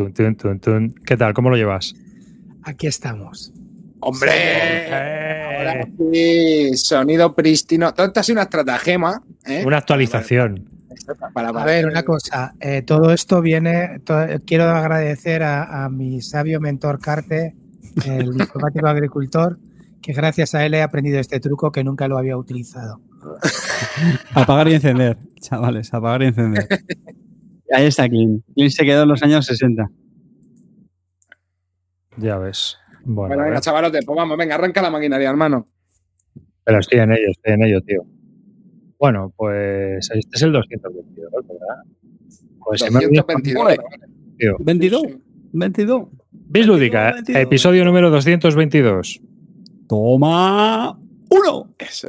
Tun, tun, tun, tun. ¿Qué tal? ¿Cómo lo llevas? Aquí estamos. ¡Hombre! Eh, Ahora sí, sonido prístino. Todo esto ha sido una estratagema. ¿eh? Una actualización. Para- A ver, una cosa. eh, todo esto viene. to- quiero agradecer a, a mi sabio mentor Carte, el informático agricultor, que gracias a él he aprendido este truco que nunca lo había utilizado. Apagar y encender, chavales, apagar y encender. Ahí está Clean. Clean se quedó en los años 60. Ya ves. Bueno, venga, chavalote, pues vamos, venga, arranca la maquinaria, hermano. pero estoy en ello, estoy en ello, tío. Bueno, pues este es el 222, ¿verdad? Pues se me ha olvidado 222. tío. 22, 22. Bis Lúdica, 22. episodio número 222. Toma uno. Eso.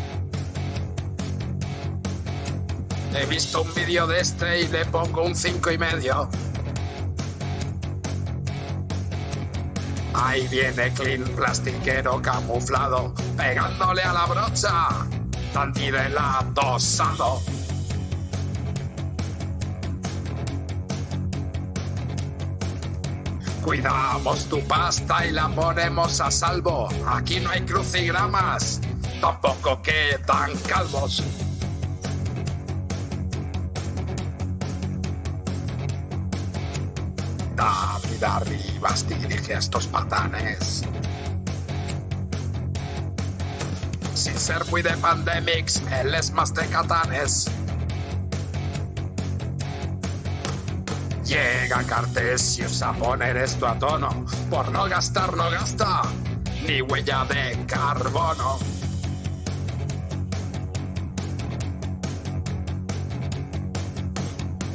He visto un vídeo de este y le pongo un cinco y medio. Ahí viene Clean plastiquero camuflado, pegándole a la brocha. Dosado. Cuidamos tu pasta y la ponemos a salvo. Aquí no hay crucigramas, tampoco quedan calvos. David Arribas dirige a estos patanes. Sin ser muy de pandemics, él es más de catanes. Llega Cartesius a poner esto a tono. Por no gastar, no gasta. Ni huella de carbono.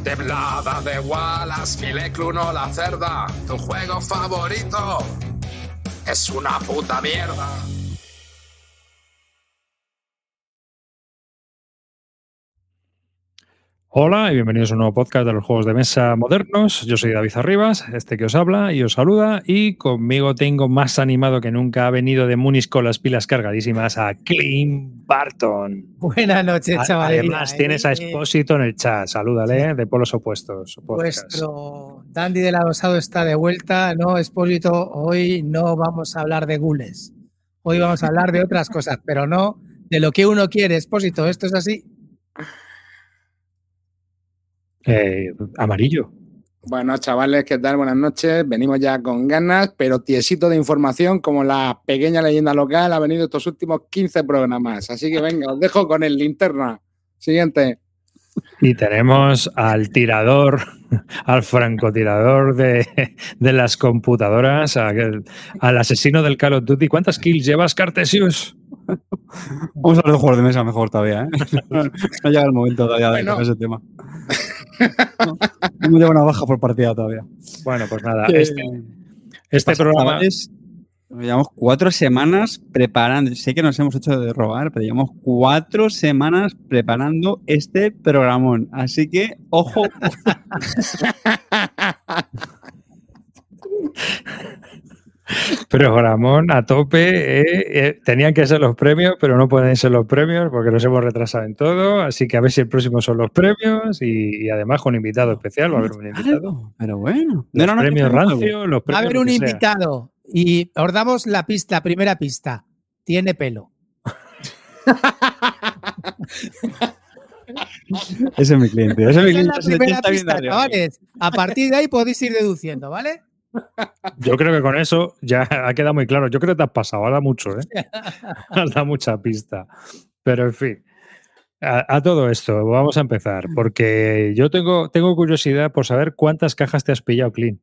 Teblada de Wallace, Fileclun o la cerda. Tu juego favorito es una puta mierda. Hola y bienvenidos a un nuevo podcast de los juegos de mesa modernos. Yo soy David Arribas, este que os habla y os saluda. Y conmigo tengo más animado que nunca. Ha venido de Munis con las pilas cargadísimas a Clean Barton. Buenas noches, chavales. Además, tienes a Expósito en el chat. Salúdale, de polos opuestos. Vuestro Dandy del adosado está de vuelta. No, Expósito, hoy no vamos a hablar de gules. Hoy vamos a hablar de otras cosas, pero no de lo que uno quiere, Expósito. ¿Esto es así? Eh, amarillo. Bueno, chavales, ¿qué tal? Buenas noches. Venimos ya con ganas, pero tiesito de información, como la pequeña leyenda local ha venido estos últimos 15 programas. Así que venga, os dejo con el linterna. Siguiente. Y tenemos al tirador, al francotirador de, de las computadoras, al asesino del Call of Duty. ¿Cuántas kills llevas, Cartesius? Vamos a hablar de juegos de mesa mejor todavía, ¿eh? No, llega el momento todavía de Bueno. ese tema. No, no lleva una baja por partida todavía. Bueno, pues nada, este, este programa... chavales? Llevamos cuatro semanas preparando. Sé que nos hemos hecho de robar, pero llevamos cuatro semanas preparando este programón. Así que, ojo, Programón a tope. eh, eh, tenían que ser los premios, pero no pueden ser los premios porque nos hemos retrasado en todo. Así que a ver si el próximo son los premios y, y además con invitado especial. Va a haber un invitado. pero bueno. Los No, no, no, premios algo. rancio, los Va premios. a haber un sea. invitado y os damos la pista, la primera pista. Tiene pelo. Ese es mi cliente. Ese es mi Esa es cliente. la primera pista, chavales. A partir de ahí podéis ir deduciendo, ¿vale? Yo creo que con eso ya ha quedado muy claro. Yo creo que te has pasado, has dado mucho, ¿eh? has dado mucha pista. Pero en fin, a, a todo esto, vamos a empezar, porque yo tengo, tengo curiosidad por saber cuántas cajas te has pillado, Clean,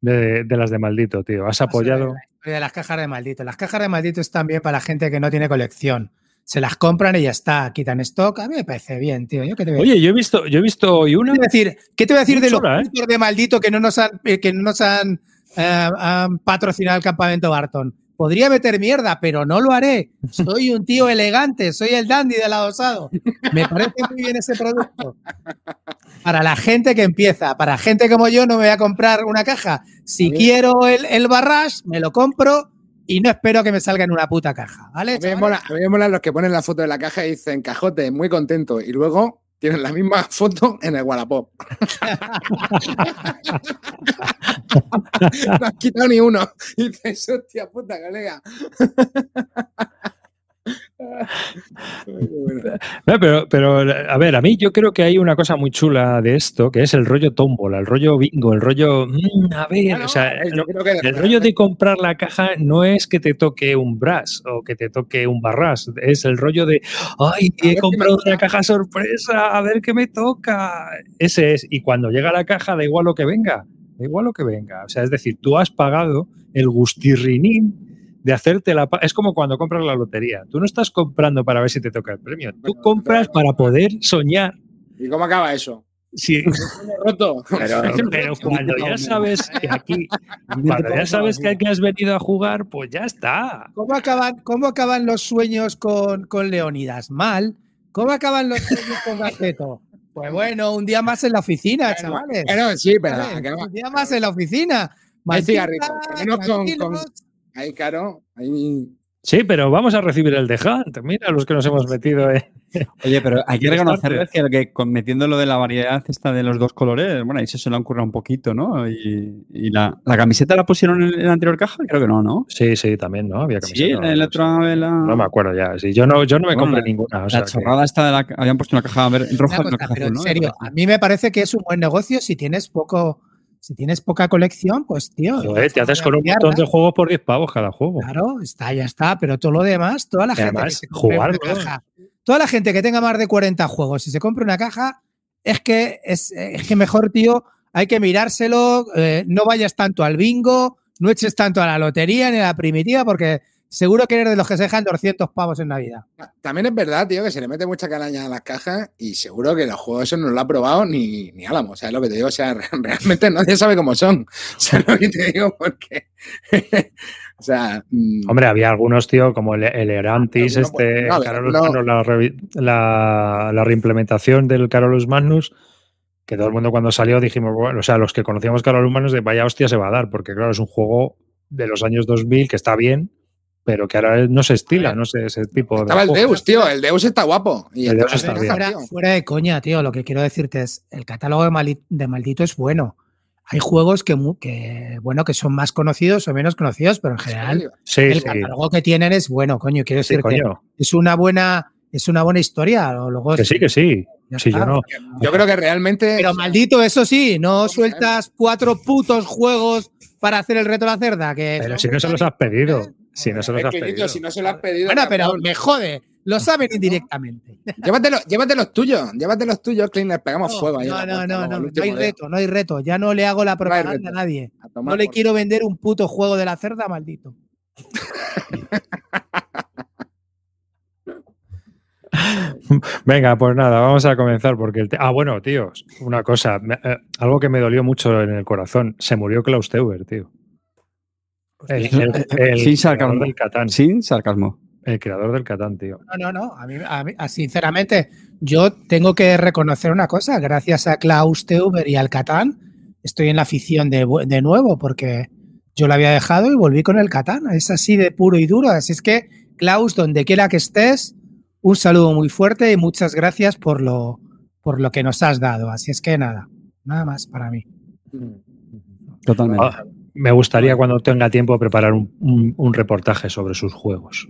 de, de las de maldito, tío. ¿Has apoyado? De las cajas de maldito. Las cajas de maldito están bien para la gente que no tiene colección. Se las compran y ya está, quitan stock. A mí me parece bien, tío. ¿Yo qué te voy a Oye, yo he visto, yo he visto hoy una. ¿Qué te voy a decir, ¿Qué te voy a decir de los ¿eh? de maldito que no nos han, eh, que no nos han eh, han patrocinado el campamento Barton. Podría meter mierda, pero no lo haré. Soy un tío elegante, soy el dandy del adosado. Me parece muy bien ese producto. Para la gente que empieza, para gente como yo, no me voy a comprar una caja. Si quiero el, el barrage, me lo compro y no espero que me salga en una puta caja. ¿Vale? A mí, me chavales? mola, a mí me mola los que ponen la foto de la caja y dicen cajote, muy contento. Y luego tienen la misma foto en el Wallapop. no has quitado ni uno. Y dices, hostia puta, colega. No, pero, pero, a ver, a mí yo creo que hay una cosa muy chula de esto, que es el rollo tómbola, el rollo bingo, el rollo, mm, a ver, Bueno, o sea, que el rollo de comprar la caja no es que te toque un brass o que te toque un barras, es el rollo de, ay, he comprado una caja sorpresa, a ver qué me toca. Ese es, y cuando llega la caja da igual lo que venga, da igual lo que venga. O sea, es decir, tú has pagado el gustirrinín de hacerte la... pa- Es como cuando compras la lotería. Tú no estás comprando para ver si te toca el premio, tú Bueno, compras claro. para poder soñar. ¿Y cómo acaba eso? Si, Roto. pero, pero cuando ya sabes que aquí, cuando ya sabes que aquí has venido a jugar, pues ya está. ¿Cómo acaban, cómo acaban los sueños con, con Leonidas? Mal. ¿Cómo acaban los sueños con Gaceto? Pues bueno, un día más en la oficina, chavales. Bueno, sí, pero Un día más en la oficina. Cigarritos, menos con-. Ahí, claro. Ahí... Sí, pero vamos a recibir el de Hunt. Mira los que nos hemos metido. eh. Oye, pero hay que reconocerles que, que metiendo lo de la variedad esta de los dos colores, bueno, ahí se se lo han currado un poquito, ¿no? Y, y la, la camiseta la pusieron en, la anterior caja, creo que no, ¿no? Sí, sí, también, ¿no? Había Sí, camiseta, en la no, otra vez la, No me acuerdo ya. Sí, yo no, yo no me Bueno, compré la- ninguna. o sea la que- chorrada esta de la habían puesto una caja ver- roja y una caja pero azul, en ¿no? serio, a mí me parece que es un buen negocio si tienes poco, si tienes poca colección, pues tío. Joder, te haces con un montón de juegos por 10 pavos cada juego. Claro, está, ya está, pero todo lo demás, toda la Y gente además, que compre una caja, toda la gente que tenga más de 40 juegos y se compre una caja, es que es, es que mejor, tío, hay que mirárselo, eh, no vayas tanto al bingo, no eches tanto a la lotería ni a la primitiva, porque seguro que eres de los que se dejan 200 pavos en Navidad. También es verdad, tío, que se le mete mucha calaña a las cajas y seguro que los juegos esos no lo ha probado ni, ni Álamo. O sea, es lo que te digo. O sea, re- realmente nadie sabe cómo son. O sea, lo que te digo porque... o sea... mm, Hombre, había algunos, tío, como el, el Erantis, este, no, el Carolus no. Magnus, la- la reimplementación del Carolus Magnus, que todo el mundo cuando salió dijimos, bueno, o sea, los que conocíamos Carolus Magnus, de vaya hostia se va a dar, porque claro, es un juego de los años 2000 que está bien, pero que ahora no se estila, no sé, ese tipo de. estaba el. Deus, tío. El Deus está guapo. Y El Deus estaba está en bien. Fuera, de coña, tío, lo que quiero decirte es, el catálogo de, Mali- de Maldito es bueno. Hay juegos que, mu- que, bueno, que son más conocidos o menos conocidos, pero en general Sí, el sí, catálogo que tienen es bueno, coño. Quiero sí, decir que es una buena, es una buena historia. o Luego Que sí, que sí. yo no. Yo creo que realmente... Pero maldito, eso sí, no sueltas cuatro putos juegos para hacer el reto de la cerda. Que Pero si no se los has pedido. Si no se los Es has que, pedido. Guillo, si no se lo has pedido... Bueno, pero cabrón. me jode, lo saben indirectamente. Llévatelo, llévate los tuyos. Llévate los tuyos. Les pegamos No, fuego ahí. no, no, no, no, no hay día. reto, no hay reto. Ya no le hago la propaganda a nadie. A tomar No le por- quiero vender un puto juego de la cerda, maldito. Venga, pues nada, vamos a comenzar porque el te- Ah, bueno, tíos, una cosa, me- eh, algo que me dolió mucho en el corazón, se murió Klaus Teuber, tío. El, el- el Sin sarcasmo. del Catán, Sin sarcasmo. el creador del Catán, tío. No, no, no. A mí, a mí- a- sinceramente, yo tengo que reconocer una cosa. Gracias a Klaus Teuber y al Catán, estoy en la afición de, de nuevo, porque yo lo había dejado y volví con el Catán. Es así de puro y duro. Así es que, Klaus, donde quiera que estés, un saludo muy fuerte y muchas gracias por lo, por lo que nos has dado. Así es que nada, nada más para mí. Totalmente. Ah, me gustaría cuando tenga tiempo preparar un, un- un reportaje sobre sus juegos.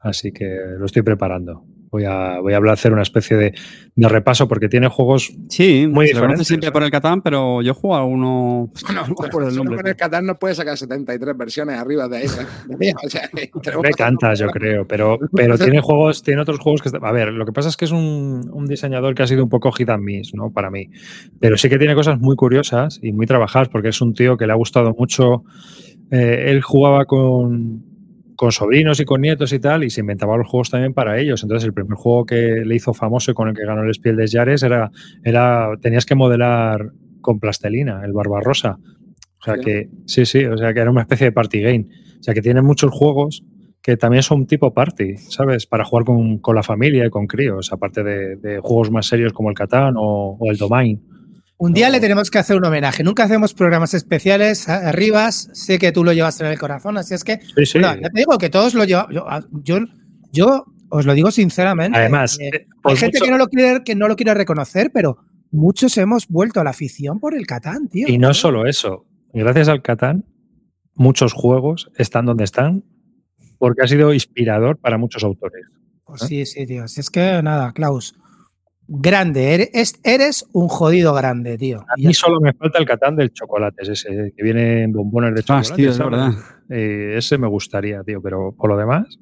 Así que lo estoy preparando. Voy a, voy a hablar, hacer una especie de, de repaso porque tiene juegos Sí, muy diferentes, siempre por el Catán, pero yo juego a uno. Bueno, no me acuerdo el nombre. con el Qatar no puede sacar 73 versiones arriba de ahí. ¿eh? O sea, que- tantas, yo creo, pero, pero tiene juegos, tiene otros juegos que... A ver, lo que pasa es que es un, un diseñador que ha sido un poco hit and miss, ¿no? Para mí. Pero sí que tiene cosas muy curiosas y muy trabajadas porque es un tío que le ha gustado mucho. eh, él jugaba con, con sobrinos y con nietos y tal y se inventaba los juegos también para ellos. Entonces el primer juego que le hizo famoso y con el que ganó el Spiel des Jahres era, era... Tenías que modelar con plastelina, el Barbarossa. O sea Sí. que, sí, sí, o sea que era una especie de party game. O sea que tiene muchos juegos que también son tipo party, ¿sabes? Para jugar con, con la familia y con críos, aparte de, de juegos más serios como el Catán o, o el Domain. Un día No. le tenemos que hacer un homenaje. Nunca hacemos programas especiales. A- Arribas, sé que tú lo llevas en el corazón, así es que Sí, sí. No, ya te digo que todos lo llevamos. Yo, yo, yo os lo digo sinceramente. Además, eh, eh, hay por gente mucho- que no, lo quiere, que no lo quiere reconocer, pero muchos hemos vuelto a la afición por el Catán, tío. Y no solo eso, gracias al Catán, muchos juegos están donde están porque ha sido inspirador para muchos autores. Pues sí, sí, tío. Si es que nada, Klaus. Grande, eres, es- eres un jodido grande, tío. A mí solo me falta el Catán del chocolate, es ese que viene en bombones de chocolate. tío, es verdad. Eh, ese me gustaría, tío, pero por lo demás,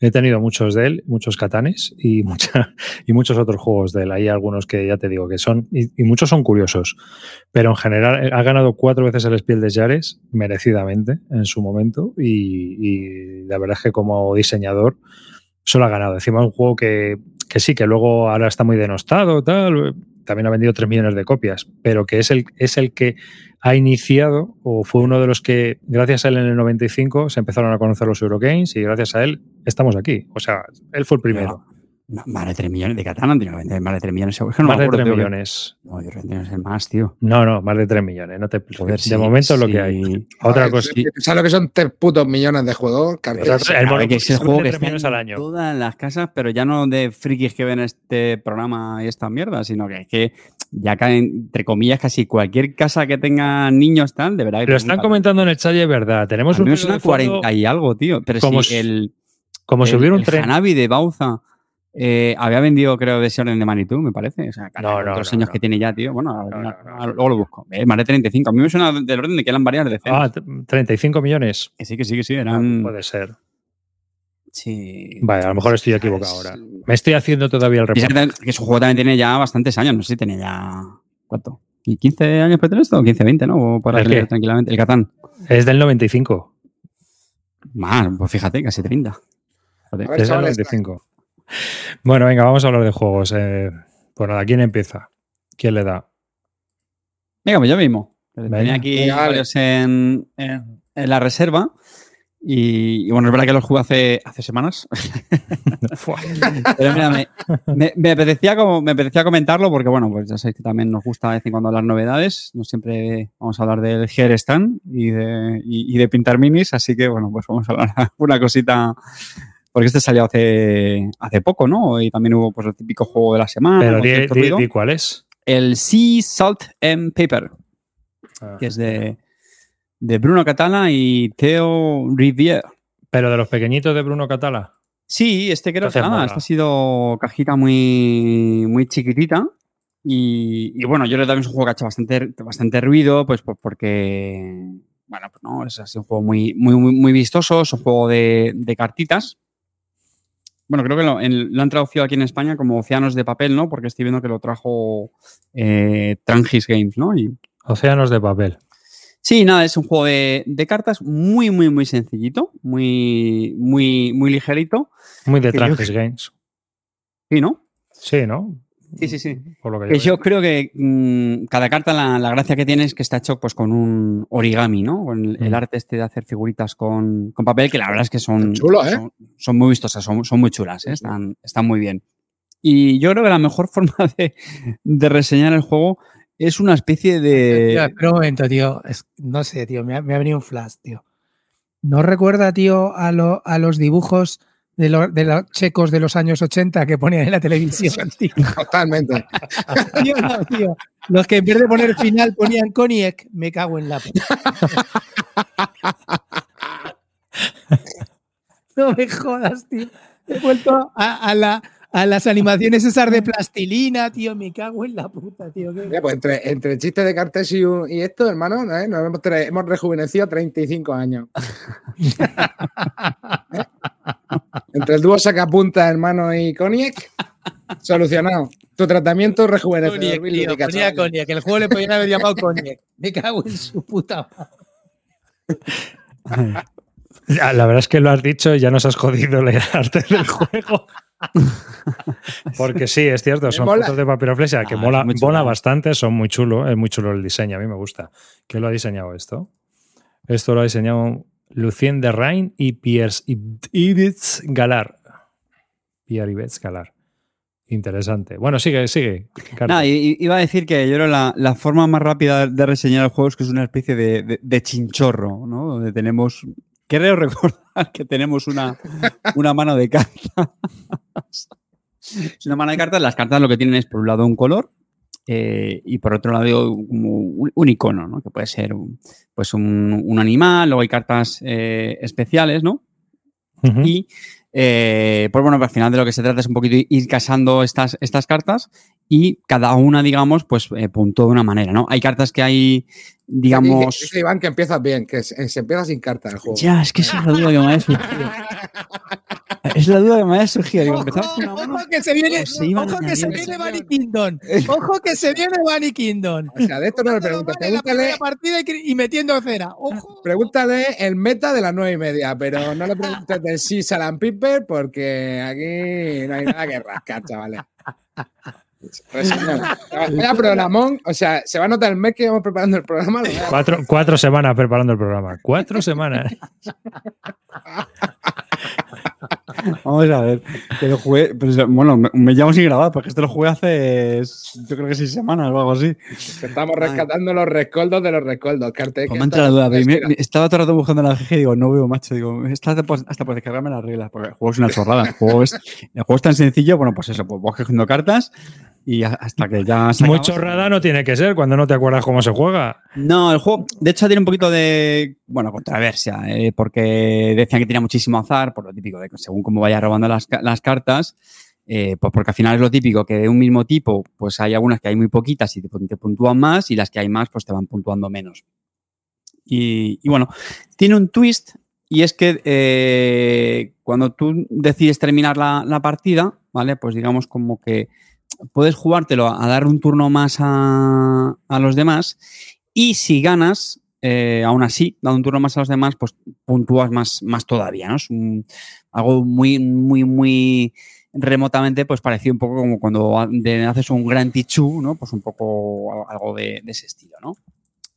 he tenido muchos de él, muchos Catanes y, mucha- y muchos otros juegos de él. Hay algunos que ya te digo que son, y, y muchos son curiosos, pero en general eh, ha ganado cuatro veces el Spiel de Jares, merecidamente en su momento, y, y la verdad es que como diseñador solo ha ganado. Encima un juego que, que sí, que luego ahora está muy denostado, tal, también ha vendido 3 millones de copias, pero que es el, es el que ha iniciado o fue uno de los que, gracias a él en el 95, se empezaron a conocer los Eurogames y gracias a él estamos aquí. O sea, él fue el primero. Más de 3 millones de Catán han tenido que vender más de 3 millones. seguro. Es que no más de acuerdo, 3 tío, que- millones. No, yo creo que más, tío. No, no, más de 3 millones. No te, Joder, de sí, momento es lo que hay. Otra cosa. sí, ¿Sabes lo que son 3 putos millones de juegos? El ver, que es el juego que está al año. todas las casas, pero ya no de frikis que ven este programa y esta mierda, sino que es que ya caen, entre comillas, casi cualquier casa que tenga niños tal, de verdad. Lo están un- comentando en el chat y es verdad. Tenemos un de fondo 40 y algo, tío. Pero como si si- el, como si hubiera un el tren. Hanabi de Bauza eh, había vendido, creo, de ese orden de magnitud, me parece. O sea, No, no, los no, años no. que tiene ya, tío. Bueno, ahora- No, no, ahora- no. luego lo busco. Eh, más de 35. A mí me suena del orden de que eran varias de Ah, t- 35 millones. Que sí, que sí, que sí. Ah, Eran. puede ser. Sí. Vale, a lo mejor estoy equivocado ahora. Me estoy haciendo todavía el reporte. que su juego también tiene ya bastantes años, no sé si tiene ya. ¿Cuánto? ¿Y 15 años puede tener esto? 15, 20, ¿no? O para ¿El tranquilamente. El Catán. Es del 95. Más, pues fíjate, casi 30. Joder. A ver, Es del chavales, 95. Bueno, venga, vamos a hablar de juegos. Eh, pues nada, ¿quién empieza? ¿Quién le da? Venga, pues yo mismo. Venga. Tenía aquí Venga, varios en, en- en la reserva. Y, y bueno, es verdad que los jugué hace, hace semanas. Pero mira, me, me- me apetecía como, me apetecía comentarlo porque, bueno, pues ya sabéis que también nos gusta de vez en cuando hablar novedades. No siempre vamos a hablar del Hair Stand y de, y, y de pintar minis, así que, bueno, pues vamos a hablar una cosita. Porque este salió hace, hace poco, ¿no? Y también hubo pues el típico juego de la semana. Pero di, cuál es. El Sea Salt and Paper, que es de, de Bruno Catala y Theo Rivière. Pero de los pequeñitos de Bruno Catala. Sí, este creo que nada, esta ha sido cajita muy, muy chiquitita. Y, y bueno, yo que también es un juego que ha hecho bastante, bastante ruido, pues, pues porque, bueno, pues no, es así un juego muy, muy, muy, muy vistoso, es un juego de, de cartitas. Bueno, creo que lo, en- lo han traducido aquí en España como Océanos de Papel, ¿no? Porque estoy viendo que lo trajo eh, Trangis Games, ¿no? Y, Océanos de papel. Sí, nada, es un juego de, de cartas muy, muy, muy sencillito, muy, muy, muy ligerito. Muy de Trangis Games. Sí, ¿no? Sí, ¿no? Sí, sí, sí. Por lo que Que yo yo creo que mm, cada carta la, la gracia que tiene es que está hecho pues con un origami, ¿no? Con el, el Mm. arte este de hacer figuritas con, con papel, que la verdad es que son, Chulo, ¿eh? son, son muy vistosas, son, son muy chulas, ¿eh? están, están muy bien. Y yo creo que la mejor forma de, de reseñar el juego es una especie Tío, de... espera un momento, tío. Es- no sé, tío. Me ha, me ha venido un flash, tío. ¿No recuerda, tío, a, lo- a los dibujos de, lo- de los checos de los años 80 que ponían en la televisión, tío? Totalmente. Tío, no, tío. Los que en vez de poner final ponían Coniec, me cago en la puta. No me jodas, tío. He vuelto a, a la- a las animaciones esas de plastilina, tío. Me cago en la puta, tío. Mira, pues entre, entre el chiste de Cartes y, esto, hermano, ¿eh? nos hemos, hemos rejuvenecido 35 años. ¿Eh? Entre el dúo sacapunta, hermano, y Coniec, solucionado. Tu tratamiento rejuvenecedor. Tío, ponía. El juego le podían haber llamado Coniec. Me cago en su puta madre. Ya, La verdad es que lo has dicho y ya nos has jodido arte del juego. Porque sí, es cierto, son mola. fotos de papiroflexia que Ah, mola bastante, son muy chulos, es muy chulo el diseño, a mí me gusta. ¿Quién lo ha diseñado esto? Esto lo ha diseñado Lucien de Rain y Piers Ibitz Galar. Pierre Ibitz Galar. Interesante. Bueno, sigue, sigue. Iba a decir que yo creo la, la forma más rápida de reseñar el juego es que es una especie de chinchorro, ¿no? Donde tenemos. Creo recordar que tenemos una, una mano de cartas. es una mano de cartas. Las cartas lo que tienen es, por un lado, un color eh, y por otro lado, como un, un icono, ¿no? Que puede ser un, pues un, un animal, luego hay cartas eh, especiales, ¿no? Y eh, pues bueno, al final de lo que se trata es un poquito ir casando estas, estas cartas y cada una, digamos, pues eh, puntúa de una manera, ¿no? Hay cartas que hay, digamos... Dice Iván que empiezas bien, que se, se empieza sin carta el juego. Ya, es que esa es la duda que me ha surgido. Es la duda que me ha surgido. Digo, empezamos con una Ojo, mano. ojo que se viene, se iban ojo que se viene Bunny Kingdom. Ojo que se viene Bunny Kingdom. O sea, de esto no le pregunto. La partida y metiendo cera. Ojo. pregúntale el meta de las nueve y media, pero no le preguntes del sí Salam Piper porque aquí no hay nada que rascar, chavales. Vaya programón, o sea, se va a notar el mes que íbamos preparando el programa. Cuatro, cuatro semanas preparando el programa. Cuatro semanas. Vamos a ver. Que lo jugué, pero, bueno, me, me llamo sin grabar porque esto lo jugué hace, yo creo que seis semanas o algo así. Estamos rescatando los rescoldos de los rescoldos. Carte, Pues que entrado la duda. me- me- estaba todo el rato buscando la GG y digo, no veo, macho. Digo, está hasta por, hasta por descargarme las reglas, porque el juego es una chorrada. El juego es, el juego es tan sencillo, bueno, pues eso, pues vas cogiendo cartas y hasta que ya se Muy chorrada no tiene que ser cuando no te acuerdas cómo se juega. No, el juego, de hecho, tiene un poquito de, bueno, controversia, eh, porque decían que tenía muchísimo azar, por lo típico de que según cómo vaya robando las, las cartas, eh, pues porque al final es lo típico que de un mismo tipo, pues hay algunas que hay muy poquitas y te, te puntúan más y las que hay más, pues te van puntuando menos. Y, y bueno, tiene un twist y es que eh, cuando tú decides terminar la, la partida, ¿vale? Pues digamos como que puedes jugártelo a dar un turno más a, a los demás y si ganas, eh, aún así, dando un turno más a los demás, pues puntúas más, más todavía, ¿no? Es un- algo muy, muy, muy remotamente, pues parecido un poco como cuando haces un gran tichú, ¿no? Pues un poco al- algo de, de ese estilo, ¿no?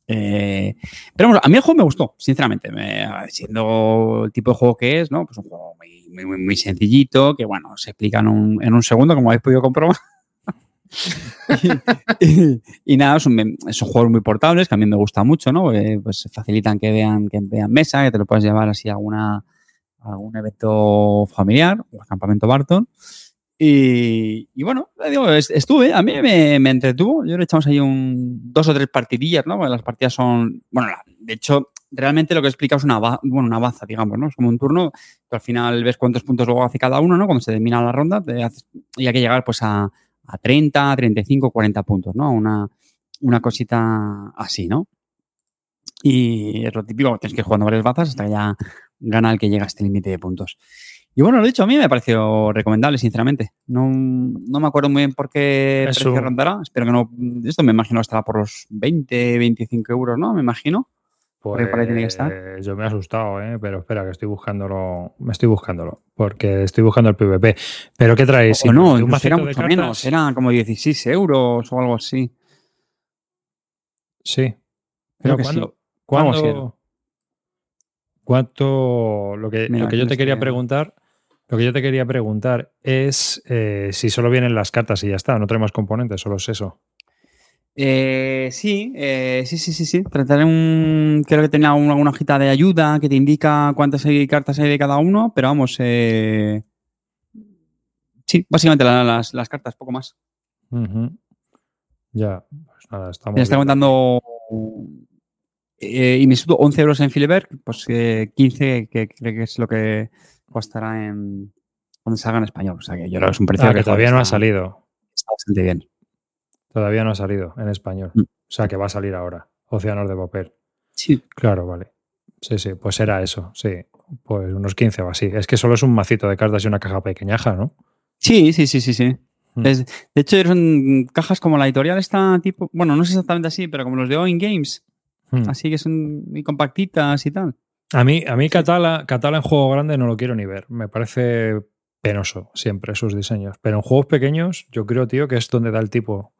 Eh, pero bueno, a mí el juego me gustó, sinceramente. Me- siendo el tipo de juego que es, ¿no? Pues un juego muy, muy, muy sencillito, que bueno, se explica en un, en un segundo, como habéis podido comprobar. y, y nada, son, son juegos muy portables que a mí me gusta mucho, ¿no? Eh, pues facilitan que vean, que vean mesa, que te lo puedas llevar así a, alguna, a algún evento familiar o campamento Barton. Y, y bueno, eh, digo, es- estuve, a mí me, me entretuvo. Yo le echamos ahí un, dos o tres partidillas, ¿no? Porque las partidas son, bueno, de hecho, realmente lo que explica es una, ba- bueno, una baza, digamos, ¿no? Es como un turno, que al final ves cuántos puntos luego hace cada uno, ¿no? Cuando se termina la ronda, te haces- y hay que llegar pues a, a 30, 35, 40 puntos, ¿no? Una, una cosita así, ¿no? Y es lo típico, tienes que ir jugando varias bazas hasta que ya gana el que llega a este límite de puntos. Y bueno, lo dicho, a mí me pareció recomendable, sinceramente. No, no me acuerdo muy bien por qué rondará. Espero que no. Esto me imagino estará por los 20, 25 euros, ¿no? Me imagino. Ahí- por ahí tiene que estar. Pues yo me he asustado, ¿eh? pero espera, que estoy buscándolo. Me estoy buscándolo, porque estoy buscando el PvP. ¿Pero qué traéis? o no, ¿Un era mucho menos. Era como 16 euros o algo así. Sí. Creo Pero que ¿cuándo- sí. ¿Cuánto? Lo que, Mira, lo que yo te quería estoy- preguntar. Lo que yo te quería preguntar es eh, si solo vienen las cartas y ya está, no tenemos componentes, solo es eso. Eh, sí, eh, sí, sí, sí, sí. Trataré un. Creo que tenía una, una hojita de ayuda que te indica cuántas hay- cartas hay de cada uno, pero vamos. Eh, sí, básicamente la- las, las cartas, poco más. Ya, pues nada, estamos. Me está contando. Eh, y me subo 11 euros en Fileberg, pues eh, 15, que creo que es lo que costará en. Cuando salga en español. O sea que yo creo que es un precio Ah, que todavía no ha salido. Está bastante bien. Todavía no ha salido en español. Mm. O sea que va a salir ahora. Océanos de papel. Sí. Claro, vale. Sí, sí, pues era eso, sí. Pues unos 15 o así. Es que solo es un macito de cartas y una caja pequeñaja, ¿no? Sí, sí, sí, sí, sí. Mm. Es- de hecho, son cajas como la editorial está tipo, bueno, no es exactamente así, pero como los de Owen Games, Hmm. así que son muy compactitas y tal. A mí, a mí Catala, Catala en juego grande no lo quiero ni ver. Me parece penoso, siempre, sus diseños. Pero en juegos pequeños, yo creo, tío, que es donde da el tipo.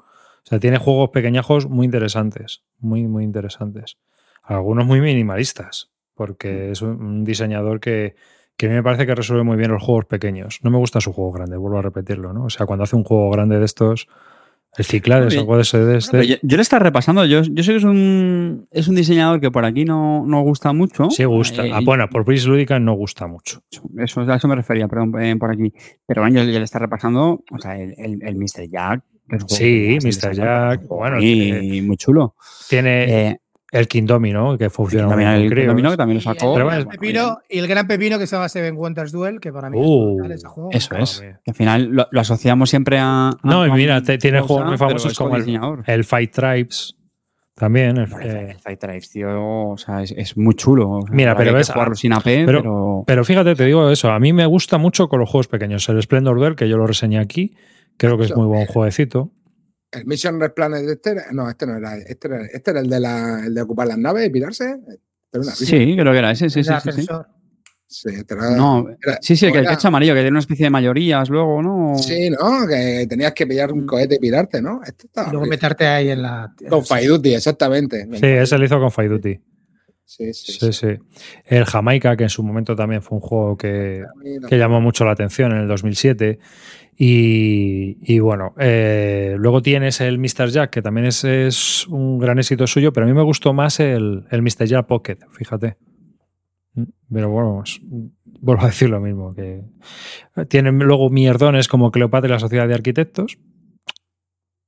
O sea, tiene juegos pequeñajos muy interesantes. Muy, muy interesantes. Algunos muy minimalistas. Porque es un- diseñador que, que a mí me parece que resuelve muy bien los juegos pequeños. No me gusta su juego grande, vuelvo a repetirlo, ¿no? O sea, cuando hace un juego grande de estos, el Ciclades, Muy algo de ese de este. Yo, yo le estaba repasando. Yo, yo sé que es un, es un diseñador que por aquí no, no gusta mucho. Sí gusta. Eh, Ah, bueno, por Breeze Lúdica no gusta mucho. Eso, a eso me refería, perdón, eh, por aquí. Pero bueno, yo, yo le estaba repasando, o sea, el, el, el Mr. Jack. Sí, Mr. Jack, bueno, muy, muy chulo. Tiene Eh, el King Domino, que funciona muy también bien el. Domino, que también lo Y sacó. el, Pero gran bueno, pepino, y el gran pepino que se llama Seven Wonders Duel, que para mí Uh, es brutal ese juego. Eso es. Que al final lo, lo asociamos siempre a. a No, y mira, te- tiene juegos muy famosos como el- diseñador. El Fight Tribes también. el- El, eh, el Fight Tribes, tío, o sea, es, es muy chulo. O sea, Mira, pero ves, jugarlo ah, sin AP, pero- pero. pero fíjate, te digo eso. A mí me gusta mucho con los juegos pequeños. El Splendor Duel, que yo lo reseñé aquí, creo que es muy buen jueguecito. El Mission Red Planet este era- no, este no era, este era, este era el de la, el de ocupar las naves y pirarse. Una Sí, creo que era ese, sí, sí, sí. sí. Sí, este era- No, era- sí, sí, el que, el que era- es amarillo, que tiene una especie de mayorías luego, ¿no? Sí, ¿no? Que tenías que pillar un cohete y pirarte, ¿no? Este estaba Y luego meterte ahí en la. Con Fire Duty, exactamente. Sí, ese lo hizo con Fight Duty. Sí, sí. Sí, sí. El Jamaica, que en su momento también fue un juego que, que llamó mucho la atención en el 2007. Y, y bueno, eh, luego tienes el Mr. Jack, que también es, es un gran éxito suyo, pero a mí me gustó más el, el Mr. Jack Pocket, fíjate. Mm, Pero bueno, es- vuelvo a decir lo mismo, que tienen luego mierdones como Cleopatra y la Sociedad de Arquitectos.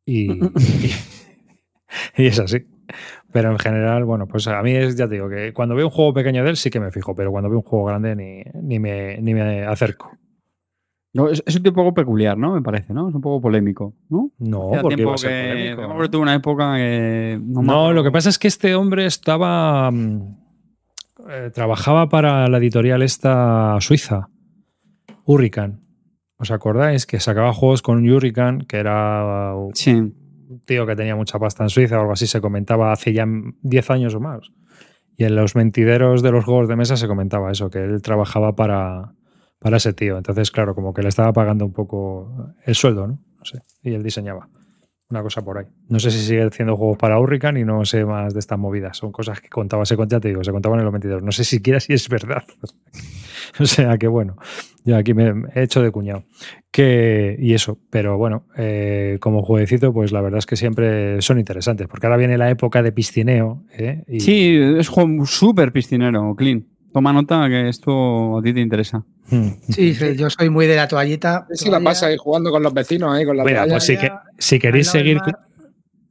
Y, y, y es así. Pero en general, bueno, pues a mí es, ya te digo, que cuando veo un juego pequeño de él sí que me fijo, pero cuando veo un juego grande ni, ni, me, ni me acerco. No, es, es un tipo poco peculiar, ¿no? Me parece, ¿no? Es un poco polémico, ¿no? No, porque iba a ser una época que. No, lo que pasa es que este hombre estaba. mm, eh, trabajaba para la editorial esta suiza, Hurricane. ¿Os acordáis? Que sacaba juegos con Hurricane, que era un Sí. tío que tenía mucha pasta en Suiza o algo así, se comentaba hace ya 10 años o más. Y en los mentideros de los juegos de mesa se comentaba eso, que él trabajaba para, para ese tío. Entonces, claro, como que le estaba pagando un poco el sueldo, ¿no? No sé. Y él diseñaba. Una cosa por ahí. No sé si sigue haciendo juegos para Hurricane y no sé más de estas movidas. Son cosas que contaba, se contaba, te digo, se contaban en los mentideros. No sé siquiera si es verdad. o sea que bueno, ya aquí me he hecho de cuñado. Que, y eso, pero bueno, eh, como jueguecito, pues la verdad es que siempre son interesantes, porque ahora viene la época de piscineo. ¿eh? Sí, es un súper piscinero, Clean. Toma nota que esto a ti te interesa. Hmm. Sí, sí, yo soy muy de la toallita. Sí, la pasa ahí jugando con los vecinos ahí con la Mira, toalla. pues sí que, si queréis seguir,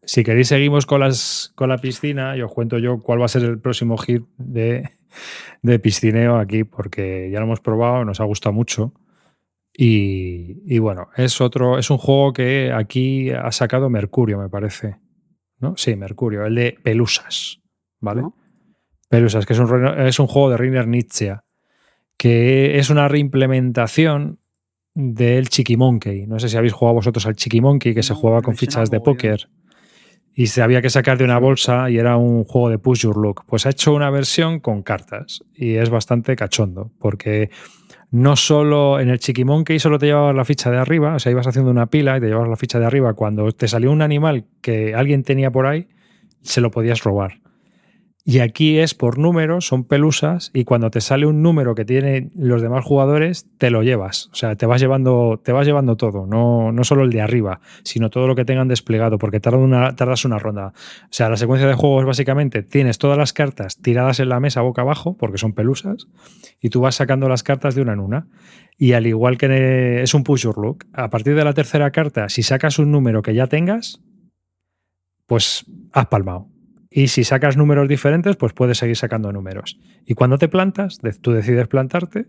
si queréis seguimos con las con la piscina y os cuento yo cuál va a ser el próximo hit de, de piscineo aquí, porque ya lo hemos probado, nos ha gustado mucho. Y, y bueno, es otro, es un juego que aquí ha sacado Mercurio, me parece. ¿No? Sí, Mercurio, el de Pelusas. ¿Vale? ¿no? Que es un, es un juego de Reiner Nietzsche, que es una reimplementación del Chiqui Monkey. No sé si habéis jugado vosotros al Chiqui Monkey, que se jugaba con fichas de póker. Y se había que sacar de una bolsa y era un juego de push your luck. Pues ha hecho una versión con cartas y es bastante cachondo, porque no solo en el Chiqui Monkey solo te llevabas la ficha de arriba, o sea, ibas haciendo una pila y te llevabas la ficha de arriba. Cuando te salió un animal que alguien tenía por ahí, se lo podías robar. Y aquí es por números, son pelusas, y cuando te sale un número que tienen los demás jugadores, te lo llevas. O sea, te vas llevando, te vas llevando todo, no, no solo el de arriba, sino todo lo que tengan desplegado, porque tarda una, tardas una ronda. O sea, la secuencia de juegos básicamente tienes todas las cartas tiradas en la mesa boca abajo, porque son pelusas, y tú vas sacando las cartas de una en una. Y al igual que es un push your luck, a partir de la tercera carta, si sacas un número que ya tengas, pues has palmado. Y si sacas números diferentes, pues puedes seguir sacando números. Y cuando te plantas, tú decides plantarte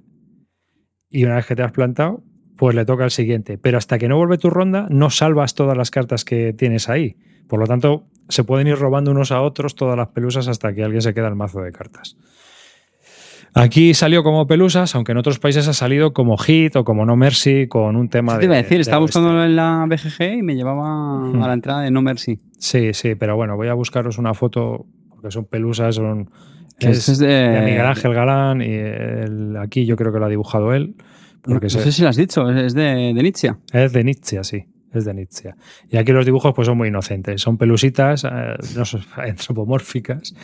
y una vez que te has plantado, pues le toca al siguiente. Pero hasta que no vuelve tu ronda, no salvas todas las cartas que tienes ahí. Por lo tanto, se pueden ir robando unos a otros todas las pelusas hasta que alguien se queda el mazo de cartas. Aquí salió como pelusas, aunque en otros países ha salido como hit o como no mercy con un tema de. te iba a decir, de estaba oeste. buscando en la BGG y me llevaba a la entrada de No Mercy. Sí, sí, pero bueno, voy a buscaros una foto porque son pelusas, son. Es es de- de Miguel Ángel Galán y el- aquí yo creo que lo ha dibujado él. Porque no sé si lo has dicho, es de, de Nietzsche. es de Nietzsche, sí. Es de Nietzsche. Y aquí los dibujos pues son muy inocentes. Son pelusitas, eh, no son antropomórficas.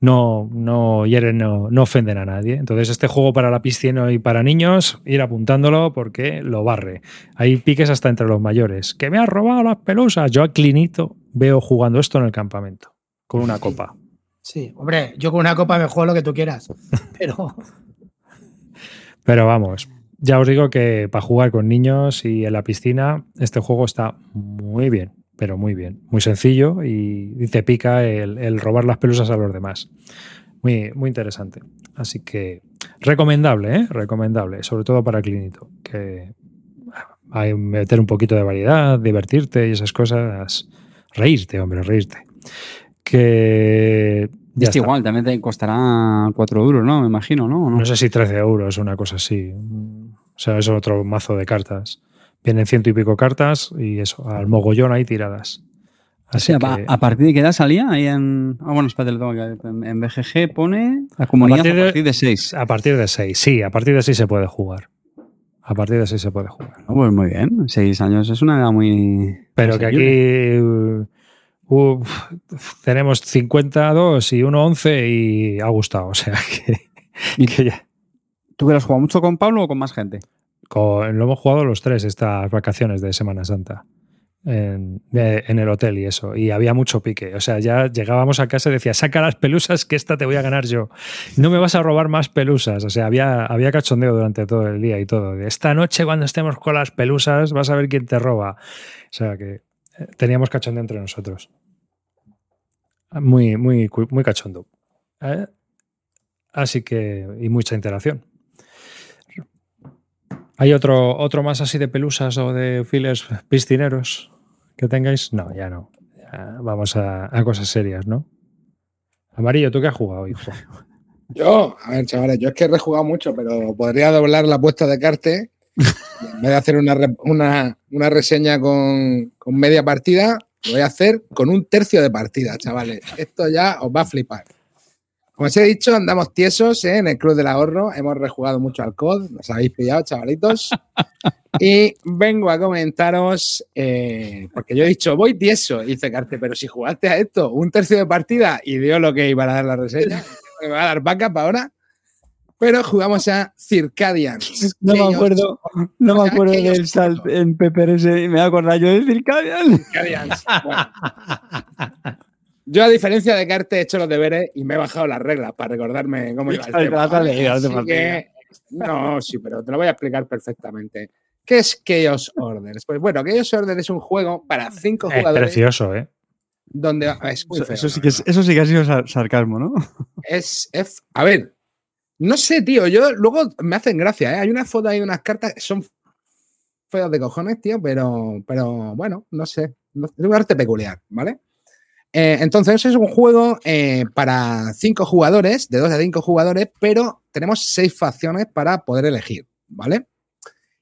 No, no hieren, no, no ofenden a nadie. Entonces, este juego para la piscina y para niños, ir apuntándolo porque lo barre. Hay piques hasta entre los mayores. ¡Que me has robado las pelusas! Yo a Clinito veo jugando esto en el campamento. Con una copa. Sí, hombre, yo con una copa me juego lo que tú quieras. Pero Pero vamos, ya os digo que para jugar con niños y en la piscina, este juego está muy bien, pero muy bien. Muy sencillo y, y te pica el, el robar las pelusas a los demás. Muy, muy interesante. Así que recomendable, ¿eh? Recomendable, sobre todo para Clinito, que hay que meter un poquito de variedad, divertirte y esas cosas. Reírte, hombre, reírte. Que ya Este igual, también te costará 4 euros, ¿no? Me imagino, ¿no? ¿O no? No sé si 13 euros, una cosa así. O sea, es otro mazo de cartas. Vienen ciento y pico cartas y eso, al mogollón hay tiradas. O Así sea, que, a, a partir de qué edad salía ahí en. Ah, bueno, espérate, lo tengo que en, en BGG pone la comunidad a partir partir de- de, 6. a partir de 6, sí, a partir de 6 se puede jugar. A partir de 6 se puede jugar. pues muy bien, 6 años es una edad muy. Pero que aquí uh, uh, tenemos 52 y uno 11 y ha gustado. O sea que, ¿Y que ya- ¿Tú has jugado mucho con Pablo o con más gente? lo hemos jugado los tres estas vacaciones de Semana Santa. En, el hotel y eso. Y había mucho pique. O sea, ya llegábamos a casa y decía, saca las pelusas que esta te voy a ganar yo. No me vas a robar más pelusas. O sea, había, había cachondeo durante todo el día y todo. Esta noche cuando estemos con las pelusas vas a ver quién te roba. O sea, que eh, teníamos cachondeo entre nosotros. Muy, muy, muy cachondo. Eh, Así que, y mucha interacción. ¿Hay otro, otro más así de pelusas o de files piscineros que tengáis? No, ya no. Ya vamos a, a cosas serias, ¿no? Amarillo, ¿tú qué has jugado, hijo? Yo, a ver, chavales, yo es que he rejugado mucho, pero podría doblar la apuesta de Carte. En vez de hacer una, una, una reseña con, con media partida, lo voy a hacer con un tercio de partida, chavales. Esto ya os va a flipar. Como os he dicho, andamos tiesos ¿eh? en el Club del Ahorro. Hemos rejugado mucho al COD. Nos habéis pillado, chavalitos. Y vengo a comentaros, eh, porque yo he dicho, voy tieso. Y dice Carte, pero si jugaste a esto un tercio de partida y dio lo que iba a dar la reseña, me va a dar backup ahora. Pero jugamos a Circadians. No me acuerdo, no me acuerdo del salt en PPRS me voy a acordar yo de Circadian. Circadians. Bueno. Yo, a diferencia de Carte, he hecho los deberes y me he bajado las reglas para recordarme cómo iba el Te tema. leído, que- no, sí, pero te lo voy a explicar perfectamente. ¿Qué es Chaos Orders? Pues bueno, Chaos Order es un juego para cinco Es jugadores precioso, ¿eh? donde es muy Eso, feo, eso sí que es- eso sí que ha sido sar- sarcasmo, ¿no? es, es- A ver, no sé, tío. Yo luego me hacen gracia, ¿eh? Hay unas fotos ahí de unas cartas que son feos de cojones, tío, pero, pero bueno, no sé. Es un arte peculiar, ¿vale? Eh, entonces, es un juego eh, para cinco jugadores, de dos a cinco jugadores, pero tenemos seis facciones para poder elegir, ¿vale?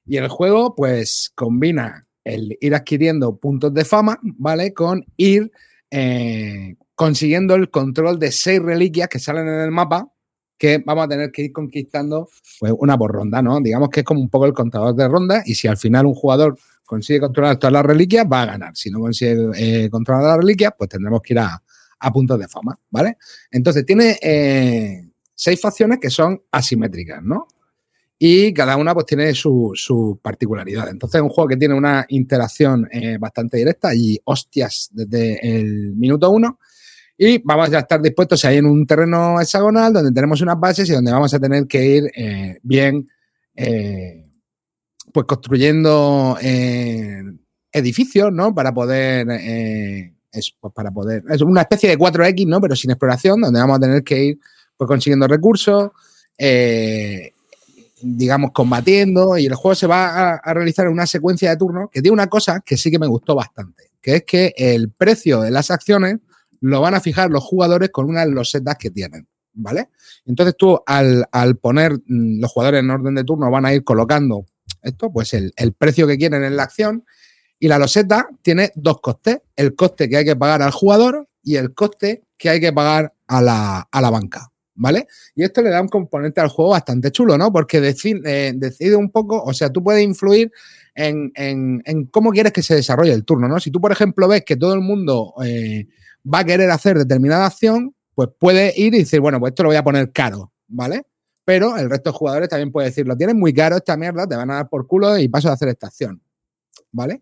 Y el juego, pues, combina el ir adquiriendo puntos de fama, ¿vale? Con ir eh, consiguiendo el control de seis reliquias que salen en el mapa que vamos a tener que ir conquistando pues, una por ronda, ¿no? Digamos que es como un poco el contador de ronda y si al final un jugador consigue controlar todas las reliquias, va a ganar. Si no consigue eh, controlar las reliquias, pues tendremos que ir a, puntos de fama, ¿vale? Entonces tiene eh, seis facciones que son asimétricas, ¿no? Y cada una pues tiene su, particularidad. Entonces es un juego que tiene una interacción eh, bastante directa y hostias desde el minuto uno. Y vamos a estar dispuestos ahí en un terreno hexagonal donde tenemos unas bases y donde vamos a tener que ir bien, pues construyendo eh, edificios, ¿no? Para poder, eh, es, pues para poder, es una especie de 4X, ¿no? Pero sin exploración, donde vamos a tener que ir pues consiguiendo recursos, eh, digamos, combatiendo y el juego se va a, a realizar en una secuencia de turnos que tiene una cosa que sí que me gustó bastante, que es que el precio de las acciones lo van a fijar los jugadores con unas losetas que tienen, ¿vale? Entonces tú al, al poner mm, los jugadores en orden de turno van a ir colocando esto, pues el, el precio que quieren en la acción y la loseta tiene dos costes, el coste que hay que pagar al jugador y el coste que hay que pagar a la, a la banca, ¿vale? Y esto le da un componente al juego bastante chulo, ¿no? Porque deci- eh, decide un poco, o sea, tú puedes influir en, en- en cómo quieres que se desarrolle el turno, ¿no? Si tú, por ejemplo, ves que todo el mundo eh, va a querer hacer determinada acción, pues puedes ir y decir, bueno, pues esto lo voy a poner caro, ¿vale? Pero el resto de jugadores también puede decir, lo tienes muy caro esta mierda, te van a dar por culo y paso de hacer esta acción, ¿vale?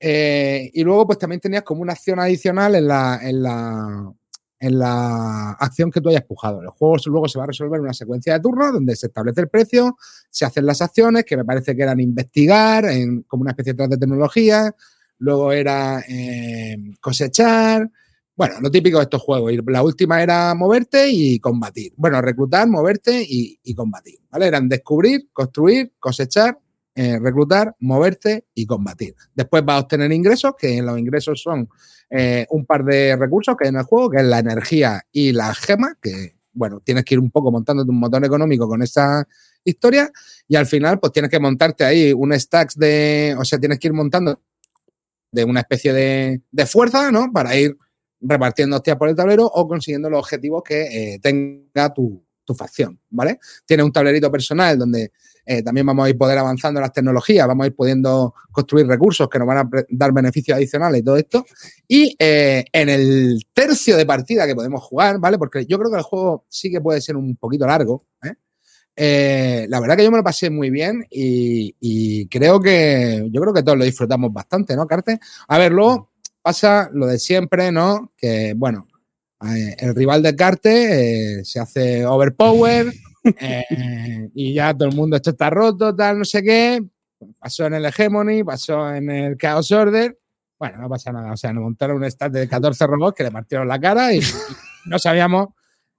Eh, y luego, pues también tenías como una acción adicional en la, en la, en la acción que tú hayas pujado. El juego luego se va a resolver en una secuencia de turnos donde se establece el precio, se hacen las acciones, que me parece que eran investigar, en, como una especie de de tecnología, luego era eh, cosechar, bueno, lo típico de estos juegos. La última era moverte y combatir. Bueno, reclutar, moverte y, combatir, ¿vale? Eran descubrir, construir, cosechar, eh, reclutar, moverte y combatir. Después vas a obtener ingresos, que los ingresos son eh, un par de recursos que hay en el juego, que es la energía y la gema, que, bueno, tienes que ir un poco montándote un motor económico con esa historia y al final, pues tienes que montarte ahí un stacks de, o sea, tienes que ir montando de una especie de, de fuerza, ¿no? Para ir repartiendo hostias por el tablero o consiguiendo los objetivos que eh, tenga tu, tu facción, ¿vale? Tiene un tablerito personal donde eh, también vamos a ir poder avanzando en las tecnologías, vamos a ir pudiendo construir recursos que nos van a dar beneficios adicionales y todo esto. Y eh, en el tercio de partida que podemos jugar, ¿vale? Porque yo creo que el juego sí que puede ser un poquito largo, la verdad que yo me lo pasé muy bien y, y creo que yo creo que todos lo disfrutamos bastante, ¿no, Carte? A ver, luego pasa lo de siempre, ¿no? Que, bueno, eh, el rival de Carte eh, se hace overpower eh, y ya todo el mundo esto está roto, tal, no sé qué. Pasó en el Hegemony, pasó en el Chaos Order. Bueno, no pasa nada. O sea, nos montaron un stat de 14 robots que le partieron la cara y, y no sabíamos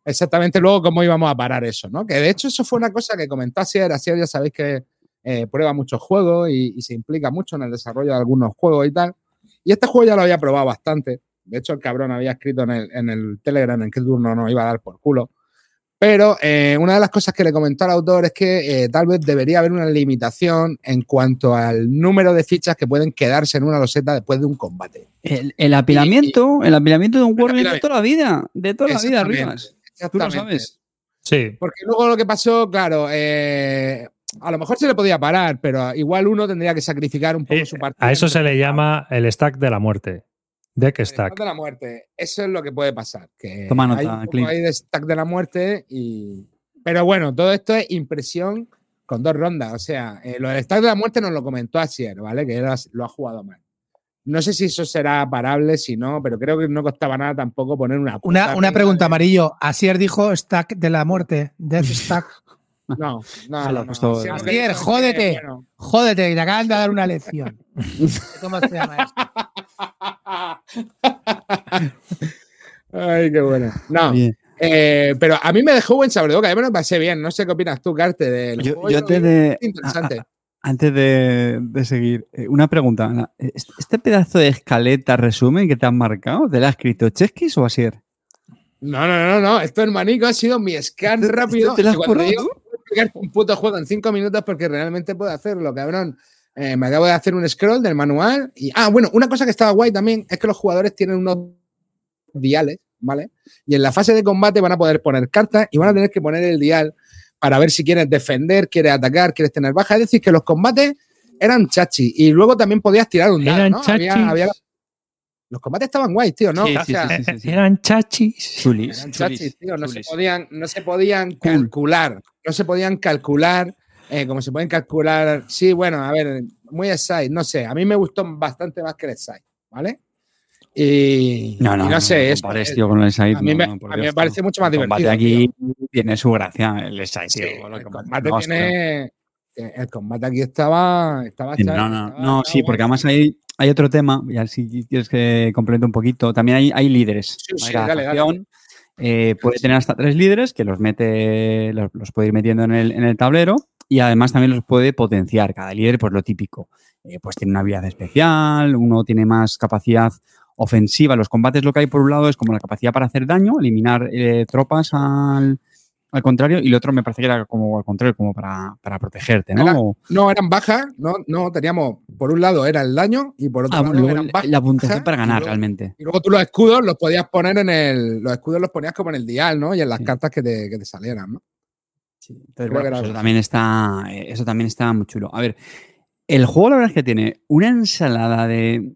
exactamente luego cómo íbamos a parar eso, ¿no? Que de hecho eso fue una cosa que comentó Asier. Asier ya sabéis que eh, prueba muchos juegos y, y se implica mucho en el desarrollo de algunos juegos y tal. Y este juego ya lo había probado bastante. De hecho, el cabrón había escrito en el, en el Telegram en qué turno nos iba a dar por culo. Pero eh, una de las cosas que le comentó al autor es que eh, tal vez debería haber una limitación en cuanto al número de fichas que pueden quedarse en una loseta después de un combate. El, el apilamiento, el apilamiento de un Wargame de toda la vida, de toda la vida, Rivas. Tú lo sabes. Sí. Porque luego lo que pasó, claro, eh, a lo mejor se le podía parar, pero igual uno tendría que sacrificar un poco Eh, su partida. A eso se le llama el stack de la muerte. Deck El stack. de la muerte. Eso es lo que puede pasar. Que Toma nota, hay un poco Clint. ahí de stack de la muerte y. Pero bueno, todo esto es impresión con dos rondas. O sea, eh, lo del stack de la muerte nos lo comentó Asier, ¿vale? Que era- lo ha jugado mal. No sé si eso será parable, si no, pero creo que no costaba nada tampoco poner una. Una, una pregunta, de- Amarillo. Asier dijo stack de la muerte. Death stack. No, no, Se lo no, es que, jódete. bueno, Jódete, que te acaban de dar una lección. ¿Cómo se llama esto? Ay, qué bueno. No, eh, pero a mí me dejó buen sabor de boca. Yo me lo pasé bien. No sé qué opinas tú, Carte, del yo, juego. yo lo antes de, Interesante. a- a- antes de, de seguir, eh, una pregunta. Ana. ¿Este este pedazo de escaleta resumen que te han marcado, ¿te la ha escrito Cheskis o Asier? No, no, no, no. Esto, hermanico, ha sido mi scan ¿Esto- rápido. esto te lo has cuando currado digo un puto juego en cinco minutos porque realmente puedo hacerlo, cabrón. Eh, me acabo de hacer un scroll del manual. Y, ah, bueno, una cosa que estaba guay también es que los jugadores tienen unos diales, ¿vale? Y en la fase de combate van a poder poner cartas y van a tener que poner el dial para ver si quieres defender, quieres atacar, quieres tener baja. Es decir, que los combates eran chachi. Y luego también podías tirar un dado, ¿no? Había- chachis. había- Los combates estaban guays, tío, ¿no? Sí, O sí, sea, sí, sí, sí. Eran chachis. Chulis. eran chulis, chachis, tío. No se podían, no se podían calcular. No se podían calcular eh, como se pueden calcular. Sí, bueno, a ver, muy side, no sé. A mí me gustó bastante más que el side, ¿vale? Y No, no, y no sé, no eso, compares, tío, con el side. a mí me- no, por a mí Dios, me parece mucho más El combate divertido, aquí tiene su gracia, el side, Sí, tío. lo el combate tiene. El combate aquí estaba. estaba Sí, No, no, estaba- no, estaba sí, porque además hay, hay otro tema, y así quieres que complemente un poquito. También hay, hay líderes. Sí, sí, Cada dale, dale. eh, puede tener hasta tres líderes que los mete, los, los puede ir metiendo en el, en el tablero y además también los puede potenciar. Cada líder, pues lo típico. Eh, pues tiene una habilidad especial, uno tiene más capacidad ofensiva. En los combates lo que hay por un lado es como la capacidad para hacer daño, eliminar eh, tropas al, al contrario, y el otro me parece que era como al contrario, como para, para protegerte, ¿no? Era- No, eran bajas, no, no, teníamos, por un lado era el daño y por otro Ah, lado luego eran bajas. la puntuación para y ganar luego- realmente. Y luego tú los escudos los podías poner en el. Los escudos los ponías como en el dial, ¿no? Y en las Sí. cartas que te, que te salieran, ¿no? Sí, entonces, bueno, pues eso también está, eh, eso también está muy chulo. A ver, el juego la verdad es que tiene una ensalada de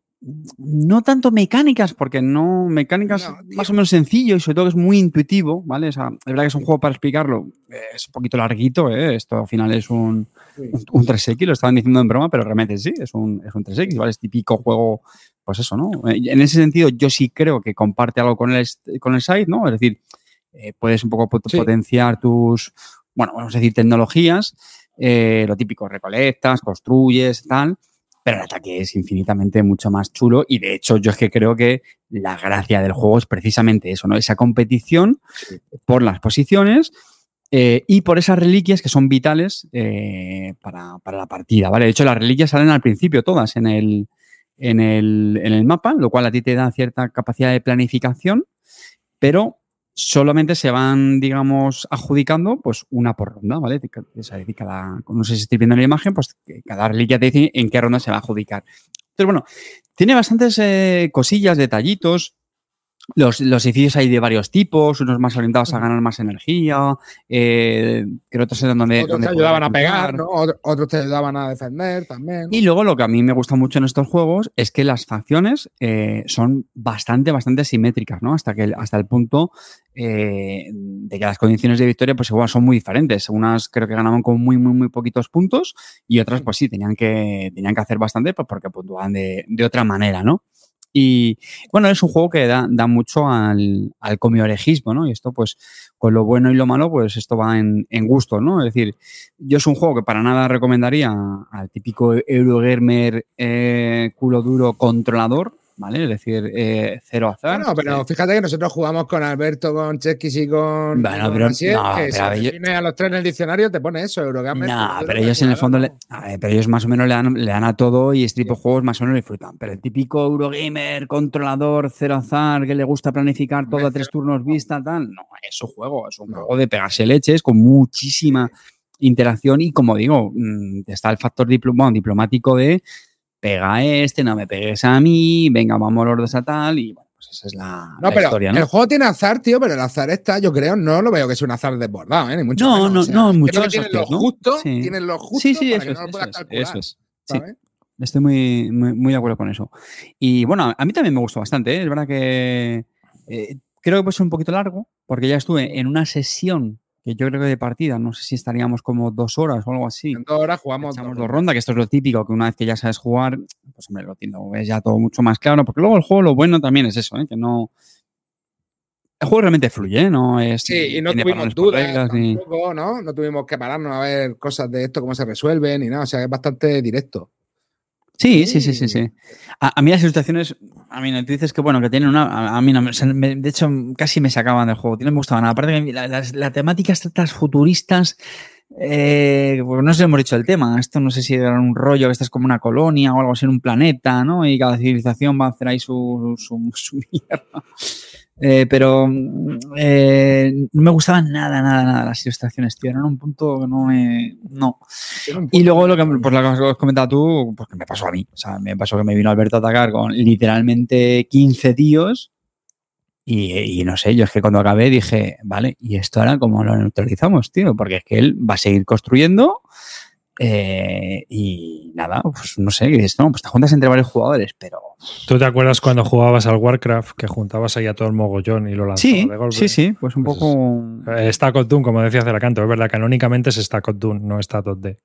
no tanto mecánicas, porque no mecánicas No, más o menos sencillo y sobre todo que es muy intuitivo, ¿vale? O sea, es verdad que es un juego para explicarlo, eh, es un poquito larguito, ¿eh? Esto al final es un, Sí. un, un 3X, lo estaban diciendo en broma, pero realmente sí, es un, es un 3X, ¿vale? Es típico juego, pues eso, ¿no? Eh, En ese sentido, yo sí creo que comparte algo con el, con el site, ¿no? Es decir, eh, puedes un poco pot- Sí. potenciar tus, bueno, vamos a decir, tecnologías, eh, lo típico, recolectas, construyes, tal, pero el ataque es infinitamente mucho más chulo y de hecho yo es que creo que la gracia del juego es precisamente eso, ¿no? Esa competición por las posiciones eh, y por esas reliquias que son vitales eh, para, para la partida, ¿vale? De hecho, las reliquias salen al principio todas en el, en, el, en el mapa, lo cual a ti te da cierta capacidad de planificación, pero solamente se van, digamos, adjudicando pues una por ronda, ¿vale? Es decir, cada, no sé si estoy viendo en la imagen, pues cada reliquia te dice en qué ronda se va a adjudicar. Entonces, bueno, tiene bastantes eh, cosillas, detallitos. Los, los edificios hay de varios tipos, unos más orientados a ganar más energía, eh, que otros eran donde, Otros donde te ayudaban a pegar, otros te ayudaban a defender también. Y luego lo que a mí me gusta mucho en estos juegos es que las facciones eh, son bastante, bastante simétricas, ¿no? Hasta, que, hasta el punto eh, de que las condiciones de victoria pues igual son muy diferentes. Unas creo que ganaban con muy, muy, muy poquitos puntos y otras pues sí, tenían que, tenían que hacer bastante pues, porque puntuaban de, de otra manera, ¿no? Y bueno, es un juego que da, da mucho al, al comiorejismo, ¿no? Y esto, pues, con lo bueno y lo malo, pues esto va en, gusto, ¿no? Es decir, yo es un juego que para nada recomendaría al típico Eurogamer eh, culo duro controlador, ¿vale? Es decir, eh, cero azar. Bueno, pero fíjate que nosotros jugamos con Alberto, con Chekis y con. Bueno, pero- Asier, no, que pero si yo- a los tres en el diccionario, te pone eso, Eurogamer. No, pero ellos en el fondo, le, ver, pero ellos más o menos le dan, le dan a todo y este tipo de juegos más o menos disfrutan. Pero el típico Eurogamer, controlador, cero azar, que le gusta planificar todo a tres turnos vista, tal, no, es su juego, es un juego de pegarse leches con muchísima interacción y como digo, mm, está el factor diplomático de pega a este, no me pegues a mí, venga, vamos los dos a tal y bueno, pues esa es la, No, la pero historia, ¿no? el juego tiene azar, tío, pero el azar está, yo creo, no lo veo que sea un azar desbordado, ¿eh? Ni mucho No, menos. no, O sea, no, mucho esos tienen ¿no? justo, Sí. tienen lo justo Sí, sí, para eso que es, no lo eso puedas es, calcular. eso es. Sí. ¿sabes? Estoy muy, muy, muy de acuerdo con eso. Y bueno, a mí también me gustó bastante. ¿eh? Es verdad que eh, creo que puede ser un poquito largo, porque ya estuve en una sesión que yo creo que de partida, no sé si estaríamos como dos horas o algo así. En dos horas jugamos. Echamos dos dos rondas, que esto es lo típico, que una vez que ya sabes jugar, pues hombre, lo entiendo, es ya todo mucho más claro, porque luego el juego lo bueno también es eso, ¿eh? que no... El juego realmente fluye, ¿eh? no es... Sí, y no tuvimos dudas ni- tampoco, ¿no? No tuvimos que pararnos a ver cosas de esto, cómo se resuelven y nada. O sea, es bastante directo. Sí, sí, sí, sí, sí. A, a mí las ilustraciones, a mí dices que bueno, que tienen una, a, a mí no, me- de hecho casi me sacaban del juego, no me gustaban nada. Aparte que la, las- la temática estas futuristas, eh, pues no sé si hemos dicho el tema, esto no sé si era un rollo, que esto es como una colonia o algo así en un planeta, ¿no? Y cada civilización va a hacer ahí su, su, su mierda. Eh, pero mm, eh, no me gustaban nada, nada, nada las ilustraciones, tío. Eran un punto que no me. No. Y luego lo que, pues lo que has comentado tú, pues que me pasó a mí. O sea, me pasó que me vino Alberto a atacar con literalmente 15 tíos. Y, y no sé, yo es que cuando acabé dije, vale, ¿y esto ahora cómo lo neutralizamos, tío? Porque es que él va a seguir construyendo. Eh, y nada, pues no sé, dices, no, pues te juntas entre varios jugadores, pero. ¿Tú te acuerdas cuando jugabas al Warcraft que juntabas ahí a todo el mogollón y lo lanzabas Sí, de golpe? sí, sí, pues un Pues poco. Eh, Stack of Doom, como decía Ceracanto, es verdad, canónicamente es Stack Doom, no Stack of Deck.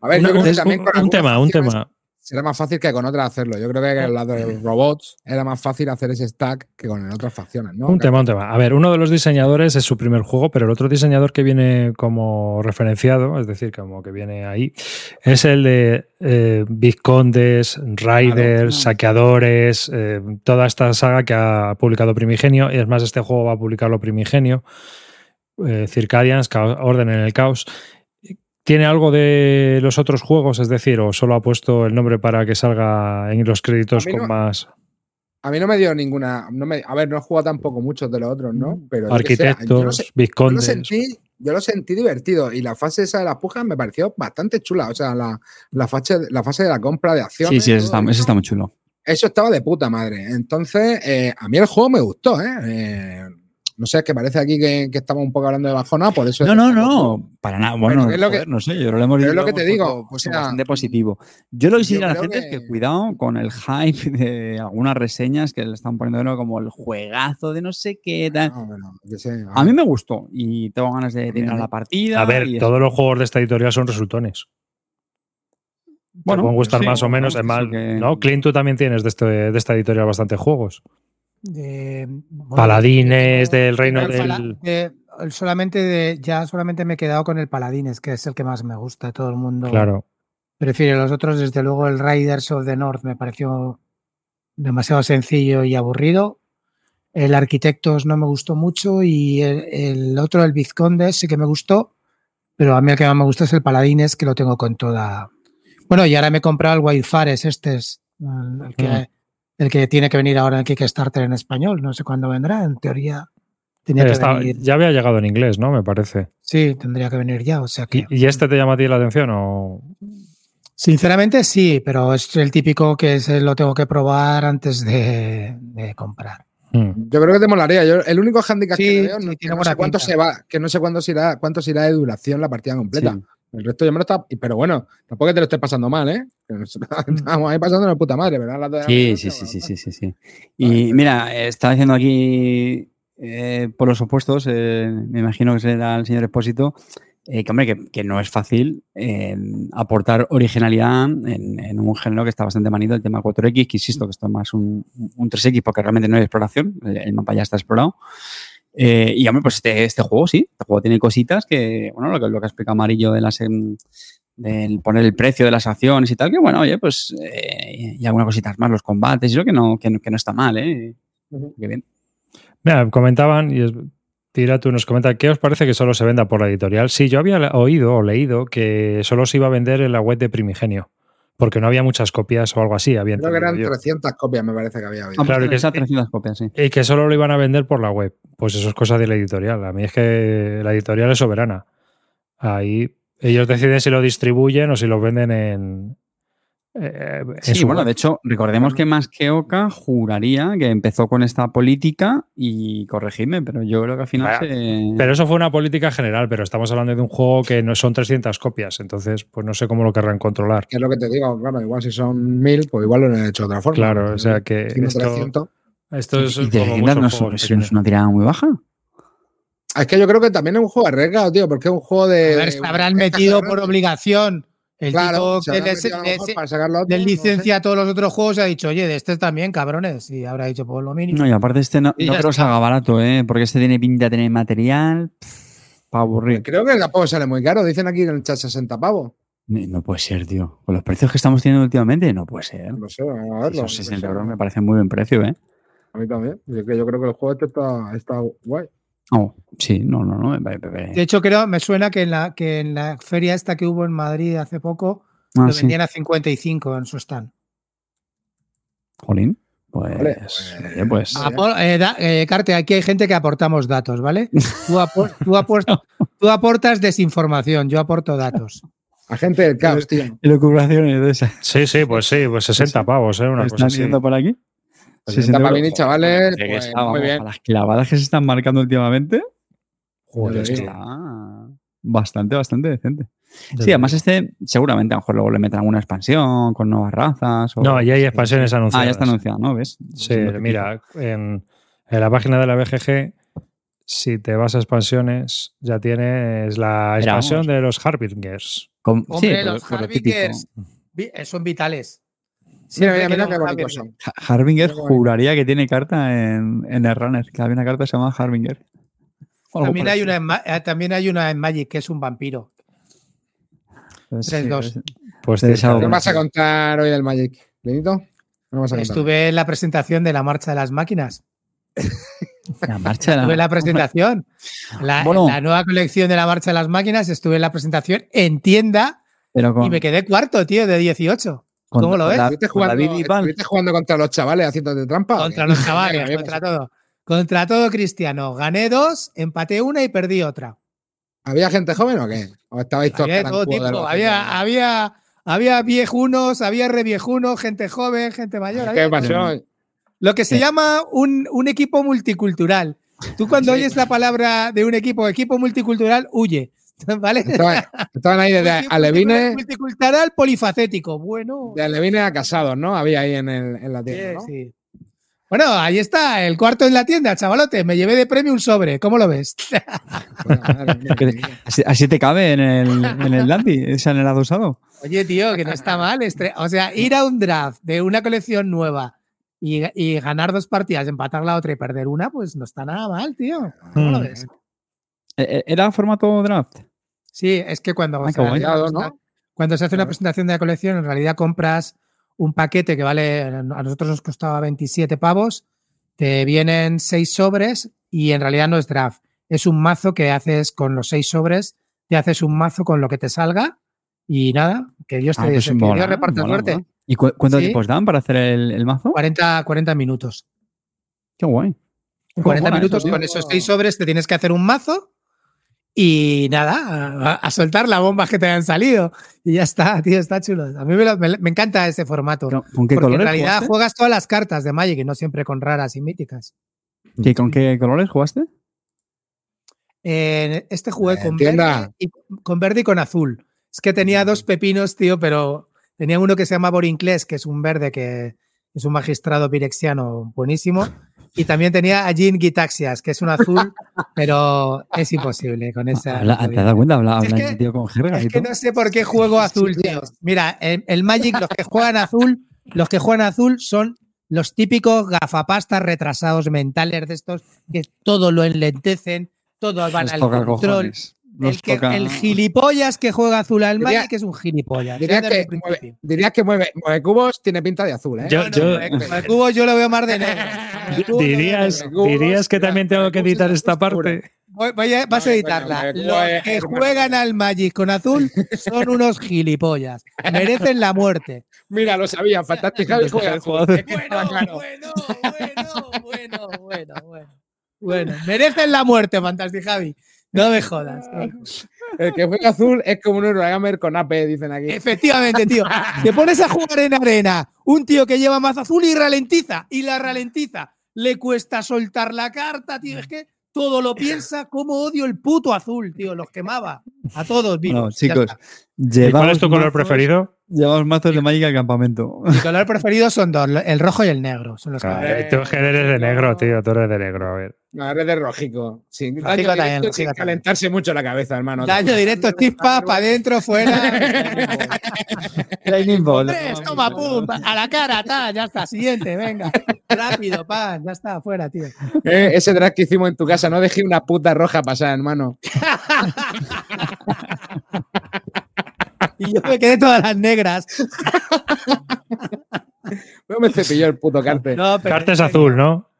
A ver, yo creo que un- también con un algunas tema, un tema. Será más fácil que con otras hacerlo. Yo creo que con la de los robots era más fácil hacer ese stack que con otras facciones, ¿no? Un tema, un tema. A ver, uno de los diseñadores es su primer juego, pero el otro diseñador que viene como referenciado, es decir, como que viene ahí, es el de eh, Vizcondes, Riders, Claro. Saqueadores, eh, toda esta saga que ha publicado Primigenio. Y es más, este juego va a publicarlo Primigenio. Eh, Circadians, Ca- Orden en el Caos. ¿Tiene algo de los otros juegos? Es decir, o solo ha puesto el nombre para que salga en los créditos con no- más. A mí no me dio ninguna. No me, a ver, no he jugado tampoco muchos de los otros, ¿no? Pero qué sé, Arquitectos, yo vizcondes. sentí, yo lo sentí divertido y la fase esa de las pujas me pareció bastante chula. O sea, la, la, fase, la fase de la compra de acciones. Sí, sí, eso todo está, eso está muy chulo. eso estaba de puta madre. Entonces, eh, a mí el juego me gustó, ¿eh? Eh, no sé, es que parece aquí que, que estamos un poco hablando de bajona, por eso. No, no, no, para nada. Bueno, Pero es lo que- joder, no sé, yo lo hemos pero es lo que te digo, sea, bastante positivo. Yo lo que sí diría a la gente es que- que cuidado con el hype de algunas reseñas que le están poniendo de nuevo como el juegazo de no sé qué tal. No, bueno, yo sé, A mí me gustó y tengo ganas de terminar la partida. A ver, y todos los juegos de esta editorial son resultones. Bueno, pueden gustar sí, más o menos. vamos, Es eso que- ¿no? Clint, tú también tienes de, este- de esta editorial bastantes juegos. De, bueno, Paladines, del reino del. de- solamente de, ya solamente me he quedado con el Paladines, que es el que más me gusta. Todo el mundo Claro. prefiere los otros. Desde luego, el Riders of the North me pareció demasiado sencillo y aburrido. El Arquitectos no me gustó mucho y el, el otro, el Vizconde, sí que me gustó. Pero a mí el que más me gusta es el Paladines, que lo tengo con toda. Bueno, y ahora me he comprado el Wildfares, este es el, el que, Mm. El que tiene que venir ahora en Kickstarter en español. No sé cuándo vendrá, en teoría tenía que está- venir. ya había llegado en inglés, ¿no? Me parece. Sí, tendría que venir ya. O sea que. ¿Y, y este te llama a ti la atención o.? Sinceramente sí, pero es el típico que se lo tengo que probar antes de, de comprar. Hmm. Yo creo que te molaría. Yo, el único handicap Sí, que veo sí, no, que tiene no sé cuánto pinta. se va, que no sé cuándo se irá, cuánto se irá de duración la partida completa. Sí. El resto yo me lo estaba. Pero bueno, tampoco que te lo estés pasando mal, ¿eh? Estamos ahí pasando de puta madre, ¿verdad? La Sí, sí, sí, sí, sí, sí, sí. Y mira, estaba diciendo aquí eh, por los opuestos, eh, me imagino que será el señor Expósito, eh, que hombre, que, que no es fácil eh, aportar originalidad en, en un género que está bastante manido, el tema 4X, que insisto que esto es más un, un 3X porque realmente no hay exploración, el, el mapa ya está explorado. Eh, y hombre, pues este, este juego sí, este juego tiene cositas que, bueno, lo que, lo que ha explicado Amarillo de las... em, del poner el precio de las acciones y tal, que bueno, oye, pues eh, y algunas cositas más, los combates, y eso que no, que no, que no está mal, ¿eh? Qué bien. Mira, comentaban, y es- Tira, tú nos comenta, ¿qué os parece que solo se venda por la editorial? Sí, yo había oído o leído que solo se iba a vender en la web de Primigenio, porque no había muchas copias o algo así. Había Creo que eran yo. 300 copias, me parece que había habido. Ah, Claro, pues que está es- 300 copias, sí. Y que solo lo iban a vender por la web. Pues eso es cosa de la editorial. A mí es que la editorial es soberana. Ahí ellos deciden si lo distribuyen o si lo venden en. Eh, Sí, bueno, web. de hecho, recordemos que más que Oca juraría que empezó con esta política y corregidme, pero yo creo que al final Vaya, se... Pero eso fue una política general, pero estamos hablando de un juego que no son 300 copias, entonces pues no sé cómo lo querrán controlar. Es lo que te digo, claro, igual si son 1000, pues igual lo han hecho de otra forma. Claro, o sea que esto, 300. esto es y de como no, es, una tirada muy baja. Es que yo creo que también es un juego arriesgado, tío, porque es un juego de. A ver, se habrán metido por obligación. El Claro, tipo que habrán les, metido a lo mejor les- para sacarlo otro, les no sé. licencia a todos los otros juegos y ha dicho, oye, de este también, cabrones. Y habrá dicho, por lo mínimo. No, y aparte este no, no creo que salga barato, ¿eh? Porque este tiene pinta de tener material para aburrir. Creo que tampoco sale muy caro. Dicen aquí en el chat 60 pavos. No no puede ser, tío. Con los precios que estamos teniendo últimamente, no puede ser. No sé, vamos a verlo. Esos yo qué 60 sé. euros me parece muy buen precio, ¿eh? A mí también. Yo creo que el juego este está, está guay. Oh, sí, no, no, no. De hecho, creo, me suena que en la, que en la feria esta que hubo en Madrid hace poco, Ah, lo sí. vendían a 55 en su stand. Jolín. Pues, Vale, oye, pues, Apor- eh, da- eh, Carte, aquí hay gente que aportamos datos, ¿vale? Tú, apor- tú apor- tú aportas desinformación, yo aporto datos. Agente del caos, tío. Elucubraciones de esas. Sí, sí, pues sí, pues 60 pavos, ¿eh? Una ¿Me cosa están así. por aquí? 60 pavini, chavales. Pues, está, muy vamos, bien. a Las clavadas que se están marcando últimamente. Joder, es que sí. está bastante, bastante decente. Sí, además este seguramente a lo mejor luego le metan alguna expansión con nuevas razas. o- No, y hay expansiones Ah, anunciadas. ya está anunciado, ¿no? ¿Ves? Sí, mira, en, en la página de la BGG, si te vas a expansiones, ya tienes la expansión de los Harbingers. Con- sí, Hombre, pero- los. Harbingers eh, son vitales. Mira, qué Harbinger. son. Juraría que tiene carta en, en el runner, que había una carta que se llama Harbinger. También hay, una eh, también hay una en Magic que es un vampiro. Pues tres, sí, dos. pues- Pues. ¿Qué vas a contar hoy del Magic? ¿Lenito? ¿Qué vas a contar? Estuve en la presentación de la marcha de las máquinas. La marcha de la- Estuve en la presentación. La, Bueno. la nueva colección de la marcha de las máquinas, estuve en la presentación en tienda Pero con, y me quedé cuarto, tío, de 18. Con- ¿Cómo lo ves? la- ¿Estuviste jugando, estuviste contra los chavales haciéndote trampa? Contra los chavales, contra todo. Contra todo, Cristiano. Gané dos, empaté una y perdí otra. ¿Había gente joven o qué? ¿O estabais todos Había todo de Había, había, había viejunos, había reviejunos, gente joven, gente mayor. ¿Qué pasó? Lo que se llama un, un equipo multicultural. Tú cuando Sí. oyes la palabra de un equipo, equipo multicultural, huye. ¿Vale? Estaban, estaban ahí desde Alevines, Multicultural polifacético. Bueno. de Alevines a casados, ¿no? Había ahí en, el, en la Sí, tienda, ¿no? sí. Bueno, ahí está, el cuarto en la tienda, chavalote. Me llevé de premio un sobre. ¿Cómo lo ves? Bueno, madre mía. Así, así te cabe en el, en el Dandy, ese en el adosado. Oye, tío, que no está mal. O sea, ir a un draft de una colección nueva y, y ganar dos partidas, empatar la otra y perder una, pues no está nada mal, tío. ¿Cómo lo Mm. ves? Eh, eh, ¿Era formato draft? Sí, es que cuando, Ah, cuando se hace una presentación de la colección, en realidad compras un paquete que vale, a nosotros nos costaba 27 pavos, te vienen seis sobres y en realidad no es draft. Es un mazo que haces con los seis sobres, te haces un mazo con lo que te salga y nada, que Dios te, Ah, pues que mola, Dios reparte mola, suerte. mola. ¿Y cu- cuántos Sí. tipos dan para hacer el, el mazo? 40, 40 minutos. Qué guay. En ¿Cómo 40 mola minutos eso, con esos seis sobres te tienes que hacer un mazo y nada, a, a soltar las bombas que te hayan salido. Y ya está, tío, está chulo. A mí me, lo- me- me encanta ese formato. ¿Con qué porque en colores realidad jugaste? juegas todas las cartas de Magic y no siempre con raras y míticas. ¿Y con qué colores jugaste? Eh, este jugué Eh, con verde, y, con verde y con azul. Es que tenía dos pepinos, tío, pero tenía uno que se llama Borinclés, que es un verde que es un magistrado pirexiano buenísimo. Y también tenía a Jean Gitaxias, que es un azul, pero es imposible con esa. Habla- ¿Te has dado cuenta? Habla, Es que- tío con jerga Es que no sé por qué juego azul, tío. Mira, el, el Magic, los que juegan azul, los que juegan azul son los típicos gafapastas retrasados mentales de estos que todo lo enlentecen, todos van Los al control. cojones. El, que, toca- el gilipollas que juega azul al Diría- Magic es un gilipollas. Desde que, el mueve, dirías que mueve, mueve cubos, tiene pinta de azul, ¿eh? Yo- No, no, yo- lo veo más de negro. ¿Dirías, negro. Cubos, dirías que también tengo que cubos editar es esta parte? Voy- voy a- vas a No, editarla. Los que juegan al Magic con azul son unos gilipollas. Merecen la muerte. Mira, lo sabía, fantástico. Javi juega bueno, bueno, bueno, bueno, bueno. Bueno, merecen la muerte, Fantastic Javi. No me jodas. El que juega azul es como un Eurogamer con AP, dicen aquí. Efectivamente, tío. Te pones a jugar en arena. Un tío que lleva más azul y ralentiza. Y la ralentiza. Le cuesta soltar la carta, tío. Es que todo lo piensa. Cómo odio el puto azul, tío. Los quemaba. A todos, vivos. Ya chicos, está. ¿Y llevamos cuál es tu color mazos- preferido? Llevamos mazos de Magic al campamento. Mi color preferido son dos: el rojo y el negro. Son los que- Claro, tú eres de negro, tío. Tú eres de negro. A ver. No, eres de rojico. Sí, Rojico daño también, directo rojico sin también. calentarse mucho la cabeza, hermano. Daño directo, chispa, para adentro, fuera. Lightning Ball. Tres, toma, pum, a la cara, ta, ya está, siguiente, venga. Rápido, pan, ya está, fuera, tío. Eh, ese drag que hicimos en tu casa, no dejé una puta roja pasar, hermano. Y yo me quedé todas las negras. No me cepilló el puto carte. No, es azul, ¿no?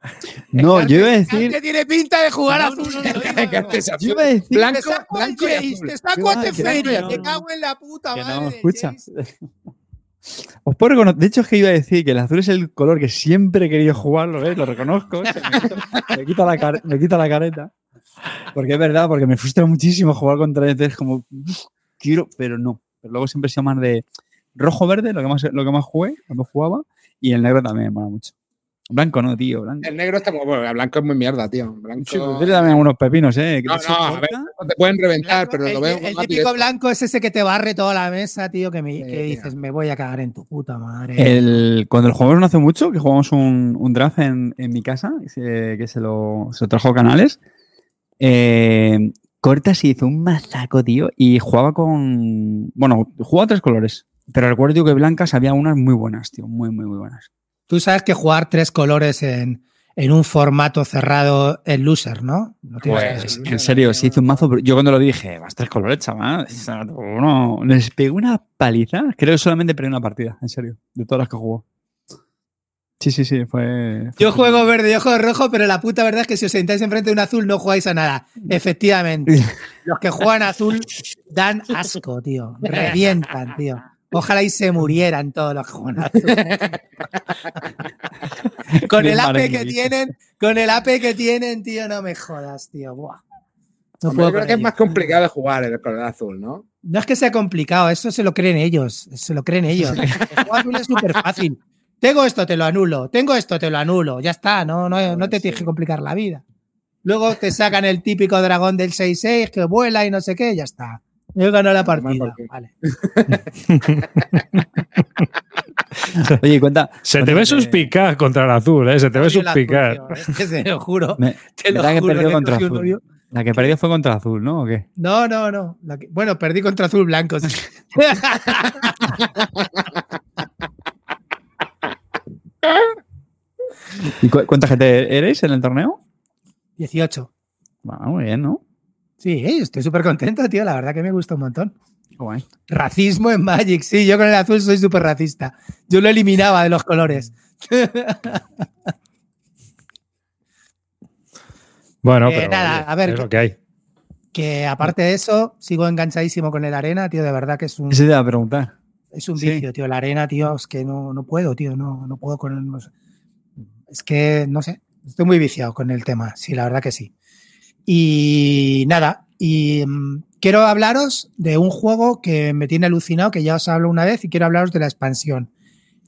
No, yo iba a Carte decir. tiene pinta de jugar azul. no, no, no, Carte es azul. Yo iba a decir. Blanco, Te saco blanco y azul. te saco a te cago en la puta Que madre. escucha. Os puedo reconocer. De hecho, es que iba a decir que el azul es el color que siempre he querido jugar, lo ves, lo reconozco. Me, quita, me quita la care- me quita la careta. Porque es verdad, porque me frustra muchísimo jugar contra él. Es como, "Uf, quiero, pero no. Pero luego siempre he sido más de rojo-verde, lo que más, lo que más jugué cuando jugaba. Y el negro también me mola mucho. Blanco no, tío, blanco. El negro está muy bueno. El blanco es muy mierda, tío. Blanco. Sí, pero tiene también algunos pepinos, ¿eh? No, te no, a ver, no te pueden reventar, pero el, lo veo el más típico blanco es ese que te barre toda la mesa, tío, que, me, Sí, que tío. dices, me voy a cagar en tu puta madre. El, cuando el jugamos no hace mucho, que jugamos un, un draft en, en mi casa, que se, que se lo, se lo trajo Canales, eh, Cortas hizo un mazaco, tío, y jugaba con... Bueno, jugaba tres colores, pero recuerdo tío, que blancas había unas muy buenas, tío, muy, muy, muy buenas. Tú sabes que jugar tres colores en, en un formato cerrado es loser, ¿no? No tienes que Pues, en serio, se hizo un mazo... Yo cuando lo dije, vas tres colores, chaval, no, les pegó una paliza, creo que solamente perdí una partida, en serio, de todas las que jugó. Sí, sí, sí, fue... Yo juego verde, yo juego rojo, pero la puta verdad es que si os sentáis enfrente de un azul no jugáis a nada. Efectivamente. Los que juegan azul dan asco, tío. Revientan, tío. Ojalá y se murieran todos los que juegan azul. con el AP que tienen, con el AP que tienen, tío, no me jodas, tío. Buah. No, Hombre, puedo yo creo que es más complicado de jugar el color azul, ¿no? No es que sea complicado, eso se lo creen ellos, se lo creen ellos. El juego azul es súper fácil. Tengo esto, te lo anulo. Tengo esto, te lo anulo. Ya está, no, no, no te tienes que complicar la vida. Luego te sacan el típico dragón del 6-6 que vuela y no sé qué, ya está. Yo ganó la partida. Vale. Oye, cuenta. Se te ve que- suspicaz contra el azul, ¿eh? Se te ve azul, es que se lo juro. Me, Te lo que juro perdió que contra azul. La que perdió fue contra azul, ¿no? ¿O qué? No, no, no. La que- bueno, perdí contra azul blanco. sí. ¿Y cu- cuánta gente eres en el torneo? 18. Bueno, muy bien, ¿no? Sí, estoy súper contento, tío. La verdad que me gusta un montón. Guay. Racismo en Magic, sí, yo con el azul soy súper racista. Yo lo eliminaba de los colores. Bueno, Eh, pero nada, oye, a ver, es que- lo que hay. Que aparte de eso, sigo enganchadísimo con el arena, tío. De verdad que es un, Eso te iba a preguntar. Es un sí. vicio, tío. La arena, tío, es que no, no puedo, tío. No, no puedo con. no sé. Es que, no sé, estoy muy viciado con el tema. Sí, la verdad que sí. Y nada, y mm, quiero hablaros de un juego que me tiene alucinado, que ya os hablo una vez, y quiero hablaros de la expansión.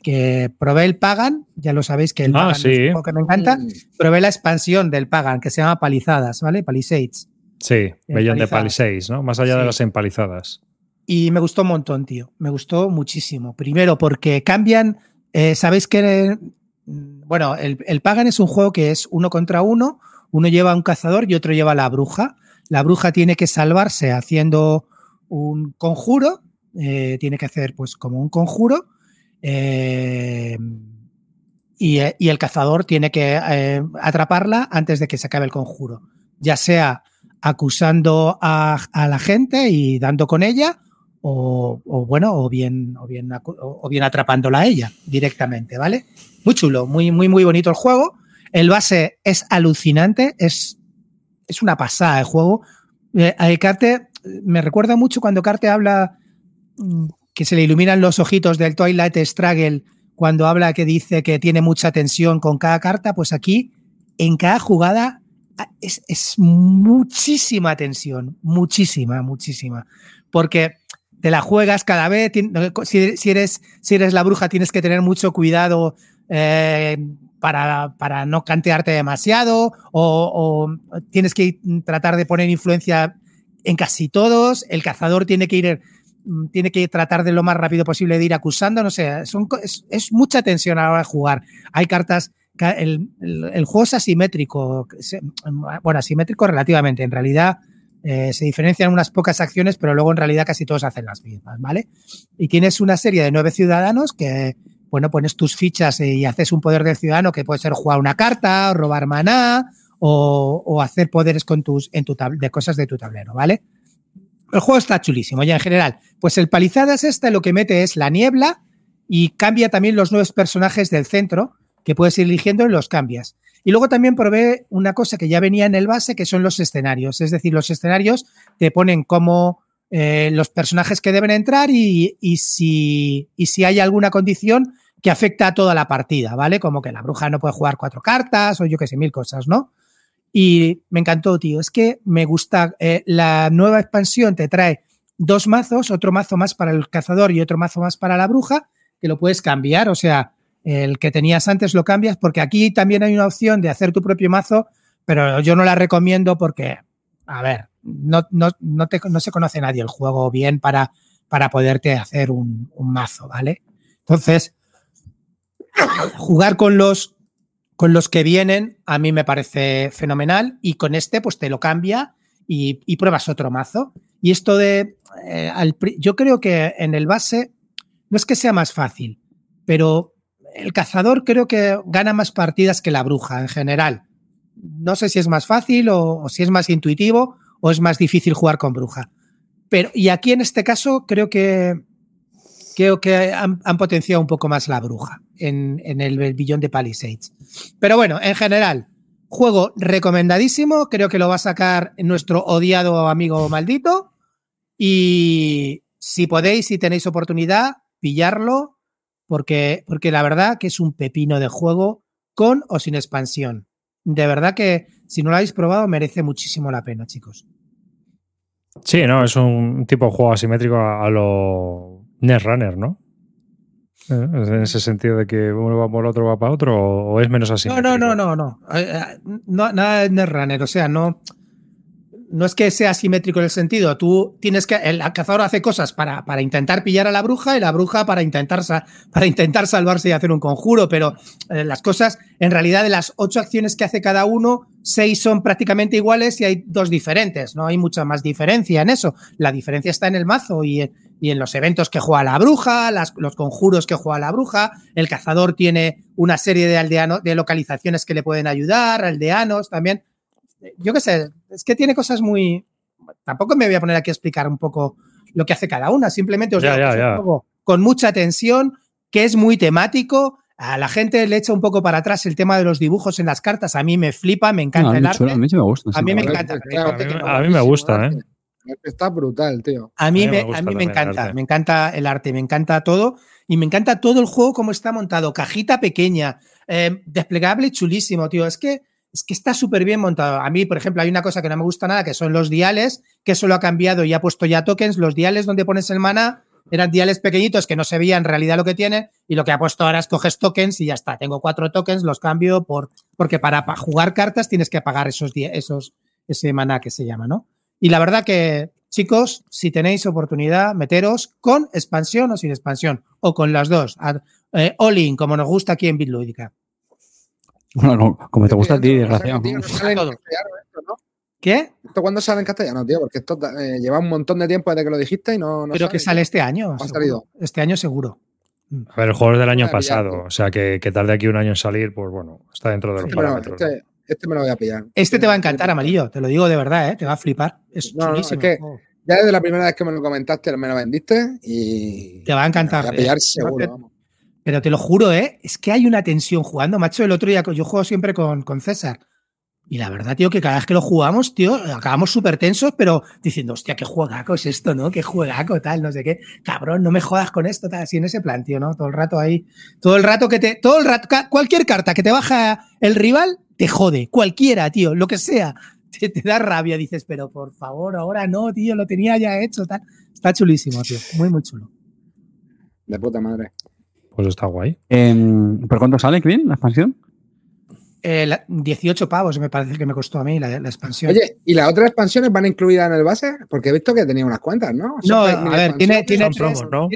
Que probé el Pagan, ya lo sabéis que el Ah, Pagan sí. es un juego que me encanta. Mm. Probé la expansión del Pagan, que se llama Palizadas, ¿vale? Palisades. Sí, Beyond de Empalizadas. Palisades, ¿no? Más allá de las empalizadas. Y me gustó un montón, tío. Me gustó muchísimo. Primero, porque cambian. eh, Sabéis que. mm, Bueno, el, el Pagan es un juego que es uno contra uno. Uno lleva a un cazador y otro lleva a la bruja. La bruja tiene que salvarse haciendo un conjuro. eh, tiene que hacer, pues, como un conjuro. eh, y, y el cazador tiene que atraparla antes de que se acabe el conjuro. Ya sea acusando a, a la gente y dando con ella, o, bueno, o bien, o, bien, o bien atrapándola a ella directamente, ¿vale? Muy chulo, muy, muy, muy bonito el juego. El base es alucinante, es, es una pasada el juego. Eh, Carte me recuerda mucho cuando Carte habla mm, que se le iluminan los ojitos del Twilight Struggle cuando habla que dice que tiene mucha tensión con cada carta, pues aquí en cada jugada ah, es, es muchísima tensión, muchísima, muchísima. Porque te la juegas cada vez, si, eres, si eres la bruja tienes que tener mucho cuidado eh, para, para no cantearte demasiado o, tienes que tratar de poner influencia en casi todos, el cazador tiene que ir mm, tiene que tratar de lo más rápido posible de ir acusando, no sé, son, es, es mucha tensión a la hora de jugar. Hay cartas, ca- el, el- el juego es asimétrico, se- bueno, asimétrico relativamente, en realidad eh, se diferencian unas pocas acciones, pero luego en realidad casi todos hacen las mismas, ¿vale? Y tienes una serie de nueve ciudadanos que, bueno, pones tus fichas y haces un poder del ciudadano que puede ser jugar una carta, robar maná, o, hacer poderes con tus, en tu de cosas de tu tablero, ¿vale? El juego está chulísimo, ya en general. Pues el Palizadas este lo que mete es la niebla y cambia también los nuevos personajes del centro, que puedes ir eligiendo y los cambias. Y luego también probé una cosa que ya venía en el base, que son los escenarios. Es decir, los escenarios te ponen como eh, los personajes que deben entrar y, y si, y si hay alguna condición que afecta a toda la partida, ¿vale? Como que la bruja no puede jugar cuatro cartas o yo qué sé, mil cosas, ¿no? Y me encantó, tío. Es que me gusta. eh, la nueva expansión te trae dos mazos, otro mazo más para el cazador y otro mazo más para la bruja, que lo puedes cambiar. O sea, el que tenías antes lo cambias, porque aquí también hay una opción de hacer tu propio mazo, pero yo no la recomiendo porque, a ver, no, no, no, te- no se conoce nadie el juego bien para, para poderte hacer un, mazo, ¿vale? Entonces, jugar con los con los que vienen a mí me parece fenomenal y con este pues te lo cambia y, pruebas otro mazo. Y esto de, eh, al yo creo que en el base no es que sea más fácil, pero el cazador creo que gana más partidas que la bruja en general. No sé si es más fácil o, si es más intuitivo o es más difícil jugar con bruja. Pero, y aquí en este caso creo que creo que han, han potenciado un poco más la bruja en, en el, el billón de Palisades. Pero bueno, en general, juego recomendadísimo. Creo que lo va a sacar nuestro odiado amigo maldito. Y si podéis, si tenéis oportunidad, pillarlo porque, porque la verdad que es un pepino de juego con o sin expansión. De verdad que si no lo habéis probado merece muchísimo la pena, chicos. Sí, no, es un tipo de juego asimétrico a, a lo Netrunner, ¿no? Eh, En ese sentido de que uno va por otro, va para otro, o es menos No, asimétrico. no, no, no, no. Eh, eh, no nada de Netrunner, o sea, no, no es que sea simétrico en el sentido. Tú tienes que. El cazador hace cosas para, para intentar pillar a la bruja y la bruja para intentar, para intentar salvarse y hacer un conjuro, pero eh, las cosas, en realidad, de las ocho acciones que hace cada uno, seis son prácticamente iguales y hay dos diferentes. No hay mucha más diferencia en eso. La diferencia está en el mazo y en, y en los eventos que juega la bruja, las- los conjuros que juega la bruja. El cazador tiene una serie de aldeanos, de localizaciones que le pueden ayudar, aldeanos también. Yo qué sé, es que tiene cosas muy. Tampoco me voy a poner aquí a explicar un poco lo que hace cada una. Simplemente os Ya, digo ya, que es un juego con mucha tensión, que es muy temático. A la gente le echa un poco para atrás el tema de los dibujos en las cartas. A mí me flipa, me encanta a mí el me arte. chulo, a mí sí me gusta. A mí me encanta. A mí- me gusta, que Está brutal, tío. A mí, A mí me me, gusta a mí me también el encanta, me encanta el arte, me encanta todo y me encanta todo el juego como está montado. Cajita pequeña, eh, desplegable chulísimo, tío. Es que, es que está súper bien montado. A mí, por ejemplo, hay una cosa que no me gusta nada, que son los diales, que eso lo ha cambiado y ha puesto ya tokens. Los diales donde pones el mana eran diales pequeñitos que no se veía en realidad lo que tienen y lo que ha puesto ahora es coges tokens y ya está. Tengo cuatro tokens, los cambio por porque para, pa- jugar cartas tienes que pagar esos, esos ese maná que se llama, ¿no? Y la verdad que, chicos, si tenéis oportunidad, meteros con expansión o sin expansión, o con las dos. eh, all in, como nos gusta aquí en Bitlúdica. Bueno, como, como te gusta a ti, no sale, desgraciado. no sale ¿no? ¿Qué? ¿Esto cuándo sale en castellano, tío? Porque esto eh, lleva un montón de tiempo desde que lo dijiste y no, no Pero que sale este año. ha salido? Este año seguro. A ver, el juego es del año pasado, o sea que, que tarde aquí un año en salir, pues bueno, está dentro de los Este lo, parámetros. ¿no? este, este me lo voy a pillar. Este te va a encantar, Amarillo. Te lo digo de verdad, ¿eh? Te va a flipar. Es No, no, es chulísimo. que- Ya desde la primera vez que me lo comentaste, me lo vendiste y. Te va a encantar. Me lo voy a pillar eh. seguro. No vamos. Pero te lo juro, ¿eh? Es que hay una tensión jugando, macho. El otro día, yo juego siempre con, con César. Y la verdad, tío, que cada vez que lo jugamos, tío, acabamos súper tensos, pero diciendo, hostia, qué juegaco es esto, ¿no? Qué juegaco, tal, no sé qué. Cabrón, no me jodas con esto, tal, así en ese plan, tío, ¿no? Todo el rato ahí. Todo el rato que te. Todo el rato. Cualquier carta que te baja el rival, te jode. Cualquiera, tío, lo que sea. Te, te da rabia, dices, pero por favor, ahora no, tío, lo tenía ya hecho, tal. Está chulísimo, tío. Muy, muy chulo. De puta madre. Pues está guay. Em, ¿Por cuánto sale, Clean, la expansión? Eh, la- 18 pavos me parece que me costó a mí la, la expansión. Oye, ¿y las otras expansiones van incluidas en el base? Porque he visto que tenía unas cuantas, ¿no? no, a ver, tiene, expansiones. tiene Son tres- promos, ¿no?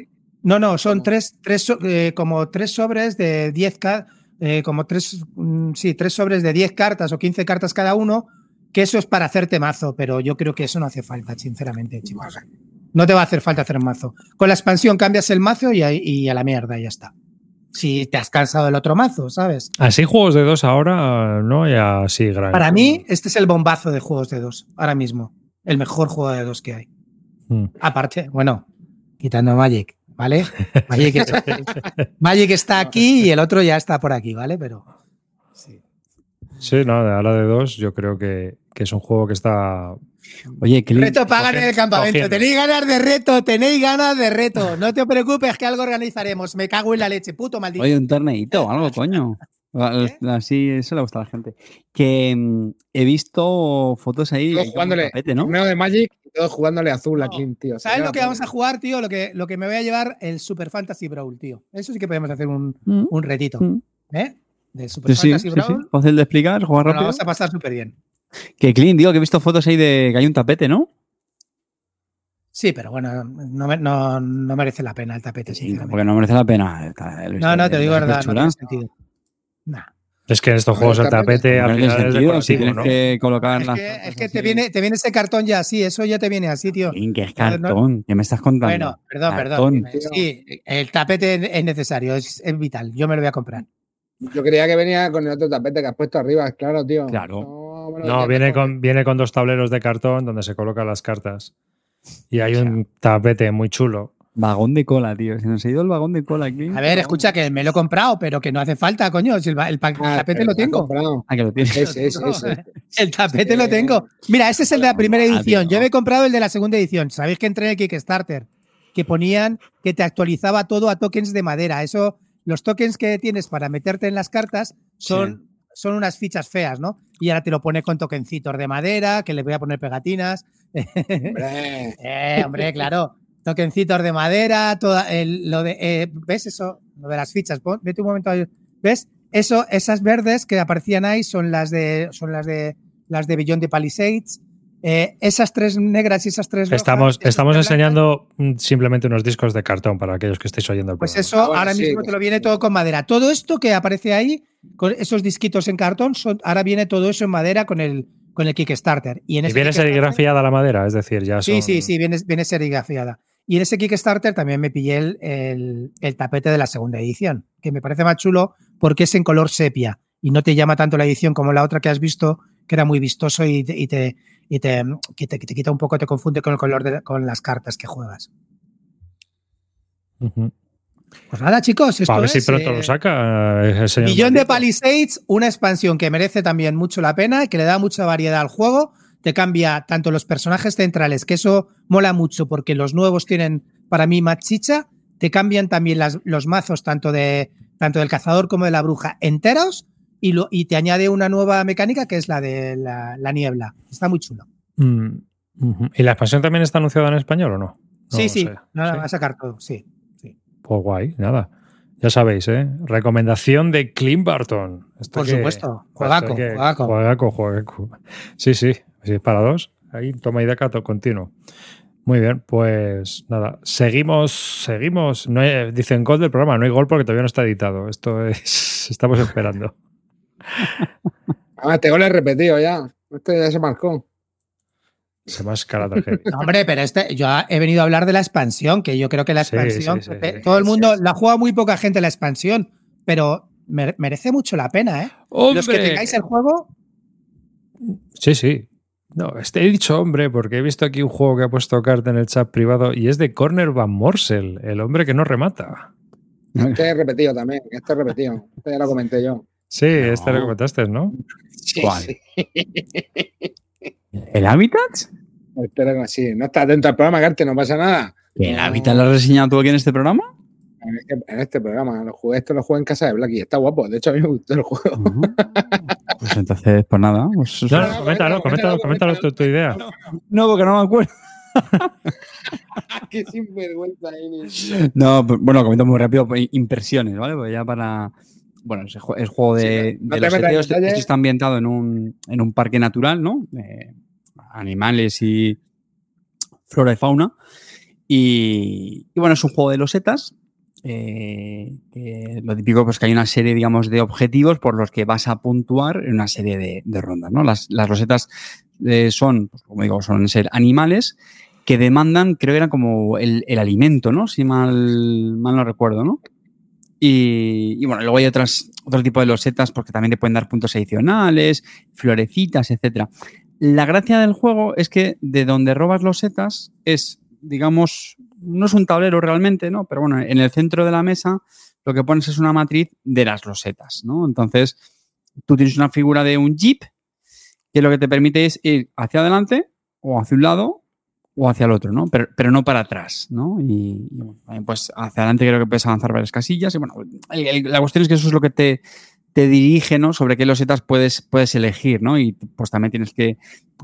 No, no, son ¿Cómo? tres, tres eh, como tres sobres de 10 ca- eh, como tres, mm, sí, tres sobres de 10 cartas o 15 cartas cada uno, que eso es para hacerte mazo, pero yo creo que eso no hace falta, sinceramente, chicos. No te va a hacer falta hacer mazo. Con la expansión cambias el mazo y, a la mierda, y ya está. Si te has cansado del otro mazo, ¿sabes? Así juegos de dos ahora, no y así gran. Para mí, este es el bombazo de juegos de dos, ahora mismo. El mejor juego de dos que hay. Mm. Aparte, bueno, quitando Magic, ¿vale? Magic, es- Magic está aquí y el otro ya está por aquí, ¿vale? Pero. sí. Sí, no, de ahora de dos, yo creo que, que es un juego que está. Oye, Clean, Reto pagan en el campamento. cogiendo. Tenéis ganas de reto, tenéis ganas de reto. No te preocupes que algo organizaremos. Me cago en la leche, puto maldito. Oye, un torneito o algo, coño. ¿Qué? Así, eso le gusta a la gente. Que mm, he visto fotos ahí. Todos de jugándole tapete, ¿no? torneo de Magic todos jugándole azul No. a Clint, tío. ¿Sabes lo que vamos a jugar, tío? Lo que, lo que me voy a llevar, el Super Fantasy Brawl, tío. Eso sí que podemos hacer un, Mm, un retito. mm. ¿Eh? Del Super Sí, Fantasy sí, Brawl. sí. Fácil de explicar, jugar rápido. vamos a pasar súper bien. Que Clean, digo que he visto fotos ahí de que hay un tapete, ¿no? Sí, pero bueno, no, me- no, no merece la pena el tapete, Sí, porque no merece la pena. Está- el No, no, te digo verdad, no tiene sentido. Nah. Es que en estos juegos el tapete al final es si tienes ¿no? que colocar Es las que, es te, viene, te viene ese cartón ya así, eso ya te viene así, tío. Es no- cartón. ¿Qué me estás contando? Bueno, perdón, Cartón. perdón. Sí, el tapete es necesario, es, es vital. Yo me lo voy a comprar. Yo creía que venía con el otro tapete que has puesto arriba, claro, tío. Claro. No, viene con, viene con dos tableros de cartón donde se colocan las cartas. Y hay un tapete muy chulo. Vagón de cola, tío. Se nos ha ido el vagón de cola aquí. A ver, escucha que me lo he comprado, pero que no hace falta, coño. Si el, Ah, tapete pero lo tengo. Ah, que lo tienes. Ese, ese, ese. El tapete Sí. lo tengo. Mira, este es el de la primera Ah, edición. Yo me he comprado el de la segunda edición. Sabéis que entré en el Kickstarter. que ponían que te actualizaba todo a tokens de madera. Eso, los tokens que tienes para meterte en las cartas son, son unas fichas feas, ¿no? Y ahora te lo pone con tokencitos de madera, que le voy a poner pegatinas. Hombre. Eh, hombre, claro. Tokencitos de madera, toda el- lo de, eh, ¿ves eso? Lo de las fichas. Pon- Vete un momento ahí. ¿Ves? Eso, esas verdes que aparecían ahí son las de, son las de, las de Beyond the Palisades. Eh, esas tres negras y esas tres rojas, Estamos, estamos blancas, enseñando mm, simplemente unos discos de cartón para aquellos que estéis oyendo el Pues programa. eso Ah, bueno, ahora sí, mismo pues te lo sí. viene todo con madera. Todo esto que aparece ahí, con esos disquitos en cartón, son, ahora viene todo eso en madera con el, con el Kickstarter. Y, en Y viene Kickstarter- serigrafiada la madera, es decir, ya Sí, son- sí, sí, viene, viene serigrafiada. Y en ese Kickstarter también me pillé el, el- el tapete de la segunda edición, que me parece más chulo porque es en color sepia y no te llama tanto la edición como la otra que has visto, que era muy vistoso y te, y te, y te, que te- que te quita un poco, te confunde con el color de con las cartas que juegas. Pues nada, chicos, esto A ver si pronto eh, lo saca eh, el señor Millón de. Palisades, una expansión que merece también mucho la pena, que le da mucha variedad al juego, te cambia tanto los personajes centrales, que eso mola mucho porque los nuevos tienen para mí más chicha, te cambian también las- los mazos tanto, de, tanto del cazador como de la bruja enteros y, lo, y te añade una nueva mecánica que es la de la, la niebla. Está muy chulo. Mm. ¿Y la expansión también está anunciada en español o no? No sí, sí, nada, Sí. va a sacar todo, sí. sí. Pues guay, nada. Ya sabéis, ¿eh? Recomendación de Clint Barton. Esto Por que- supuesto, esto juegaco, que- juegaco. Juegaco, juegaco. Sí, sí, sí, para dos. Ahí toma y daca continuo. Muy bien, pues nada, seguimos, seguimos. No hay- dicen gol del programa, no hay gol porque todavía no está editado. Esto es, estamos esperando. Además, este gol es repetido ya. Este ya se marcó. Se más cara tarjeta. No, hombre, pero este, yo he venido a hablar de la expansión, que yo creo que la expansión, sí, sí, pe- sí. todo el mundo, Sí, sí. la juega muy poca gente la expansión, pero mere- merece mucho la pena, ¿eh? Los que ¡Hombre! tengáis el juego, Sí, sí. No, este he dicho hombre porque he visto aquí un juego que ha puesto carta en el chat privado y es de Corner Van Morsel, el hombre que no remata. Este es repetido también. Este es repetido. Este ya lo comenté yo. Sí, este No. lo comentaste, ¿no? Sí, ¿Cuál? sí. ¿El Habitat? Espero que sí. No estás atento al programa, Carte, no pasa nada. ¿El Habitat lo has reseñado tú aquí en este programa? En este, en este programa. Lo jugué, esto lo jugué en casa de Blacky. Está guapo. De hecho, a mí me gustó el juego. Pues entonces, pues nada. pues- No, no, no, coméntalo, coméntalo, coméntalo, coméntalo tu, tu idea. No, porque no me acuerdo. Qué sinvergüenza, Ini. No, pues, bueno, comento muy rápido. Impresiones, ¿vale? Pues ya para. Bueno, es el jue- el juego de, Sí, no de los seteos. Esto está ambientado en un, en un parque natural, ¿no? Eh, animales y flora y fauna. Y, y bueno, es un juego de losetas. eh, lo típico pues que hay una serie, digamos, de objetivos por los que vas a puntuar en una serie de, de rondas, ¿no? Las, las losetas eh, son, pues, como digo, son ser animales que demandan, creo que era como el, el alimento, ¿no? Si mal, mal no recuerdo, ¿no? Y, y bueno, luego hay otras, otro tipo de losetas porque también te pueden dar puntos adicionales, florecitas, etcétera. La gracia del juego es que de donde robas losetas es, digamos, no es un tablero realmente, ¿no? Pero bueno, en el centro de la mesa lo que pones es una matriz de las losetas, ¿no? Entonces, tú tienes una figura de un jeep que lo que te permite es ir hacia adelante o hacia un lado o hacia el otro, ¿no? Pero, pero no para atrás, ¿no? Y, bueno, pues hacia adelante creo que puedes avanzar varias casillas y bueno, la cuestión es que eso es lo que te, te dirige, ¿no? Sobre qué losetas puedes, puedes elegir, ¿no? Y pues también tienes que,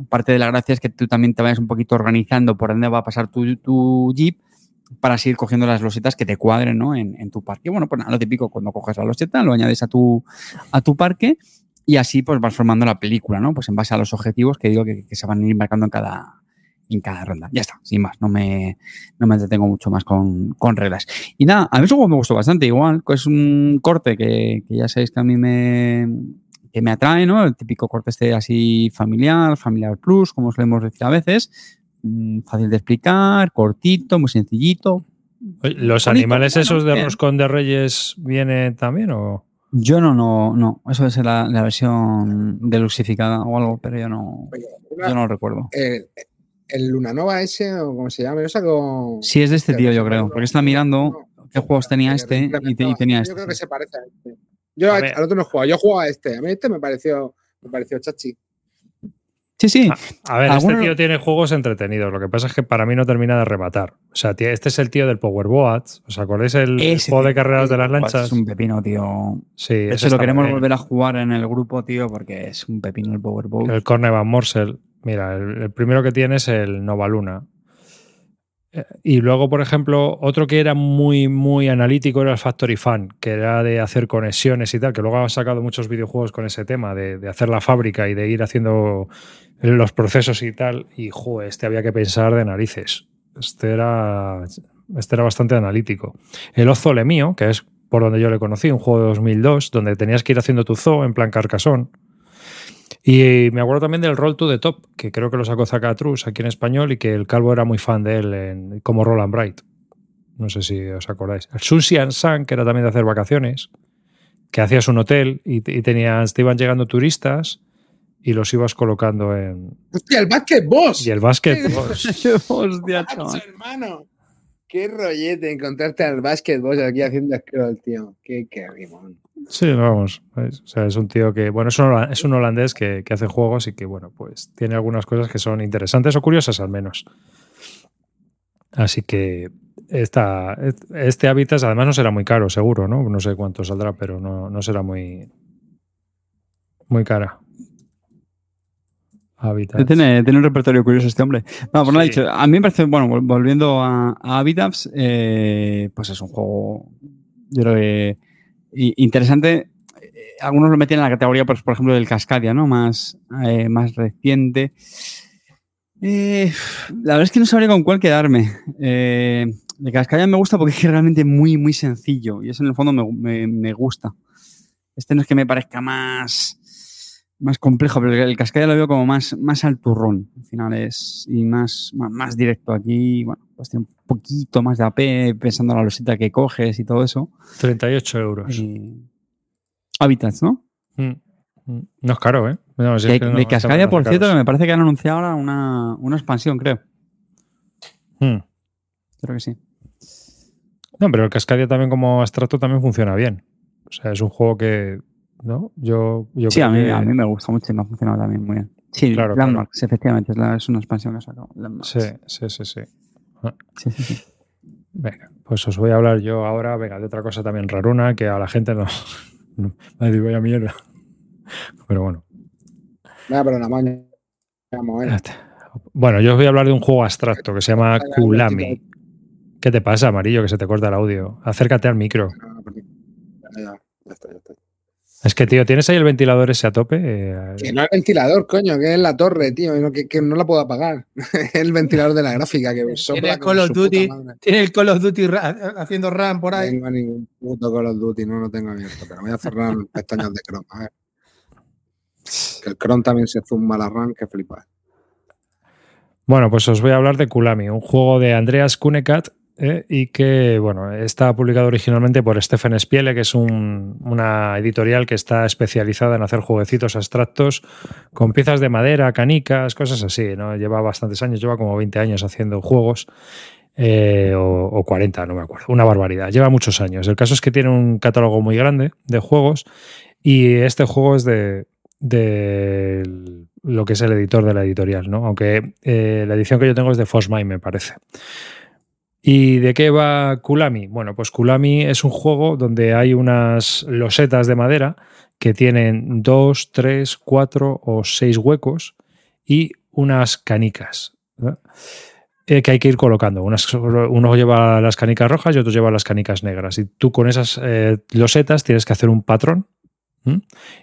parte de la gracia es que tú también te vayas un poquito organizando por dónde va a pasar tu, tu jeep para seguir cogiendo las losetas que te cuadren, ¿no? En, en tu parque. Bueno, pues nada, lo típico, cuando coges la loseta, lo añades a tu, a tu parque y así pues vas formando la película, ¿no? Pues en base a los objetivos que digo que, que se van a ir marcando en cada, en cada ronda. Ya está, sin más, no me, no me entretengo mucho más con, con reglas. Y nada, a mí juego me gustó bastante, igual, es un corte que, que ya sabéis que a mí me, que me atrae, ¿no? El típico corte este así familiar, familiar plus, como solemos decir a veces. Mm, Fácil de explicar, cortito, muy sencillito. ¿Los Bonito, animales bueno, esos de bien. Roscón de Reyes vienen también o...? Yo no, no, no. Eso es la, la versión deluxificada o algo, pero yo no, Oye, yo no lo recuerdo. el, el Lunanova ese, o como se llama, yo saco. Sí, es de este tío, yo no, creo. Porque está mirando qué juegos tenía este y, te- y tenía Yo este. creo que sí. se parece a este. Yo A ver. al otro no he jugado, yo he jugado a este. A mí este me pareció, me pareció chachi. Sí, sí. A, a ver, este tío tiene juegos entretenidos. Lo que pasa es que para mí no termina de rematar. O sea, este es el tío del Powerboat. ¿Os acordáis el Ese juego de tío, carreras de las lanchas? Es un pepino, tío. Sí, Eso lo queremos bien. volver a jugar en el grupo, tío, porque es un pepino el Powerboat. El Corne Van Morsel. Mira, el, primero que tiene es el Nova Luna. Eh, Y luego, por ejemplo, otro que era muy, muy analítico era el Factory Fan, que era de hacer conexiones y tal, que luego han sacado muchos videojuegos con ese tema, de, de hacer la fábrica y de ir haciendo los procesos y tal. Y, joder, este había que pensar de narices. Este era, este era bastante analítico. El Ozo Le Mío, que es por donde yo le conocí, un juego de 2002, donde tenías que ir haciendo tu zoo en plan carcasón. Y me acuerdo también del Roll to the Top, que creo que lo sacó Zacatrus aquí en español y que el Calvo era muy fan de él en- como Roland Bright. No sé si os acordáis. El Sunsian Sun, que era también de hacer vacaciones, que hacías un hotel y, y tenías, te iban llegando turistas y los ibas colocando en. ¡Hostia, el Basket Boss! Y el básquet. pues, Hostia, ¡Macho, chaval. hermano! ¡Qué rollete encontrarte al Basket Boss aquí haciendo scroll, tío! ¡Qué, qué rimón! Sí, vamos. O sea, es un tío que, bueno, es un, hola- es un holandés que, que hace juegos y que, bueno, pues tiene algunas cosas que son interesantes o curiosas al menos. Así que esta, este Habitat además no será muy caro, seguro, ¿no? No sé cuánto saldrá, pero no, no será muy, muy cara. Habitat. Tiene, tiene un repertorio curioso este hombre. No, nada Sí. dicho. A mí me parece, bueno, vol- volviendo a, a Habitats, eh, pues es un juego, yo creo que interesante. Eh, Algunos lo metían en la categoría, pues, por ejemplo, del Cascadia, ¿no? Más, eh, más reciente. Eh, la verdad es que no sabría con cuál quedarme. Eh, de Cascadia me gusta porque es realmente muy, muy sencillo. Y eso en el fondo me, me- me gusta. Este no es que me parezca más, más complejo, pero el Cascadia lo veo como más, más al turrón. Al final es y más, más, más directo aquí. Bueno, pues tiene un poquito más de AP pensando en la losita que coges y todo eso. 38 euros. Y- Habitats, ¿no? Mm. Mm. No es caro, ¿eh? No, si de es que no- de no Cascadia, por cierto, que me parece que han anunciado ahora una, una expansión, creo. Mm. Creo que sí. No, pero el Cascadia también como abstracto también funciona bien. O sea, es un juego que, ¿no? Yo, yo Sí, creo a mí, que- a mí me gusta mucho y me ha funcionado también muy bien. Sí, Claro, Landmarks, efectivamente, es, la- es una expansión que ha sacado. Landmarks. Sí, sí, sí, sí. Sí, sí, sí. Venga, pues os voy a hablar yo ahora, venga, de otra cosa también raruna que a la gente no. no a decir, vaya mierda. Pero bueno. Venga, pero nada más. Vamos, eh. Bueno, yo os voy a hablar de un juego abstracto que se llama Kulami. ¿Qué te pasa, amarillo, que se te corta el audio? Acércate al micro. Ya, ya, ya está, ya está. Es que, tío, ¿tienes ahí el ventilador ese a tope? Eh, Que no es ventilador, coño, que es la torre, tío, no, que, que no la puedo apagar. es el ventilador de la gráfica que sopla Tiene como Call of Duty, tiene el Call of Duty ra- haciendo RAM por No ahí. tengo ningún puto Call of Duty, no lo tengo abierto, pero voy a cerrar pestañas de Chrome. A ver. Que el Chrome también se zumba la RAM, que flipas. Bueno, pues os voy a hablar de Kulami, un juego de Andreas Kunekat eh, y que, bueno, está publicado originalmente por Stephen Spiele, que es un- una editorial que está especializada en hacer jueguecitos abstractos con piezas de madera, canicas, cosas así, ¿no? Lleva bastantes años, lleva como 20 años haciendo juegos. eh, o, o 40, no me acuerdo, una barbaridad. Lleva muchos años. El caso es que tiene un catálogo muy grande de juegos y este juego es de, lo que es el editor de la editorial, ¿no? Aunque eh, la edición que yo tengo es de Fosmai, me parece. ¿Y de qué va Kulami? Bueno, pues Kulami es un juego donde hay unas losetas de madera que tienen dos, tres, cuatro o seis huecos y unas canicas. eh, que hay que ir colocando. Unas- uno lleva las canicas rojas y otro lleva las canicas negras. Y tú con esas eh, losetas tienes que hacer un patrón.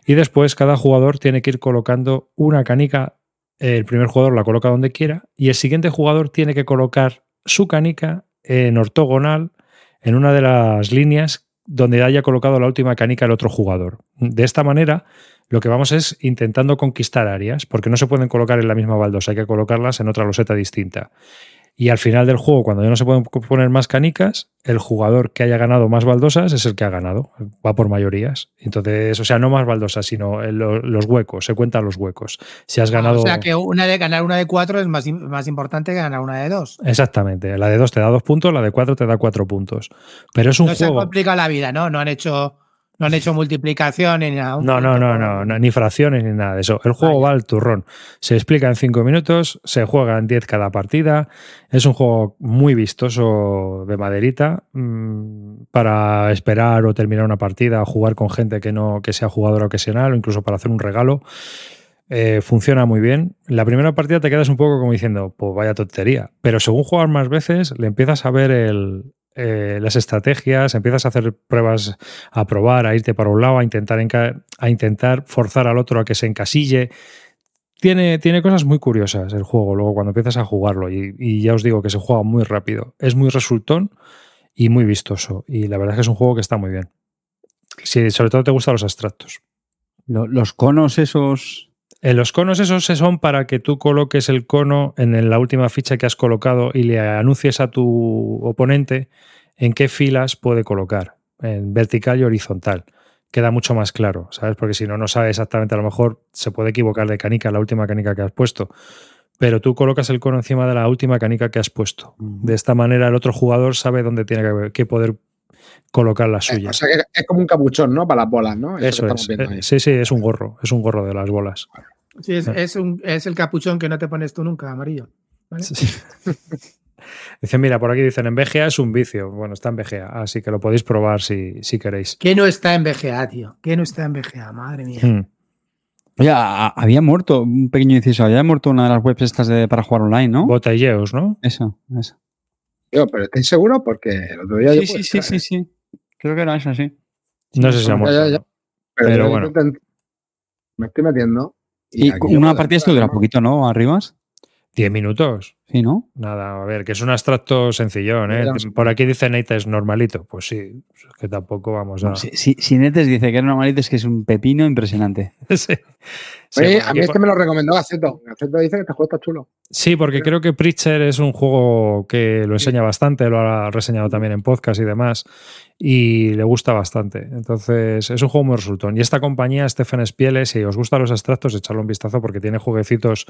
Y después cada jugador tiene que ir colocando una canica. El primer jugador la coloca donde quiera y el siguiente jugador tiene que colocar su canica en ortogonal en una de las líneas donde haya colocado la última canica el otro jugador. De esta manera, lo que vamos es intentando conquistar áreas, porque no se pueden colocar en la misma baldosa, hay que colocarlas en otra loseta distinta. Y al final del juego, cuando ya no se pueden poner más canicas, el jugador que haya ganado más baldosas es el que ha ganado. Va por mayorías. Entonces, o sea, no más baldosas, sino el- lo- los huecos. Se cuentan los huecos. Si has ganado. Ah, O sea que una de ganar una de cuatro es más, más importante que ganar una de dos. Exactamente. La de dos te da dos puntos, la de cuatro te da cuatro puntos. Pero es un No se juego. complicado la vida, ¿no? No han hecho No han hecho multiplicación ni nada. No, no, no, no, no, ni fracciones ni nada de eso. El juego Vaya. va al turrón. Se explica en cinco minutos, se juega en 10 cada partida. Es un juego muy vistoso de maderita mm, para esperar o terminar una partida, o jugar con gente que no que sea jugador ocasional o incluso para hacer un regalo. Eh, funciona muy bien. La primera partida te quedas un poco como diciendo, pues vaya tontería. Pero según jugar más veces, le empiezas a ver el, eh, las estrategias, empiezas a hacer pruebas, a probar, a irte para un lado, a intentar, a intentar forzar al otro a que se encasille. Tiene, tiene cosas muy curiosas el juego luego cuando empiezas a jugarlo y, y ya os digo que se juega muy rápido. Es muy resultón y muy vistoso y la verdad es que es un juego que está muy bien. Si sobre todo te gustan los abstractos. Lo- los conos esos. En los conos esos son para que tú coloques el cono en la última ficha que has colocado y le anuncies a tu oponente en qué filas puede colocar, en vertical y horizontal. Queda mucho más claro, ¿sabes? Porque si no, no sabe exactamente, a lo mejor se puede equivocar de canica, la última canica que has puesto. Pero tú colocas el cono encima de la última canica que has puesto. De esta manera el otro jugador sabe dónde tiene que, poder colocar la Eh, suya. O sea que es como un capuchón, ¿no? Para las bolas, ¿no? Eso es. viendo Eh. Sí, sí, es un gorro. Es un gorro de las bolas. Sí, es, es un- es el capuchón que no te pones tú nunca, amarillo. ¿vale? Dicen, mira, por aquí dicen, en VGA es un vicio. Bueno, está en VGA, así que lo podéis probar si, si queréis. ¿Qué no está en BGA, tío? ¿Qué no está en BGA? Madre mía. Hmm. Oye, a- había muerto, un pequeño inciso, había muerto una de las webs estas de, para jugar online, ¿no? Botelleos, ¿no? Eso, eso. Tío, pero ¿estáis seguros? Porque el otro día yo Sí, sí, sí, sí, ¿eh? sí. Creo que era eso, sí. No sé si ha Ya, muerto. ya, ya. Pero, Pero yo bueno. Me estoy metiendo. Y una partida esto dura poquito, ¿no? Arribas. Diez minutos. Sí, ¿no? Nada, a ver, que es un abstracto sencillón, ¿eh? Por aquí dice Nate es normalito. Pues sí, es que tampoco vamos a. Si, si, si Netes dice que es normalito, es que es un pepino impresionante. Sí. Sí, Oye, por a mí este me lo recomendó Gaceto. Gaceto dice que este juego está chulo. Sí, porque creo que Preacher es un juego que lo enseña bastante, lo ha reseñado también en podcast y demás, y le gusta bastante. Entonces, es un juego muy resultón. Y esta compañía, Stephen Spiele, si os gustan los abstractos, echarle un vistazo porque tiene jueguecitos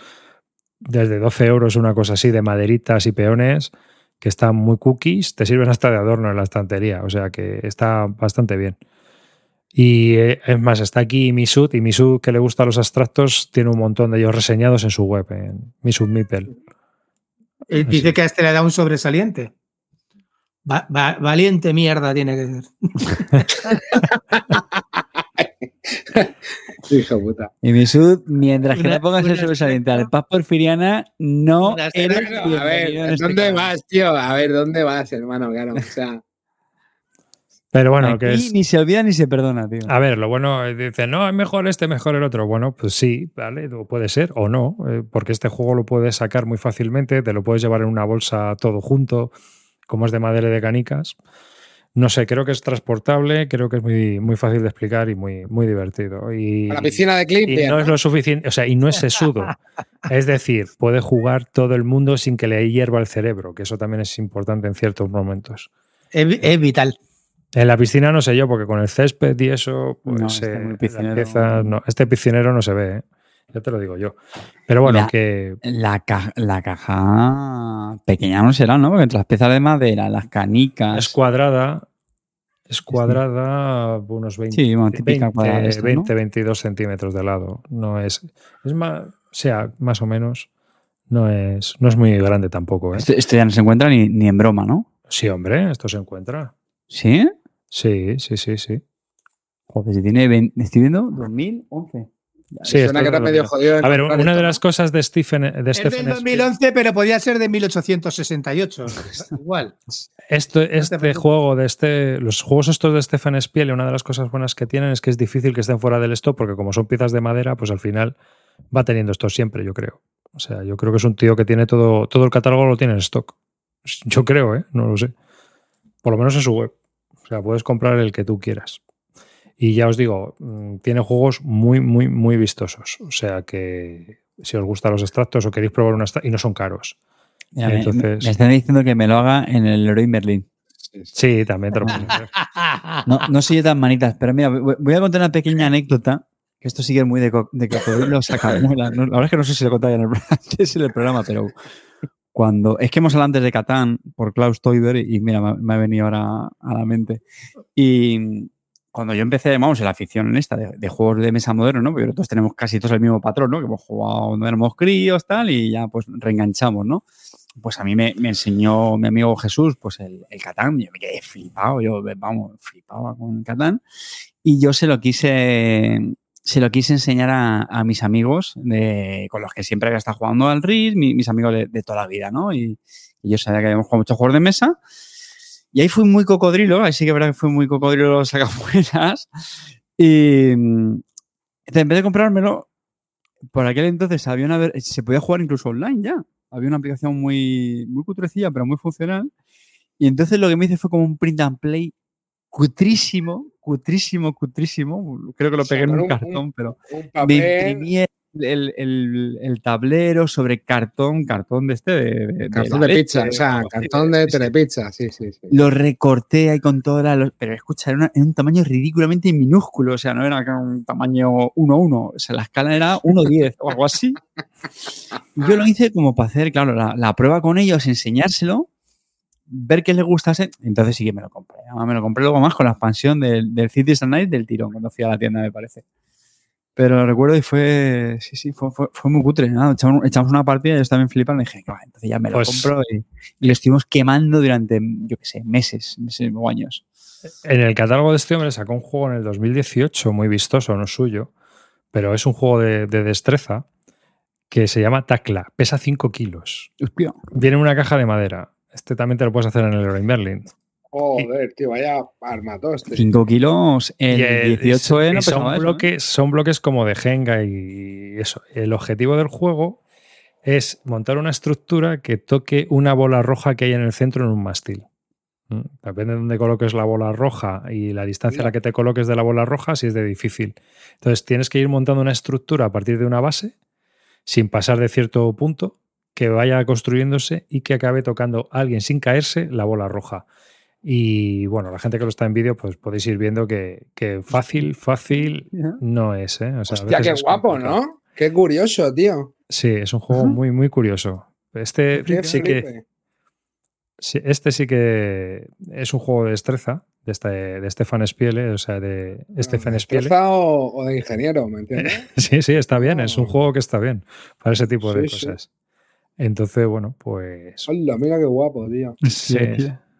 desde 12 euros, una cosa así, de maderitas y peones, que están muy cookies, te sirven hasta de adorno en la estantería, o sea que está bastante bien. Y eh, es más, está aquí Misut, y Misut, que le gustan los abstractos, tiene un montón de ellos reseñados en su web, en Misut Mipel. Eh, Dice que a este le da un sobresaliente. Va- va- valiente mierda tiene que ser. Hijo puta. Y mi sud, mientras que Una- le pongas el sobresaliente al paz porfiriana, no eres A ver, este ¿dónde vas, tío? A ver, ¿dónde vas, hermano? Claro, o sea, Pero bueno, Aquí que es. ni se olvida ni se perdona, tío. A ver, lo bueno, eh, dice, no, es mejor este, mejor el otro. Bueno, pues sí, vale, o puede ser o no, eh, porque este juego lo puedes sacar muy fácilmente, te lo puedes llevar en una bolsa todo junto, como es de madera y de canicas. No sé, creo que es transportable, creo que es muy, muy fácil de explicar y muy, muy divertido. Y, a la piscina de clip, y no es lo suficiente, o sea, y no es sesudo. es decir, puede jugar todo el mundo sin que le hierva el cerebro, que eso también es importante en ciertos momentos. Es, es vital. En la piscina no sé yo, porque con el césped y eso, pues No, este eh, muy la piscinero. pieza no- este piscinero no se ve, ¿eh? Ya te lo digo yo. Pero bueno, La- que La, ca- la caja pequeña no será, ¿no? Porque entre las piezas de madera, las canicas. es cuadrada, es cuadrada unos 20, Sí, bueno, típica 20, cuadrada de estas, ¿no? 20, 22 centímetros de lado. No es, es más, o sea, más o menos, no es, no es muy grande tampoco. ¿eh? Esto, esto ya no se encuentra ni, ni en broma, ¿no? Sí, hombre, esto se encuentra. ¿Sí? Sí, sí, sí, sí. Joder, si tiene. 20 estoy viendo 2011. Sí, suena es que está medio que- jodido. A ver, una esto, de las cosas de Stephen, de Es del Stephen Spiel- 2011, pero podía ser de 1868. Igual. Esto, te este juego de este, los juegos estos de Stephen Spiel, una de las cosas buenas que tienen es que es difícil que estén fuera del stock porque como son piezas de madera, pues al final va teniendo esto siempre, yo creo. O sea, yo creo que es un tío que tiene todo, todo el catálogo lo tiene en stock. Yo creo, ¿eh? No lo sé. Por lo menos en su web. O sea, puedes comprar el que tú quieras. Y ya os digo, mm, tiene juegos muy, muy, muy vistosos. O sea que si os gustan los extractos o queréis probar una y no son caros. Me- Entonces- me, están diciendo que me lo haga en el Leroy Merlin. Sí, también te lo hacer. No, no soy yo tan manitas, pero mira, voy a contar una pequeña anécdota. Que esto sigue muy de, co- de cocodrilo sacamuela. No, la verdad es que no sé si lo ya en el, antes en el programa, pero cuando. Es que hemos hablado antes de Catán por Klaus Teuber y mira, me, me ha venido ahora a la mente. Y cuando yo empecé, vamos, en la afición en esta de, de juegos de mesa moderno, ¿no? Porque todos tenemos casi todos el mismo patrón, ¿no? Que hemos jugado cuando éramos críos, tal, y ya pues reenganchamos, ¿no? Pues a mí me, me enseñó mi amigo Jesús, pues el, el Catán, yo me quedé flipado, yo, vamos, flipaba con el Catán, y yo se lo quise, se lo quise enseñar a, a mis amigos de, con los que siempre había estado jugando al RIS, mi- mis amigos de, de toda la vida, ¿no? Y, y yo sabía que habíamos jugado muchos juegos de mesa. Y ahí fui muy cocodrilo, ahí sí que verdad que fui muy cocodrilo sacafueras. Y mm, en vez de comprármelo, por aquel entonces había una, se podía jugar incluso online ya. Había una aplicación muy, muy cutrecilla, pero muy funcional. Y entonces lo que me hice fue como un print and play cutrísimo, cutrísimo, cutrísimo. Creo que lo O sea, pegué en un un- cartón, pero Un me imprimí el, el- el tablero sobre cartón, cartón de este. De, de- cartón de pizza, leche, o sea, cartón de sí. telepizza, sí, sí, sí. Lo recorté ahí con toda la. Pero escucha, era, una- era un tamaño ridículamente minúsculo. O sea, no era un tamaño 1-1. O sea, la escala era 1-10 o algo así. Yo lo hice como para hacer, claro, la, la prueba con ellos, enseñárselo, ver que les gustase. Entonces sí que me lo compré. Además, me lo compré luego más con la expansión del, del Cities and Night del tirón, cuando fui a la tienda, me parece. Pero lo recuerdo y fue. Sí, sí, fue, fue, fue muy cutre. Nada, echamos, echamos una partida y ellos también flipan. Y dije, "Va, entonces ya me lo Pues- compro. Y, y lo estuvimos quemando durante, yo qué sé, meses, meses o años. En el catálogo de este hombre sacó un juego en el 2018 muy vistoso, no suyo, pero es un juego de, de destreza que se llama Tacla. Pesa 5 kilos. Viene en una caja de madera. Este también te lo puedes hacer en el Merlin. Joder, tío, vaya armatoste. 5 kilos en Y el- 18 y E no son, ¿eh? bloques, son bloques como de Jenga y eso. El objetivo del juego es montar una estructura que toque una bola roja que hay en el centro en un mástil. ¿Mm? Depende de dónde coloques la bola roja y la distancia a la que te coloques de la bola roja, si es de difícil. Entonces tienes que ir montando una estructura a partir de una base, sin pasar de cierto punto, que vaya construyéndose y que acabe tocando a alguien sin caerse la bola roja. Y bueno, la gente que lo está en vídeo, pues podéis ir viendo que, que fácil, fácil no es. ¿eh? O sea, a Hostia, veces qué es guapo, complicado. ¿no? Qué curioso, tío. Sí, es un juego muy, muy curioso. Este Qué sí que, sí, este sí que es un juego de destreza de, este, de Stefan Spiele, o sea, de Stefan ¿De Spiele. destreza o, o de ingeniero, ¿me entiendes? Sí, sí, está bien. Es un Ah. juego que está bien para ese tipo de sí. cosas. Entonces, bueno, pues. Hola, mira qué guapo, tío. Sí,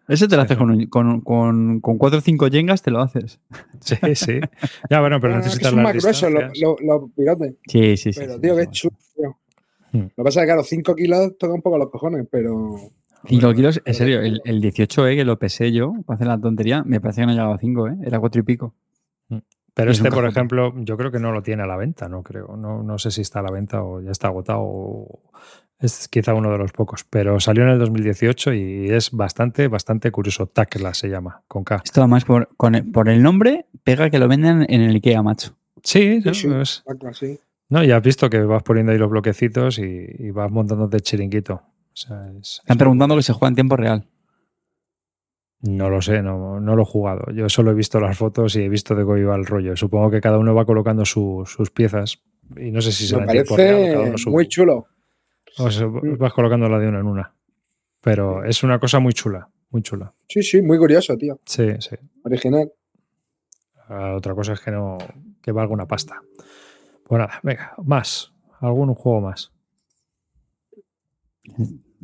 Ese te lo haces con, un- con, con, con 4 o 5 yengas, te lo haces. sí, sí. Ya, bueno, pero Ah, que necesitas las más gruesos los los pilotes. Sí, sí, sí. Pero, sí, tío, sí, qué chulo, tío. Hmm. Lo que pasa es que, claro, 5 kilos toca un poco los cojones, pero. 5 kilos, en serio, el, el 18E que lo pesé yo, para hacer la tontería, me parece que no llegaba a 5, ¿eh? Era 4 y pico. Pero este, por ejemplo, yo creo que no lo tiene a la venta, no creo. No, no sé si está a la venta o ya está agotado. o es quizá uno de los pocos. Pero salió en el 2018 y es bastante, bastante curioso. Tacla se llama, con K. Esto además, por, con el, por el nombre, pega que lo venden en el Ikea, macho. Sí, Sí, no, sí. es- así. no, ya has visto que vas poniendo ahí los bloquecitos y, y vas montándote chiringuito. O sea, es- Están es- preguntando que se juega en tiempo real. No lo sé, no, no lo he jugado. Yo solo he visto las fotos y he visto de cómo iba el rollo. Supongo que cada uno va colocando su- sus piezas y no sé si Me real o cada parece su- muy chulo. O sea, vas colocándola de una en una. Pero es una cosa muy chula, muy chula. Sí, sí, muy curioso, tío. Sí, sí. Original. Ah, Otra cosa es que no que valga una pasta. Pues nada, venga, más. Algún juego más.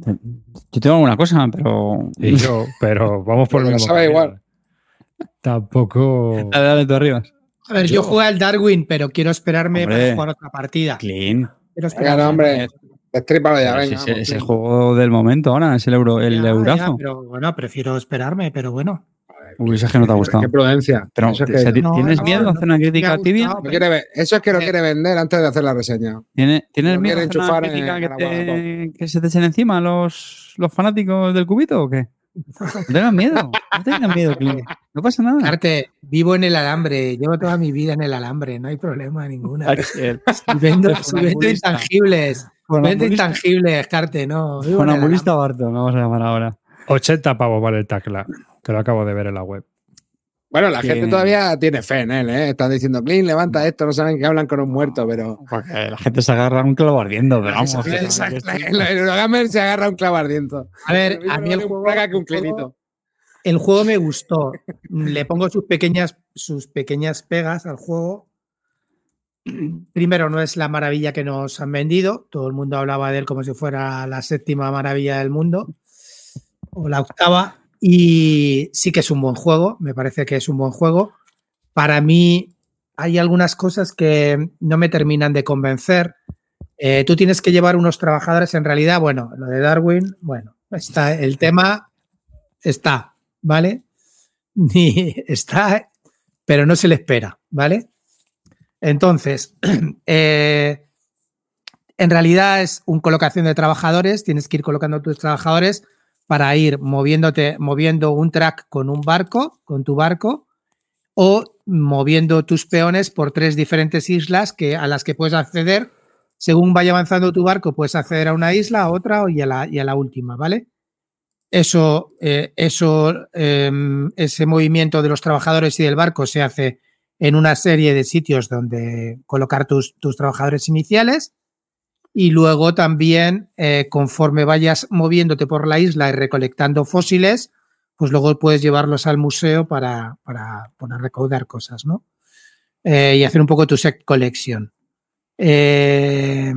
Yo tengo alguna cosa, pero. Y yo, pero vamos por el mismo. igual. Tampoco. Dale, dale tú arriba. A ver, yo, Yo- jugué al Darwin, pero quiero esperarme Hombre. para jugar otra partida. Clean. Quiero Venga, no, hombre. Ya, si venga. es, vamos, es el juego del momento ahora, es el, euro, el Ya, pero bueno, prefiero esperarme, pero bueno. Uy, eso es que no te ha gustado. Qué prudencia. Pero, Eso es o sea, que- ¿ti- No, ¿tienes no, miedo a no, hacer una me crítica tibia? gustado, no quiere ver- eso es que lo quiere vender antes de hacer la reseña. ¿Tienes, ¿tienes No miedo a quiere hacer una en- que, te- se te echen encima los, los fanáticos del cubito o qué? No tengas miedo, no tengas miedo, Clint. No pasa nada. Arte, vivo en el alambre, llevo toda mi vida en el alambre, no hay problema ninguna. Vendo, intangibles, vendo intangibles, Carte, no. el Funambulista Barton, vamos a llamar ahora. 80 pavos vale el tacla, que lo acabo de ver en la web. Bueno, la gente todavía tiene fe en él, ¿eh? Están diciendo, Clint, levanta esto, no saben que hablan con un muerto, pero. Porque la gente se agarra a un clavo ardiendo, pero vamos. Exacto, que- exacto. El Eurogamer se agarra un clavo ardiento. A ver, a mí el juego, que un el juego- clinito. el juego me gustó. Le pongo sus pequeñas, sus pequeñas pegas al juego. Primero, no es la maravilla que nos han vendido. Todo el mundo hablaba de él como si fuera la séptima maravilla del mundo o la octava. Y sí que es un buen juego. Me parece que es un buen juego. Para mí, hay algunas cosas que no me terminan de convencer. Eh, tú tienes que llevar unos trabajadores, en realidad, bueno, lo de Darwin, bueno, está el tema, está, ¿vale? Está, pero no se le espera, ¿vale? Entonces, eh, en realidad es una colocación de trabajadores, tienes que ir colocando tus trabajadores para ir moviéndote, moviendo un track con un barco, con tu barco, o moviendo tus peones por tres diferentes islas que, a las que puedes acceder. Según vaya avanzando tu barco, puedes acceder a una isla, a otra y a la, última, ¿vale? Eso, eh, eso eh, ese movimiento de los trabajadores y del barco se hace en una serie de sitios donde colocar tus, tus trabajadores iniciales y luego también eh, conforme vayas moviéndote por la isla y recolectando fósiles, pues luego puedes llevarlos al museo para, para, para recaudar cosas, ¿no? Eh, y hacer un poco tu set collection. Eh,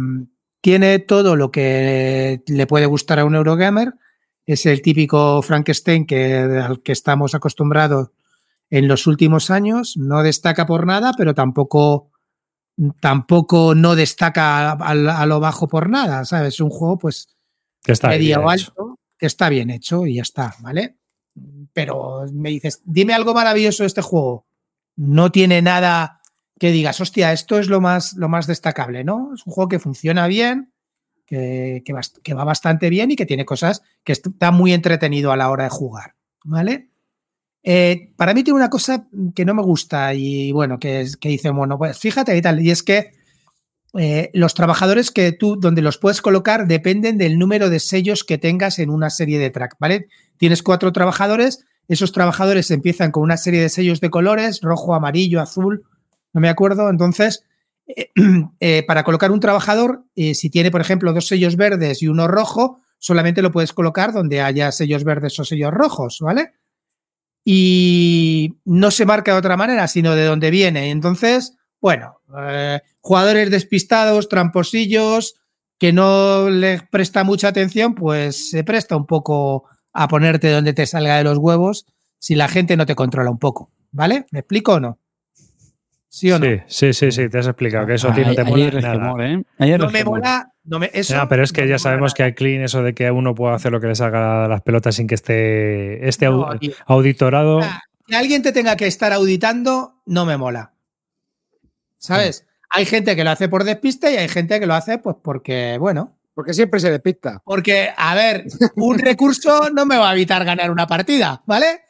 tiene todo lo que le puede gustar a un Eurogamer. Es el típico Frankenstein que, al que estamos acostumbrados en los últimos años. No destaca por nada, pero tampoco, tampoco no destaca a, a lo bajo por nada, ¿sabes? Es un juego, pues, Que está medio bien alto, hecho. que está bien hecho y ya está, ¿vale? Pero me dices, dime algo maravilloso de este juego. No tiene nada que digas, hostia, esto es lo más, lo más destacable, ¿no? Es un juego que funciona bien, que, que va bastante bien y que tiene cosas que está muy entretenido a la hora de jugar, ¿vale? Eh, para mí tiene una cosa que no me gusta y bueno, que, que dice, bueno, pues fíjate y tal, y es que eh, los trabajadores que tú, donde los puedes colocar, dependen del número de sellos que tengas en una serie de track, ¿vale? Tienes cuatro trabajadores, esos trabajadores empiezan con una serie de sellos de colores, rojo, amarillo, azul, no me acuerdo, entonces, eh, para colocar un trabajador, si tiene, por ejemplo, dos sellos verdes y uno rojo, solamente lo puedes colocar donde haya sellos verdes o sellos rojos, ¿vale? Y no se marca de otra manera, sino de dónde viene. Entonces, bueno, eh, jugadores despistados, tramposillos, que no les presta mucha atención, pues se presta un poco a ponerte donde te salga de los huevos si la gente no te controla un poco, ¿vale? ¿Me explico o no? ¿Sí o no? Sí, sí, sí, sí, te has explicado que eso a ti no te mola nada. ¿eh? No me mola, no me, eso Ya, pero es que no ya sabemos que hay clean eso de que uno puede hacer lo que le salga las pelotas sin que esté, esté No, tío. auditorado. Que alguien te tenga que estar auditando, no me mola. ¿Sabes? Hay gente que lo hace por despiste y hay gente que lo hace pues porque, bueno, Porque siempre se despista. porque, a ver, un recurso no me va a evitar ganar una partida, ¿vale?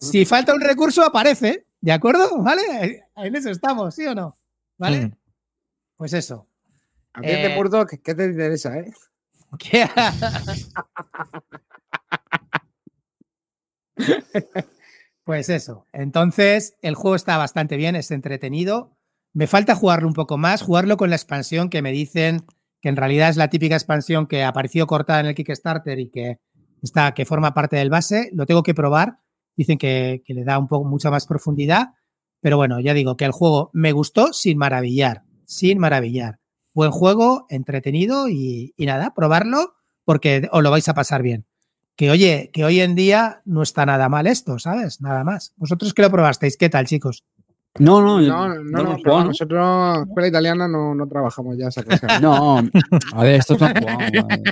Si falta un recurso, aparece, ¿de acuerdo? ¿Vale? En eso estamos, ¿sí o no? ¿Vale? Mm. Pues eso. A de Eh, Murdoch, ¿qué te interesa, eh? Pues eso. Entonces, el juego está bastante bien, es entretenido. Me falta jugarlo un poco más, jugarlo con la expansión que me dicen que en realidad es la típica expansión que apareció cortada en el Kickstarter y que está, que forma parte del base. Lo tengo que probar. Dicen que, que le da un poco mucha más profundidad. Pero bueno, ya digo que el juego me gustó sin maravillar. Sin maravillar. Buen juego, entretenido y, y nada, probarlo porque os lo vais a pasar bien. Que oye, que hoy en día no está nada mal esto, ¿sabes? Nada más. Vosotros que lo probasteis, ¿qué tal, chicos? No, no, yo- No, no, no no, jugado, ¿no? nosotros, escuela italiana, no, no trabajamos ya esa cosa. No, a ver, esto es un juego. vale.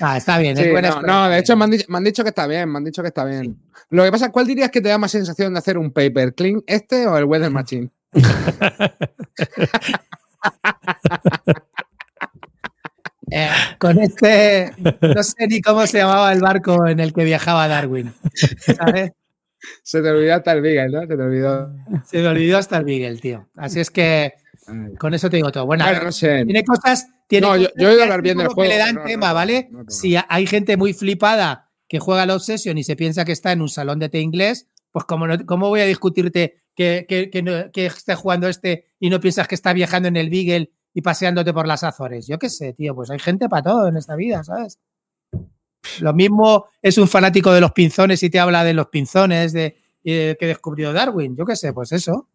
Ah, está bien, Sí, es buena no, no, de hecho me han, dicho, me han dicho que está bien, me han dicho que está bien. Lo que pasa, ¿cuál dirías que te da más sensación de hacer un paper clean, este o el Weather Machine? Eh, con este, no sé ni cómo se llamaba el barco en el que viajaba Darwin. ¿sabes? Se te olvidó hasta el Beagle, ¿no? Se te olvidó. Se me olvidó hasta el Beagle, tío. Así es que con eso te digo todo. Bueno, a Bueno, ver, no sé. tiene cosas. Tiene No, yo- cosas yo he oído que hablar bien del como que juego, le dan no, tema, no, ¿vale? no. Si hay gente muy flipada que juega la Obsession y se piensa que está en un salón de té inglés, pues como no, ¿cómo voy a discutirte que, que, que, no- que esté jugando este y no piensas que está viajando en el Beagle y paseándote por las Azores? Yo qué sé, tío, pues hay gente para todo en esta vida, ¿sabes? Lo mismo es un fanático de los pinzones y te habla de los pinzones de, eh, que descubrió Darwin. Yo qué sé, pues eso.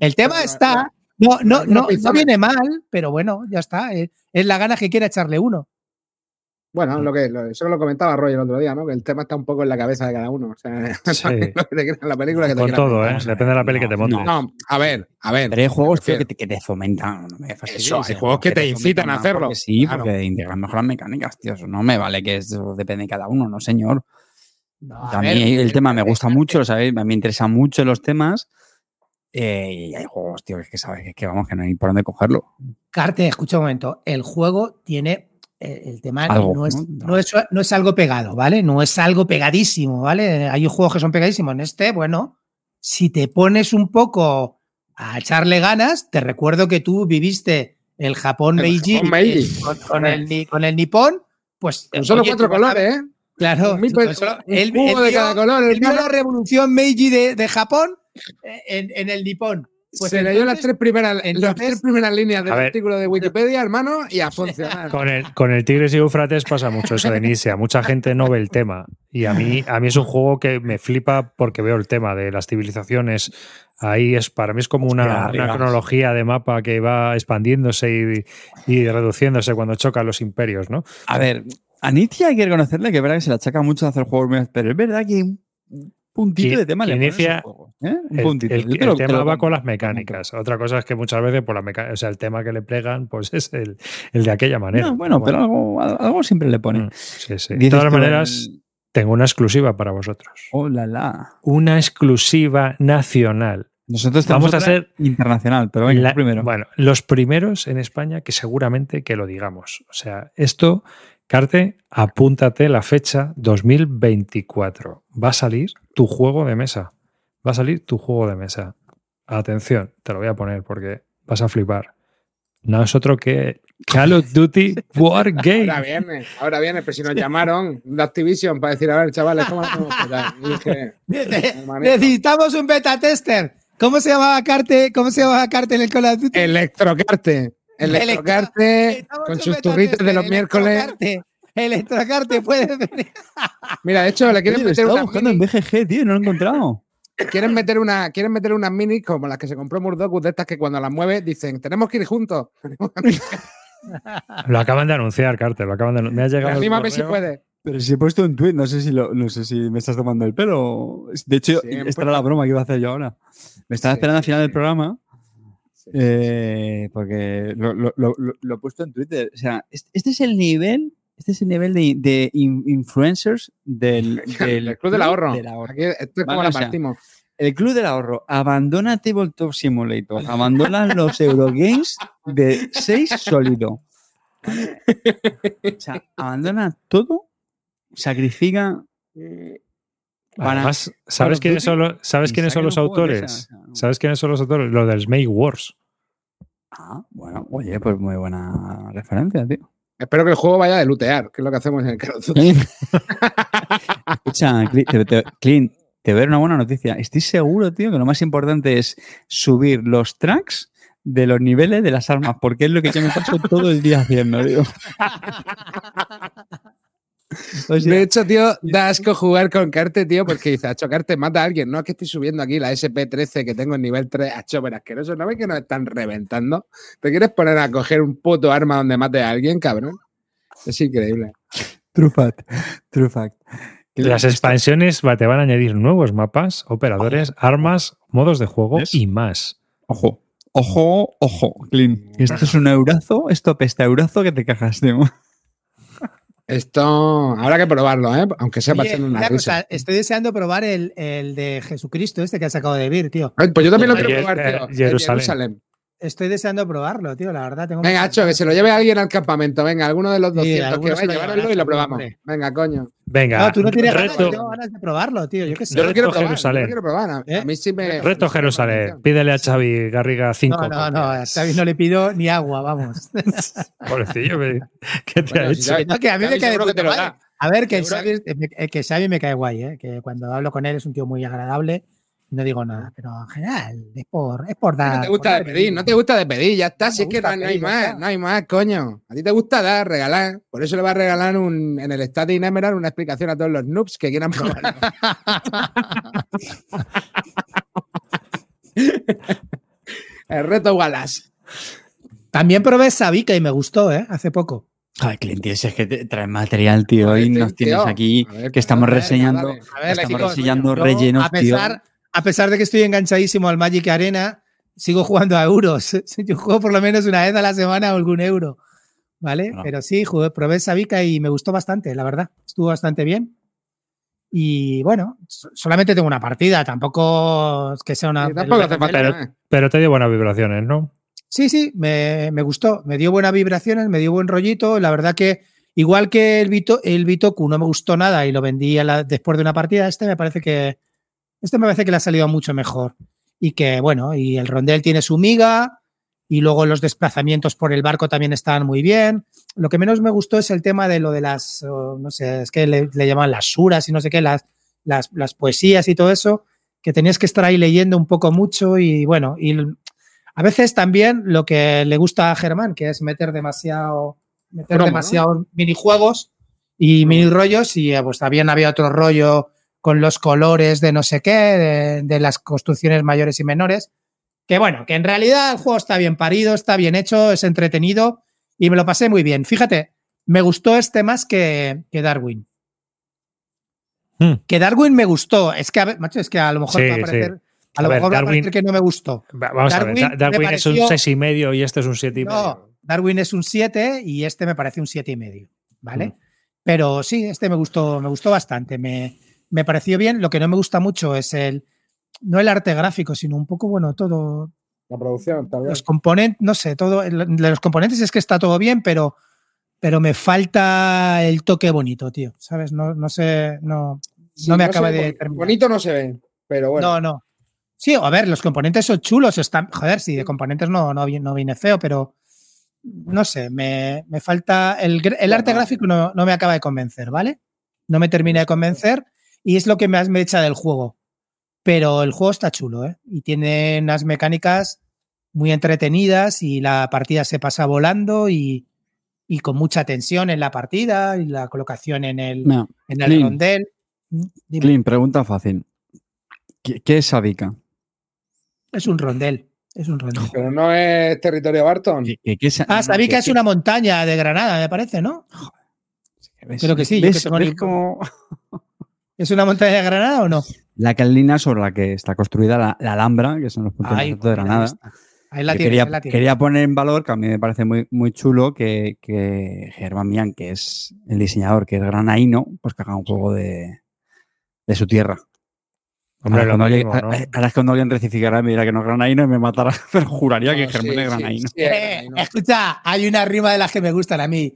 El tema está. No, no, no, no viene mal, pero bueno, ya está. eh, Es la gana que quiera echarle uno. Bueno, lo que, lo- eso lo comentaba Roy el otro día, ¿no? Que el tema está un poco en la cabeza de cada uno. O sea, Sí. lo que te la película que te Con quieras todo. ¿eh? Depende de la peli que te No, montes. No, a ver, a ver. Pero hay juegos que, te, que te fomentan. No me fastidies, Eso, hay eh, juegos que te incitan a hacerlo. porque Sí, Claro. porque integran mejor las mecánicas, tío. Eso no me vale que eso depende de cada uno, no, señor. No, a mí ver, el tema me gusta mucho, ¿sabéis? A mí me interesan mucho los temas. eh, y hay juegos, tío, que es que sabes que, es que vamos, que no hay por dónde cogerlo. Carte, escucha un momento. El juego tiene. Eh, El tema Algo, no, es, ¿no? no, es, no es algo pegado, ¿vale? No es algo pegadísimo, ¿vale? Hay juegos que son pegadísimos. En este, bueno, si te pones un poco a echarle ganas, te recuerdo que tú viviste el Japón El Meiji, Japón Meiji. eh, con, con el, con el nipón, pues. Con solo oye, cuatro colores, ¿eh? Claro, Un, solo- un jugo él de cada color. el la revolución Meiji de, de Japón eh, en, en el nipón. Pues se leyó las tres primeras, las entonces- tres primeras líneas del ver. artículo de Wikipedia, hermano, y a funcionar. Con el, con el Tigres y Eufrates pasa mucho eso de Nisia. Mucha gente no ve el tema. Y a mí, a mí es un juego que me flipa porque veo el tema de las civilizaciones. Ahí es para mí es como una, una cronología de mapa que va expandiéndose y, y reduciéndose cuando chocan los imperios, ¿no? A ver, a Nietzsche hay que reconocerle que es verdad que se le achaca mucho hacer juegos, muy- pero es verdad que puntito de tema le inicia- juegos, ¿eh? Un El, puntito. el- te tema lo va con las mecánicas. Otra cosa es que muchas veces por la o sea, el tema que le plegan, pues es el, el de aquella manera. No, bueno, pero algo, algo siempre le pone. Mm, Sí, sí. De todas maneras, el- tengo una exclusiva para vosotros. Oh, la, la. Una exclusiva nacional. Nosotros Vamos tenemos a ser internacional, pero venga, La- primero. Bueno, los primeros en España que seguramente que lo digamos. O sea, esto, Carte, apúntate la fecha 2024. Va a salir tu juego de mesa. Va a salir tu juego de mesa. Atención, te lo voy a poner porque vas a flipar. No es otro que Call of Duty War Ahora Game. viene, ahora viene, pero si nos llamaron de Activision para decir, a ver, chavales, ¿cómo hacemos? Pues dije, Necesitamos un beta tester. ¿Cómo se llamaba Carte? ¿Cómo se llamaba Carte en el Call of Duty? Electrocarte. Electrocarte Necesitamos con sus beta turritos de los miércoles. Electrocarte. Electrocarte puede venir. Mira, de hecho, le quieren meter estaba una buscando en BGG, tío, no lo he encontrado. quieren meter una, quieren meter unas mini como las que se compró Murdoch, de estas que cuando las mueve dicen, tenemos que ir juntos. Lo acaban de anunciar, Carte. Lo acaban de Me ha llegado. el Anímame si puede. Pero si he puesto un tweet, no sé si lo, no sé si me estás tomando el pelo. De hecho, Siempre. esta era la broma que iba a hacer yo ahora. Me estaba Sí, esperando al sí, final del programa Sí, eh, porque lo, lo- lo- lo- lo he puesto en Twitter. O sea, este, este es el nivel, este es el nivel de, de in- influencers del, del El Club del Ahorro. del ahorro. Aquí, esto es como Vale, la o sea, partimos. El Club del Ahorro abandona Tabletop Simulator, abandona los Eurogames de 6 sólido. O sea, abandona todo, sacrifica. para- Además, ¿sabes quiénes son los, ¿sabes quiénes son los autores? no. ¿Sabes quiénes son los autores? Los del Make Wars. Ah, bueno, oye, pues muy buena referencia, tío. Espero que el juego vaya de lootear, que es lo que hacemos en el Duty. Escucha, Clint, te voy a dar una buena noticia. Estoy seguro, tío, que lo más importante es subir los tracks de los niveles de las armas, porque es lo que yo me paso todo el día haciendo, tío. O sea, De hecho, tío, da asco jugar con Carte, tío, porque dice, Acho, Carte mata a alguien. No, es que estoy subiendo aquí la SP13 que tengo en nivel 3. Acho, pero asqueroso. ¿No ves que nos están reventando? ¿Te quieres poner a coger un puto arma donde mate a alguien, cabrón? Es increíble. True fact. True fact. Las expansiones va- te van a añadir nuevos mapas, operadores, armas, modos de juego y más. Ojo, ojo, ojo, Clint. Esto es un eurazo, esto apesta eurazo que te cagas, tío. Esto habrá que probarlo, ¿eh? Aunque sea echar una una risa. cosa, estoy deseando probar el, el de Jesucristo, este que has sacado de Vir, tío. Pues yo también lo quiero probar, tío. Jerusalén. Jerusalén. Estoy deseando probarlo, tío, la verdad. Tengo Venga, muchas Acho, que ganas. se lo lleve alguien al campamento. Venga, alguno de los Sí, 200 que alguno se vaya, lo llevároslo y lo probamos. hombre. Venga, coño. Venga, No, tú no tienes ganas, yo reto, tengo ganas de probarlo, tío. Yo qué sé. Yo lo quiero probar. Yo Jerusalén. lo quiero probar. A, ¿Eh? a mí sí me. reto Jerusalén. Pídele a Xavi Garriga 5. No, no, no, a Xavi no le pido ni agua, vamos. Pobrecillo, ¿qué te Bueno, ha hecho? No, que a mí Xavi me cae de seguro que te puta lo madre. da. A ver, que Xavi, que Xavi me cae guay, ¿eh? que cuando hablo con él es un tío muy agradable No digo nada, pero en general es por, es por dar. No te gusta por de dar pedir, no te gusta de pedir, ya está. No si es que no, no hay más, está. no hay más, coño. A ti te gusta dar, regalar. Por eso le vas a regalar un, en el Static Emerald una explicación a todos los noobs que quieran probarlo. el reto Wallace. También probé Sabica y me gustó, ¿eh? Hace poco. Ay, Clint, tío, si es que te traes material, tío, ver, y tío, nos tienes aquí a ver, que estamos a ver, reseñando. A ver, estamos chicos, reseñando yo, rellenos, a pesar, a pesar de que estoy enganchadísimo al Magic Arena, sigo jugando a euros. Yo juego por lo menos una vez a la semana algún euro. ¿Vale? Ah. Pero sí, jugué, probé Sabica y me gustó bastante, la verdad. Estuvo bastante bien. Y bueno, so- solamente tengo una partida, tampoco es que sea una. Tampoco hace falta Pero- nada. Pero te dio buenas vibraciones, ¿no? Sí, sí, me, me gustó. Me dio buenas vibraciones, me dio buen rollito. La verdad que, igual que el, Bito, el Bitoku no me gustó nada y lo vendí a la- después de una partida, este me parece que. Este me parece que le ha salido mucho mejor. Y que, bueno, y el rondel tiene su miga. Y luego los desplazamientos por el barco también estaban muy bien. Lo que menos me gustó es el tema de lo de las, no sé, es que le, le llaman las suras y no sé qué, las, las, las poesías y todo eso, que tenías que estar ahí leyendo un poco mucho y bueno, y a veces también lo que le gusta a Germán, que es meter demasiado, meter Cromo, ¿no? demasiados minijuegos y mini rollos y eh, pues también había otro rollo con los colores de no sé qué, de, de las construcciones mayores y menores, que bueno, que en realidad el juego está bien parido, está bien hecho, es entretenido y me lo pasé muy bien. Fíjate, me gustó este más que, que Darwin. Hmm. Que Darwin me gustó. Es que, macho, es que a lo mejor Sí, va a sí. parecer, a A lo ver, mejor va a Darwin- parecer que no me gustó. Va- Vamos Darwin a ver. Darwin es un pareció- seis y medio y este es un siete y medio. No, Darwin es un 7 y este me parece un siete y medio, ¿vale? Mm. Pero sí, este me gustó, me gustó bastante. Me, me pareció bien. Lo que no me gusta mucho es el, no el arte gráfico, sino un poco, bueno, todo, La producción, vez. los componentes, no sé, todo, de los componentes es que está todo bien, pero, pero me falta el toque bonito, tío, ¿sabes? No, no sé, no, Sí, no me acaba de bonito. terminar. Bonito no se ve, pero bueno. No, no. Sí, a ver, los componentes son chulos, están, joder, sí, de componentes no, no, no viene feo, pero no sé, me, me falta, el, el arte gráfico no, no me acaba de convencer, ¿vale? No me termina de convencer y es lo que más me echa del juego. Pero el juego está chulo, ¿eh? Y tiene unas mecánicas muy entretenidas y la partida se pasa volando y, y con mucha tensión en la partida y la colocación en el, No, en el Clint. rondel. Mm, Dime, Clint, pregunta fácil. ¿Qué, qué es Sabica? es un rondel. Es un rondel. Pero no es territorio Barton. ¿Qué, qué- qué es- Ah, no, sabía ¿qué- que es qué- una montaña de Granada, me parece, ¿no? ves- creo que sí, yo ¿Ves, que tengo ves ni- cómo ¿Es una montaña de Granada o no? la calina sobre la que está construida la, la Alhambra, que son los puntos de Granada? ahí la Yo tienes, quería, ahí la tienes. quería poner en valor, que a mí me parece muy, muy chulo, que, que Germán Mian, que es el diseñador, que es granaíno, pues que haga un juego de, de su tierra. Hombre, ahora, lo cuando mismo, alguien, ¿no? a- ahora es cuando alguien rectificará me dirá que no es granaíno y me matará, pero juraría que No, Germán sí, es granaíno. sí, Eh, granaíno. escucha, hay una rima de las que me gustan a mí.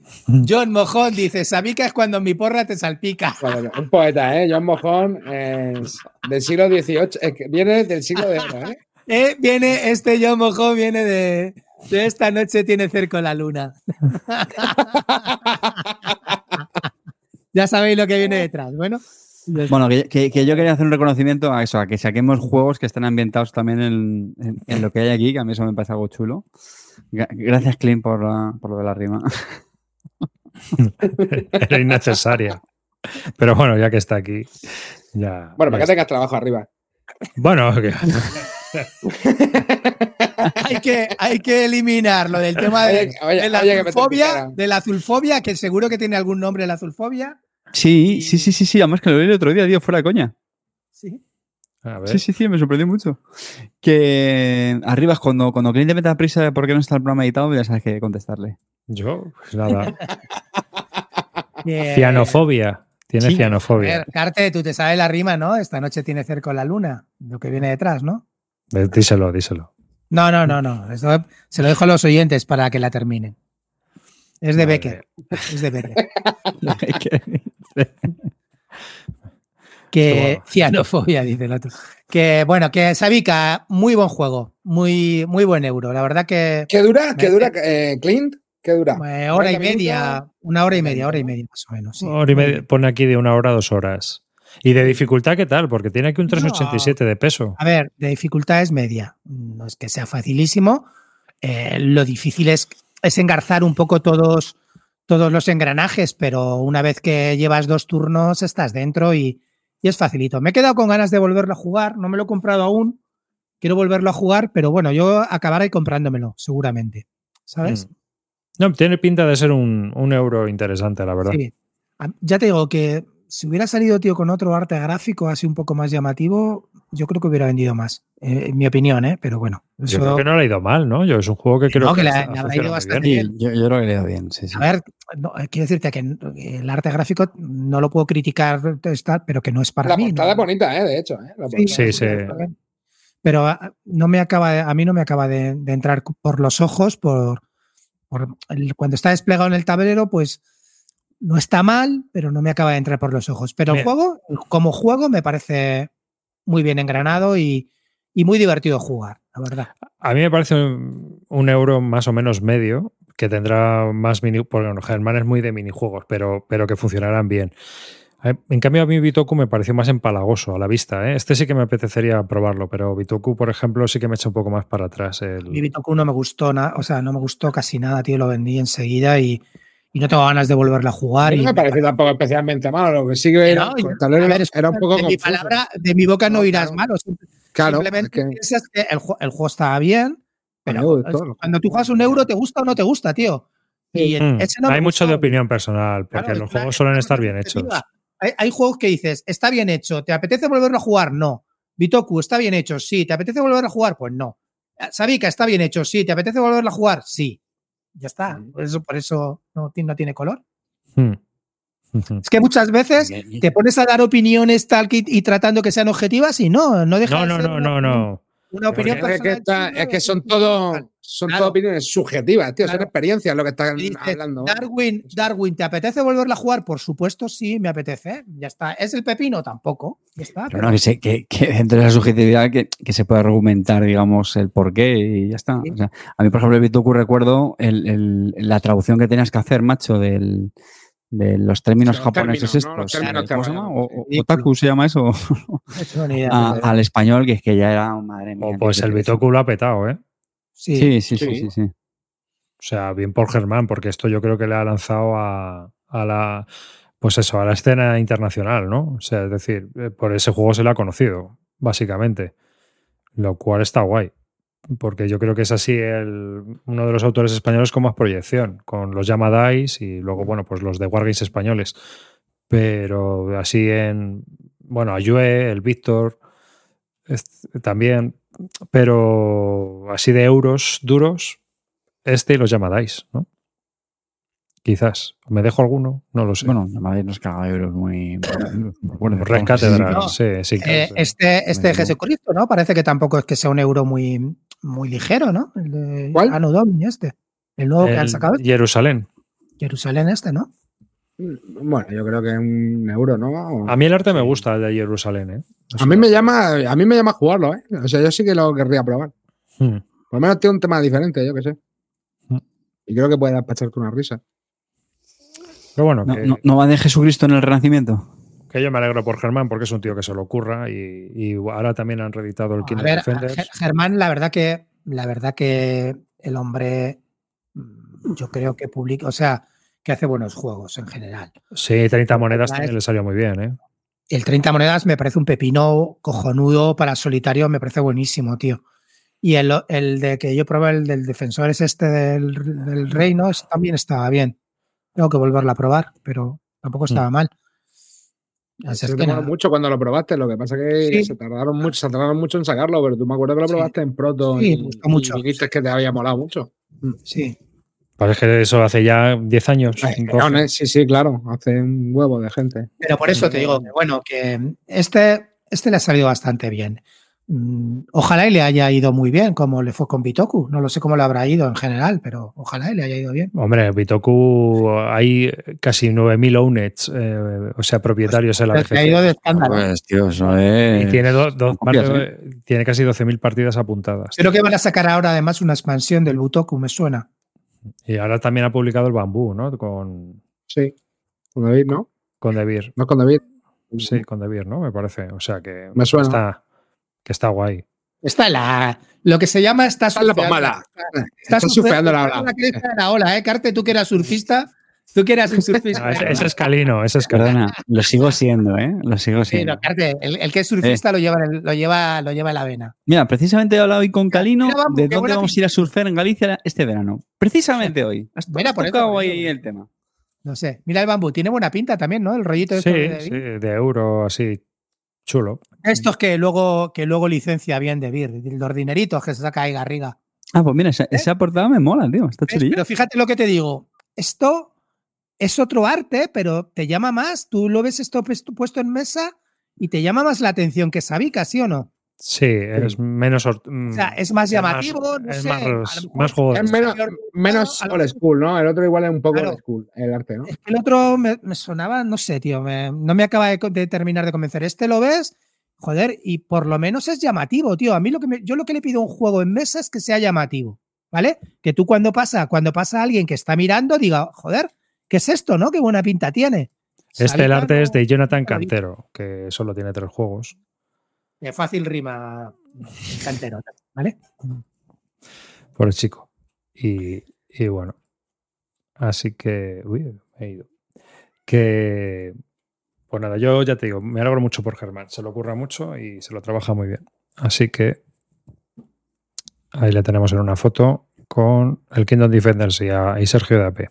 John Mojón dice, Sabica es cuando mi porra te salpica. Bueno, un poeta, ¿eh? John Mojón es del siglo XVIII. es que viene del siglo de oro, ¿eh? Eh, viene, este John Mojón viene de, de esta noche tiene cerco la luna. ya sabéis lo que viene detrás. Bueno, Bueno, que, que- que yo quería hacer un reconocimiento a eso, a que saquemos juegos que estén ambientados también en, en- en lo que hay aquí, que a mí eso me parece algo chulo. Gra- Gracias, Clint, por, la- por lo de la rima. Era innecesaria. Pero bueno, ya que está aquí. Ya, Bueno, ya para que tengas trabajo arriba. Bueno, que- hay que, hay que eliminar lo del tema de, Oye, oye, de la oye, azulfobia, de la azulfobia, que seguro que tiene algún nombre la azulfobia. Sí, sí, sí, sí, sí, además que lo leí el otro día, tío, fuera de coña. Sí. a ver. Sí, sí, sí, me sorprendió mucho. Que arriba, cuando, cuando Clint te meta prisa de por qué no está el programa editado, ya sabes que contestarle. Yo, pues nada. Cianofobia. Tiene Sí. A cianofobia. ver, Carte, tú te sabes la rima, ¿no? Esta noche tiene cerco la luna, lo que viene detrás, ¿no? Eh, Díselo, díselo. No, no, no, no. Se lo dejo a los oyentes para que la terminen. Es de Madre Becker. Es de Becker. Que- cianofobia, dice el otro. Que bueno, que Sabica, muy buen juego. Muy, muy buen euro. La verdad que ¿Qué dura? ¿Qué dura, eh, Clint? ¿Qué dura? eh, hora y 40 media, minutos. una hora y media, hora y media más o menos. sí. Hora y media- pone aquí de una hora a dos horas. ¿Y de dificultad qué tal? Porque tiene aquí un 387 de peso. A ver, de dificultad es media. No es que sea facilísimo. Eh, lo difícil es, es engarzar un poco todos, todos los engranajes, pero una vez que llevas dos turnos estás dentro y, y es facilito. Me he quedado con ganas de volverlo a jugar, no me lo he comprado aún, quiero volverlo a jugar, pero bueno, yo acabaré comprándomelo, seguramente. ¿Sabes? Mm. No, tiene pinta de ser un, un euro interesante, la verdad. Sí. Ya te digo que si hubiera salido, tío, con otro arte gráfico así un poco más llamativo, yo creo que hubiera vendido más. eh, en mi opinión, ¿eh? Pero bueno. Yo creo que no le ha ido mal, ¿no? Yo es un juego que creo No, que ha- le habrá funciona ido bastante bien. Yo, yo creo que le he ido bien, sí, sí. A ver, no, eh, quiero decirte que el arte gráfico no lo puedo criticar, está, pero que no es para La mí. portada ¿no? es bonita, ¿eh? De hecho. ¿eh? La Sí. Sí, sí. Pero ah, no me acaba de- a mí no me acaba de, de entrar por los ojos, por, por el- cuando está desplegado en el tablero, pues no está mal, pero no me acaba de entrar por los ojos. Pero el juego, como juego, me parece muy bien engranado y, y muy divertido jugar, la verdad. A mí me parece un, un euro más o menos medio, que tendrá más mini. Porque bueno, Germán es muy de minijuegos, pero, pero que funcionarán bien. En cambio, a mí Bitoku me pareció más empalagoso a la vista. ¿eh? Este sí que me apetecería probarlo, pero Bitoku, por ejemplo, sí que me echa un poco más para atrás. El... Mi Bitoku no me gustó nada, o sea, no me gustó casi nada, tío, lo vendí enseguida y, y no tengo ganas de volverla a jugar. No me parece tampoco especialmente malo. Lo que sí que era, No, era un poco de mi palabra, de mi boca no, No, irás claro. malo. Claro, Simplemente es que- piensas que el, ju- el juego estaba bien, pero me gustó. cuando tú juegas un euro, ¿te gusta o no te gusta, tío? Y Mm, ese no me Hay mucho de opinión personal, porque Claro, los claro, juegos suelen estar bien hechos. hay juegos que dices, está bien hecho, ¿te apetece volverlo a jugar? No. Bitoku, ¿está bien hecho? Sí. ¿Te apetece volver a jugar? Pues no. Sabika, ¿está bien hecho? Sí. ¿Te apetece volverlo a jugar? Sí. Ya está. Por eso, por eso no, no tiene color. Mm. Ujú. Es que muchas veces te pones a dar opiniones tal que, y tratando que sean objetivas y no, no deja No, de no, ser no, no, no. Una opinión es que, personal. está- es que son todo, son Claro. todas opiniones subjetivas, tío. Son experiencias lo que están hablando. Darwin, Darwin, ¿te apetece volverla a jugar? Por supuesto, sí, me apetece. Ya está. ¿Es el pepino? Tampoco. Ya está. Pero no, que, se- que, que dentro de la subjetividad que, que se puede argumentar, digamos, el porqué y ya está. O sea, a mí, por ejemplo, el Bitoku recuerdo el- el- la traducción que tenías que hacer, macho, del, de los términos Los japoneses términos, ¿Cómo se llama? O- o-. Otaku se llama eso. No tengo ni idea. A- al español, que es que ya era, madre mía. O qué pues el. Bitoku lo ha petado, ¿eh? Sí. Sí, sí, sí, Sí. sí, sí. O sea, bien por Germán, porque esto yo creo que le ha lanzado a, a la. Pues eso, a la escena internacional, ¿no? O sea, es decir, eh, por ese juego se le ha conocido, básicamente. Lo cual está guay. Porque yo creo que es así el, uno de los autores españoles con más proyección, con los Llamadais y luego, bueno, pues los de Wargames españoles. Pero así en. Bueno, Ayue, el Víctor, también. Pero así de euros duros, este y los Llamadais, ¿no? Quizás. ¿Me dejo alguno? No lo sé. Bueno, la madre nos caga euros muy. Bueno, Red Catedral, No. sí, sí. Eh, este este Jesucristo, ¿no? Parece que tampoco es que sea un euro muy, muy ligero, ¿no? El de ¿Cuál? Anno Domini este. El nuevo que han sacado. Jerusalén. Jerusalén este, ¿no? Bueno, yo creo que es un euro, ¿no? A mí el arte me gusta, el de Jerusalén, ¿eh? A mí me llama, a mí me llama jugarlo, ¿eh? O sea, yo sí que lo querría probar. Hmm. Por lo menos tiene un tema diferente, yo que sé. Mm. Y creo que puede dar para echarte una risa. Pero bueno, No, que, no- no va de Jesucristo en el Renacimiento? Que yo me alegro por Germán porque es un tío que se lo ocurra y, y ahora también han reeditado el ver, Defenders. Ger- Germán, la verdad que la verdad que el hombre mm, yo creo que publica, o sea, que hace buenos juegos en general. Sí, 30 monedas también es- le salió muy bien, ¿eh? El 30 monedas me parece un pepino cojonudo para solitario, me parece buenísimo, tío. Y el, el de que yo probé, el del defensor es este del, del reino, ese también estaba bien. Tengo que volverlo a probar, pero tampoco estaba mal. Así es Se que nada. mucho cuando lo probaste, lo que pasa que Sí. se tardaron mucho, se tardaron mucho en sacarlo, pero tú me acuerdo que lo Sí. probaste en Proto Sí, y, me gustó mucho. y dijiste que te había molado mucho. Sí. Parece que eso hace ya 10 años. 12. no, sí, sí, claro, hace un huevo de gente. Pero por eso te digo que, bueno, que este, este le ha salido bastante bien. Mm, Ojalá y le haya ido muy bien, como le fue con Bitoku. No lo sé cómo le habrá ido en general, pero ojalá y le haya ido bien. Hombre, Bitoku hay casi 9.000 owners, eh, o sea, propietarios en la Le ha ido BGG. de escándalo. Pues, tío, eso Y es. tiene, do- do- copias, más de- tiene casi 12.000 partidas apuntadas. Creo que van a sacar ahora además una expansión del Butoku, me suena. Y ahora también ha publicado el Bambú, ¿no? Con, Sí. Con David, ¿no? con Debir. No con David. Sí, con De Beer, ¿no? Me parece. O sea que Me suena. está, que está guay. Está la. Lo que se llama está Está en la surfeando- pomada. Está Está surfeando la está ola. la ola, ¿eh? Carte, tú que eras surfista, tú que eras un surfista. Ese, ese es Calino, ese es Calino. Perdona, lo sigo siendo, ¿eh? Lo sigo Sí, siendo. no, Carte, el, el que es surfista lo, lleva lo, lleva, lo lleva en la vena. Mira, precisamente he hablado hoy con Calino Mira, vamos, de dónde vamos a ir a surfear en Galicia este verano. Precisamente hoy. Has Mira, por eso, tocado ahí eso. el tema. No sé. Mira el bambú, tiene buena pinta también, ¿no? El rollito de Sí, de sí, de euro, así, chulo. Estos que luego, que luego licencia bien de Beer, los dineritos que se saca ahí Garriga. Ah, pues mira, esa, esa portada me mola, tío. Está. Pero fíjate lo que te digo. Esto es otro arte, pero te llama más. Tú lo ves esto pues- puesto en mesa y te llama más la atención que Sabica, ¿sí o no? Sí, es menos. O sea, es más llamativo, no es sé, más, lo mejor más juegos. Es menos, menos old school, ¿no? El otro igual es un poco Claro. old school, el arte, ¿no? Es que el otro me, me sonaba, no sé, tío, me- no me acaba de terminar de convencer. Este lo ves, joder, y por lo menos es llamativo, tío. A mí lo que me- yo lo que le pido a un juego en mesa es que sea llamativo, ¿vale? Que tú cuando pasa, cuando pasa alguien que está mirando, diga, joder, ¿qué es esto, no? Qué buena pinta tiene. Este, el arte no- es de Jonathan. Cantero, que solo tiene tres juegos. Qué fácil rima cantero, ¿vale? por el chico. Y, y bueno, así que, uy, me he ido. Que, pues nada, yo ya te digo, me alegro mucho por Germán, se lo ocurra mucho y se lo trabaja muy bien. Así que ahí le tenemos en una foto con el Kingdom Defenders y, a- y Sergio de AP.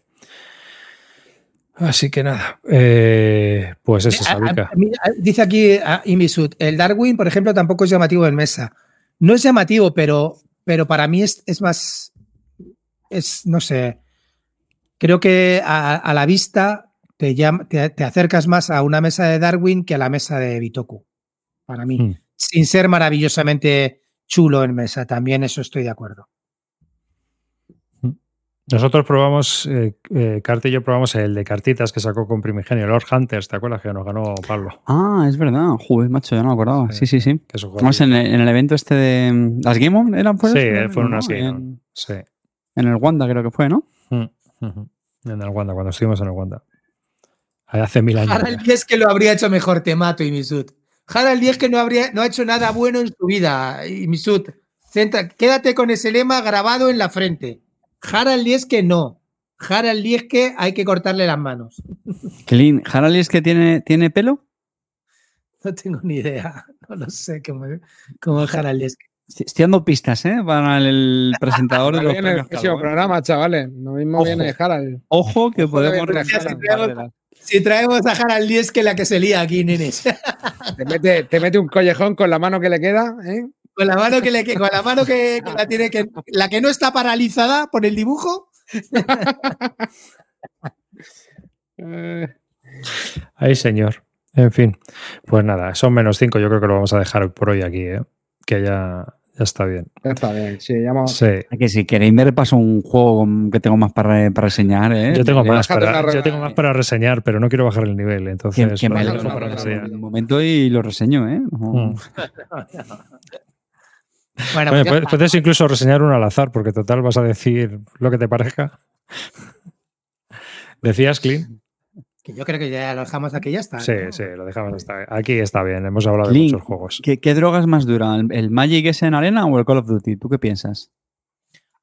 Así que nada, eh, pues eso, A- a- Sabica. a mí- a- dice aquí a Imisud, el Darwin, por ejemplo, tampoco es llamativo en mesa. No es llamativo, pero, pero para mí es, es más, es, no sé, creo que a, a la vista te, te, te acercas más a una mesa de Darwin que a la mesa de Bitoku, para mí. Mm. Sin ser maravillosamente chulo en mesa, también eso estoy de acuerdo. Nosotros probamos, eh, eh, Carte y yo probamos el de cartitas que sacó con Primigenio, Lord Hunters, ¿te acuerdas que nos ganó Pablo? Ah, es verdad. Joder, macho, ya no me acordaba. Sí, sí, sí. Vamos en el, en el evento este de. ¿Las Game On eran pues? Sí, fueron ¿no? unas Game On. En, Sí. en el Wanda creo que fue, ¿no? Mm, ujú. En el Wanda, cuando estuvimos en el Wanda. Hace mil años. Harald. 10 que lo habría hecho mejor, te mato, Imisud. Harald 10 que no, habría, no ha hecho nada bueno en su vida, Imisud. Centra- quédate con ese lema grabado en la frente. Harald 10 que no. Harald 10 que hay que cortarle las manos. Clean. ¿Harley es que tiene, tiene pelo? No tengo ni idea. No lo sé cómo, cómo es Harald 10. Estoy estoy dando pistas, ¿eh? Para el presentador de los viene el programa, chavales. Lo mismo Ojo. viene Harald. Ojo que Ojo, podemos que Si traemos a Harald 10 que la que se lía aquí, nenes. Te mete, te mete un collejón con la mano que le queda, ¿eh? Con la mano que le con la mano que, que la tiene que. La que no está paralizada por el dibujo. Ay, señor. En fin. Pues nada, son menos cinco. Yo creo que lo vamos a dejar por hoy aquí, ¿eh? Que ya, ya está bien. ya está bien. Sí, ya hemos- Sí. Que si queréis me repaso un juego que tengo más para, para reseñar, ¿eh? Yo tengo, más para, yo tengo más para reseñar, pero no quiero bajar el nivel. Entonces, que me dejo para reseñar. un momento y lo reseño, ¿eh? Mm. Bueno, Oye, pues puedes, incluso reseñar uno al azar, porque total vas a decir lo que te parezca. ¿Decías, Clean? Que yo creo que ya lo dejamos aquí y ya está. Sí, ¿no? sí, lo dejamos hasta aquí. Está bien, hemos hablado de muchos juegos. ¿Qué, qué drogas más duran? ¿El, Magic ese en arena o el Call of Duty? ¿Tú qué piensas?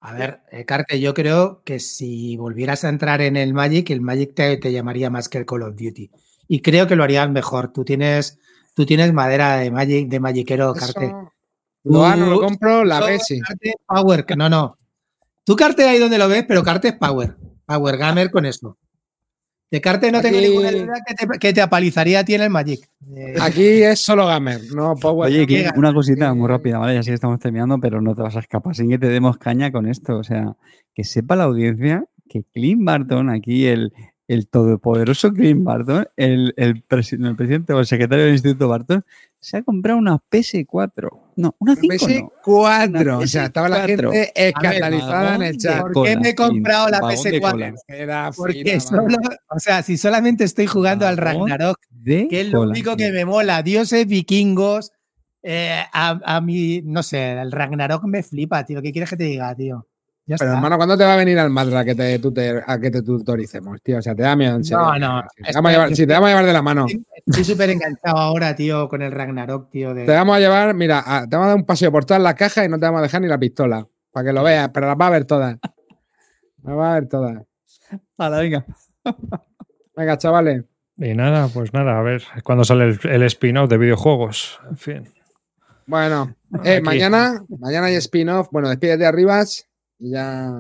A ver, eh, Carte, yo creo que si volvieras a entrar en el Magic, el Magic te, te llamaría más que el Call of Duty. Y creo que lo harías mejor. Tú tienes, tú tienes madera de Magic, de Magiquero, Carte. Eso, lo gano, lo compro, la. Carte, Power, que no, no. Tú Carte ahí donde lo ves, pero Carte es Power. Power Gamer con eso. De Carte no tengo ninguna duda que te, que te apalizaría a ti en el Magic. Eh, Aquí es solo gamer, no Power. Oye, que una cosita muy rápida, ¿vale? Ya sí que estamos terminando, pero no te vas a escapar sin que te demos caña con esto. O sea, que sepa la audiencia que Clint Barton, aquí el, el todopoderoso Clint Barton, el, el, presi- no, el presidente o el secretario del Instituto Barton, se ha comprado una PS4. No, una 5 no. PS4. O sea, estaba la PS4. gente escandalizada en el chat. ¿Por qué me he comprado la vagón de PS4? cola. Era Porque solo, o sea, si solamente estoy jugando al Ragnarok, que es lo único que me mola, dioses vikingos, eh, a, a mí, no sé, el Ragnarok me flipa, tío. ¿Qué quieres que te diga, tío? Ya Pero está. hermano, ¿cuándo te va a venir al Madra a que te, tutor- a que te tutoricemos, tío? O sea, te da miedo en serio. No, no, Si te, vamos a llevar, si te vamos a llevar de la mano. Estoy súper enganchado ahora, tío, con el Ragnarok, tío. De... Te vamos a llevar, mira, a- te vamos a dar un paseo por todas las cajas y no te vamos a dejar ni la pistola. Para que lo veas, pero las va a ver todas. Las va a ver todas. Hala, venga. Venga, chavales. Y nada, pues nada, a ver cuándo sale el, el spin-off de videojuegos. En fin. Bueno, eh, mañana, mañana hay spin-off. Bueno, despídete arribas y ya.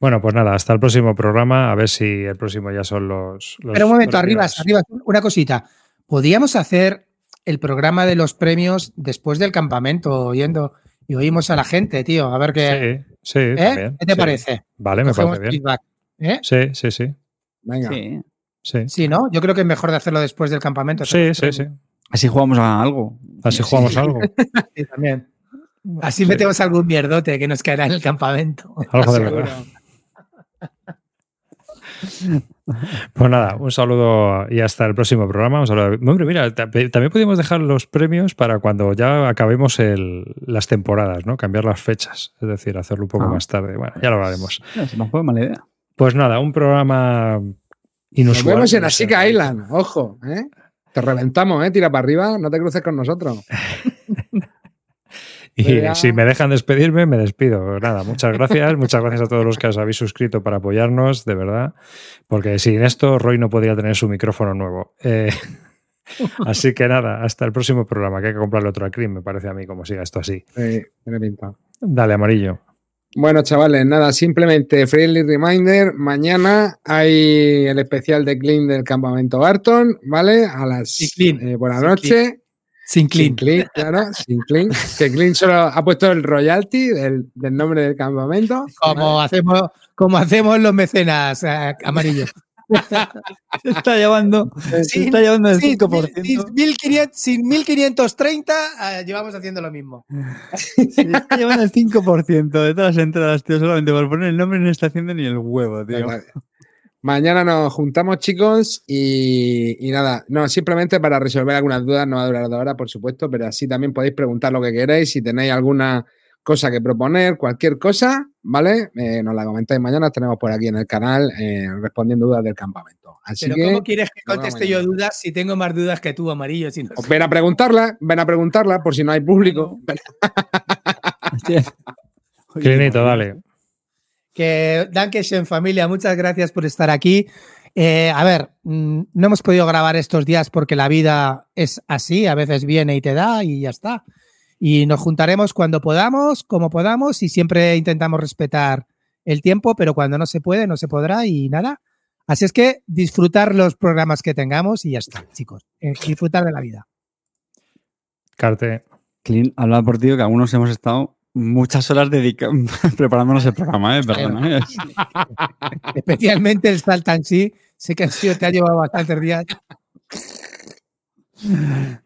Bueno, pues nada, hasta el próximo programa. A ver si el próximo ya son los. los- Pero un momento, arriba, arriba, una cosita. Podríamos hacer el programa de los premios después del campamento, yendo y oímos a la gente, tío. A ver qué, Sí, sí, ¿eh? también, ¿Qué te sí. parece? Vale, me Cogemos parece bien. feedback, ¿eh? Sí, sí, sí. Venga. Sí. Sí, Sí, ¿no? Yo creo que es mejor de hacerlo después del campamento. sí, sí. sí. Así jugamos a algo. Así jugamos algo. Sí, también. Así Sí. metemos algún mierdote que nos caerá en el campamento. Algo de verdad. Pues nada, un saludo y hasta el próximo programa. Un saludo. Hombre, mira, ta- también podemos dejar los premios para cuando ya acabemos el- las temporadas, ¿no? Cambiar las fechas, es decir, hacerlo un poco Ah. más tarde. Bueno, ya lo haremos. No, se me fue mala idea. Pues nada, un programa Nos inusual. vemos en. Ashika Island. Ojo, ¿eh? Te reventamos, ¿eh? Tira para arriba, no te cruces con nosotros. Y si me dejan despedirme, me despido. Nada, muchas gracias. muchas gracias a todos los que os habéis suscrito para apoyarnos, de verdad. Porque sin esto, Roy no podría tener su micrófono nuevo. Eh, así que nada, hasta el próximo programa, que hay que comprarle otro a Cream, me parece a mí, como siga esto así. Sí, tiene pinta. Dale, amarillo. Bueno, chavales, nada, simplemente friendly reminder, mañana hay el especial de Clean del campamento Barton, ¿vale? A las Sí, eh, por la Sí, noche. Sin Sin clean. Clean, claro, sin Clean. Que Clean solo ha puesto el royalty del, del nombre del campamento. Como hacemos, como hacemos los mecenas eh, amarillos. Se está llevando, se está llevando el sin, 5%. sin 1500 sin 1530 eh, llevamos haciendo lo mismo. Se está llevando el 5% de todas las entradas, tío, solamente por poner el nombre no está haciendo ni el huevo, tío. Mañana nos juntamos, chicos, y, y nada, no, simplemente para resolver algunas dudas, no va a durar dos horas, por supuesto, pero así también podéis preguntar lo que queréis, si tenéis alguna cosa que proponer, cualquier cosa, ¿vale? Eh, nos la comentáis mañana, tenemos por aquí en el canal eh, respondiendo dudas del campamento. Así Pero que ¿cómo quieres que conteste yo dudas si tengo más dudas que tú, amarillo? Si no- ven a preguntarla, ven a preguntarla por si no hay público. Clinito, dale. Que Dankeschön familia, muchas gracias por estar aquí. Eh, a ver, mm, no hemos podido grabar estos días porque la vida es así, a veces viene y te da y ya está. Y nos juntaremos cuando podamos, como podamos, y siempre intentamos respetar el tiempo, pero cuando no se puede, no se podrá y nada. Así es que disfrutar los programas que tengamos y ya está, chicos. Eh, disfrutar de la vida. Carte. Clint, habla por ti, que algunos hemos estado muchas horas preparándonos el programa, ¿eh? Perdona, ¿eh? Especialmente el Saltan sí. Sé que han sido, te ha llevado bastantes días.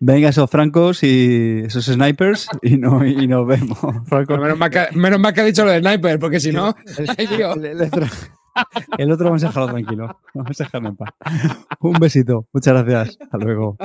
Venga, esos francos y esos snipers y, no, y nos vemos. Franco, menos, mal que, menos mal que ha dicho lo del sniper, porque si no, ay, Dios. el, el otro, el otro vamos a dejarlo tranquilo. Vamos a dejarlo en paz. Un besito. Muchas gracias. Hasta luego.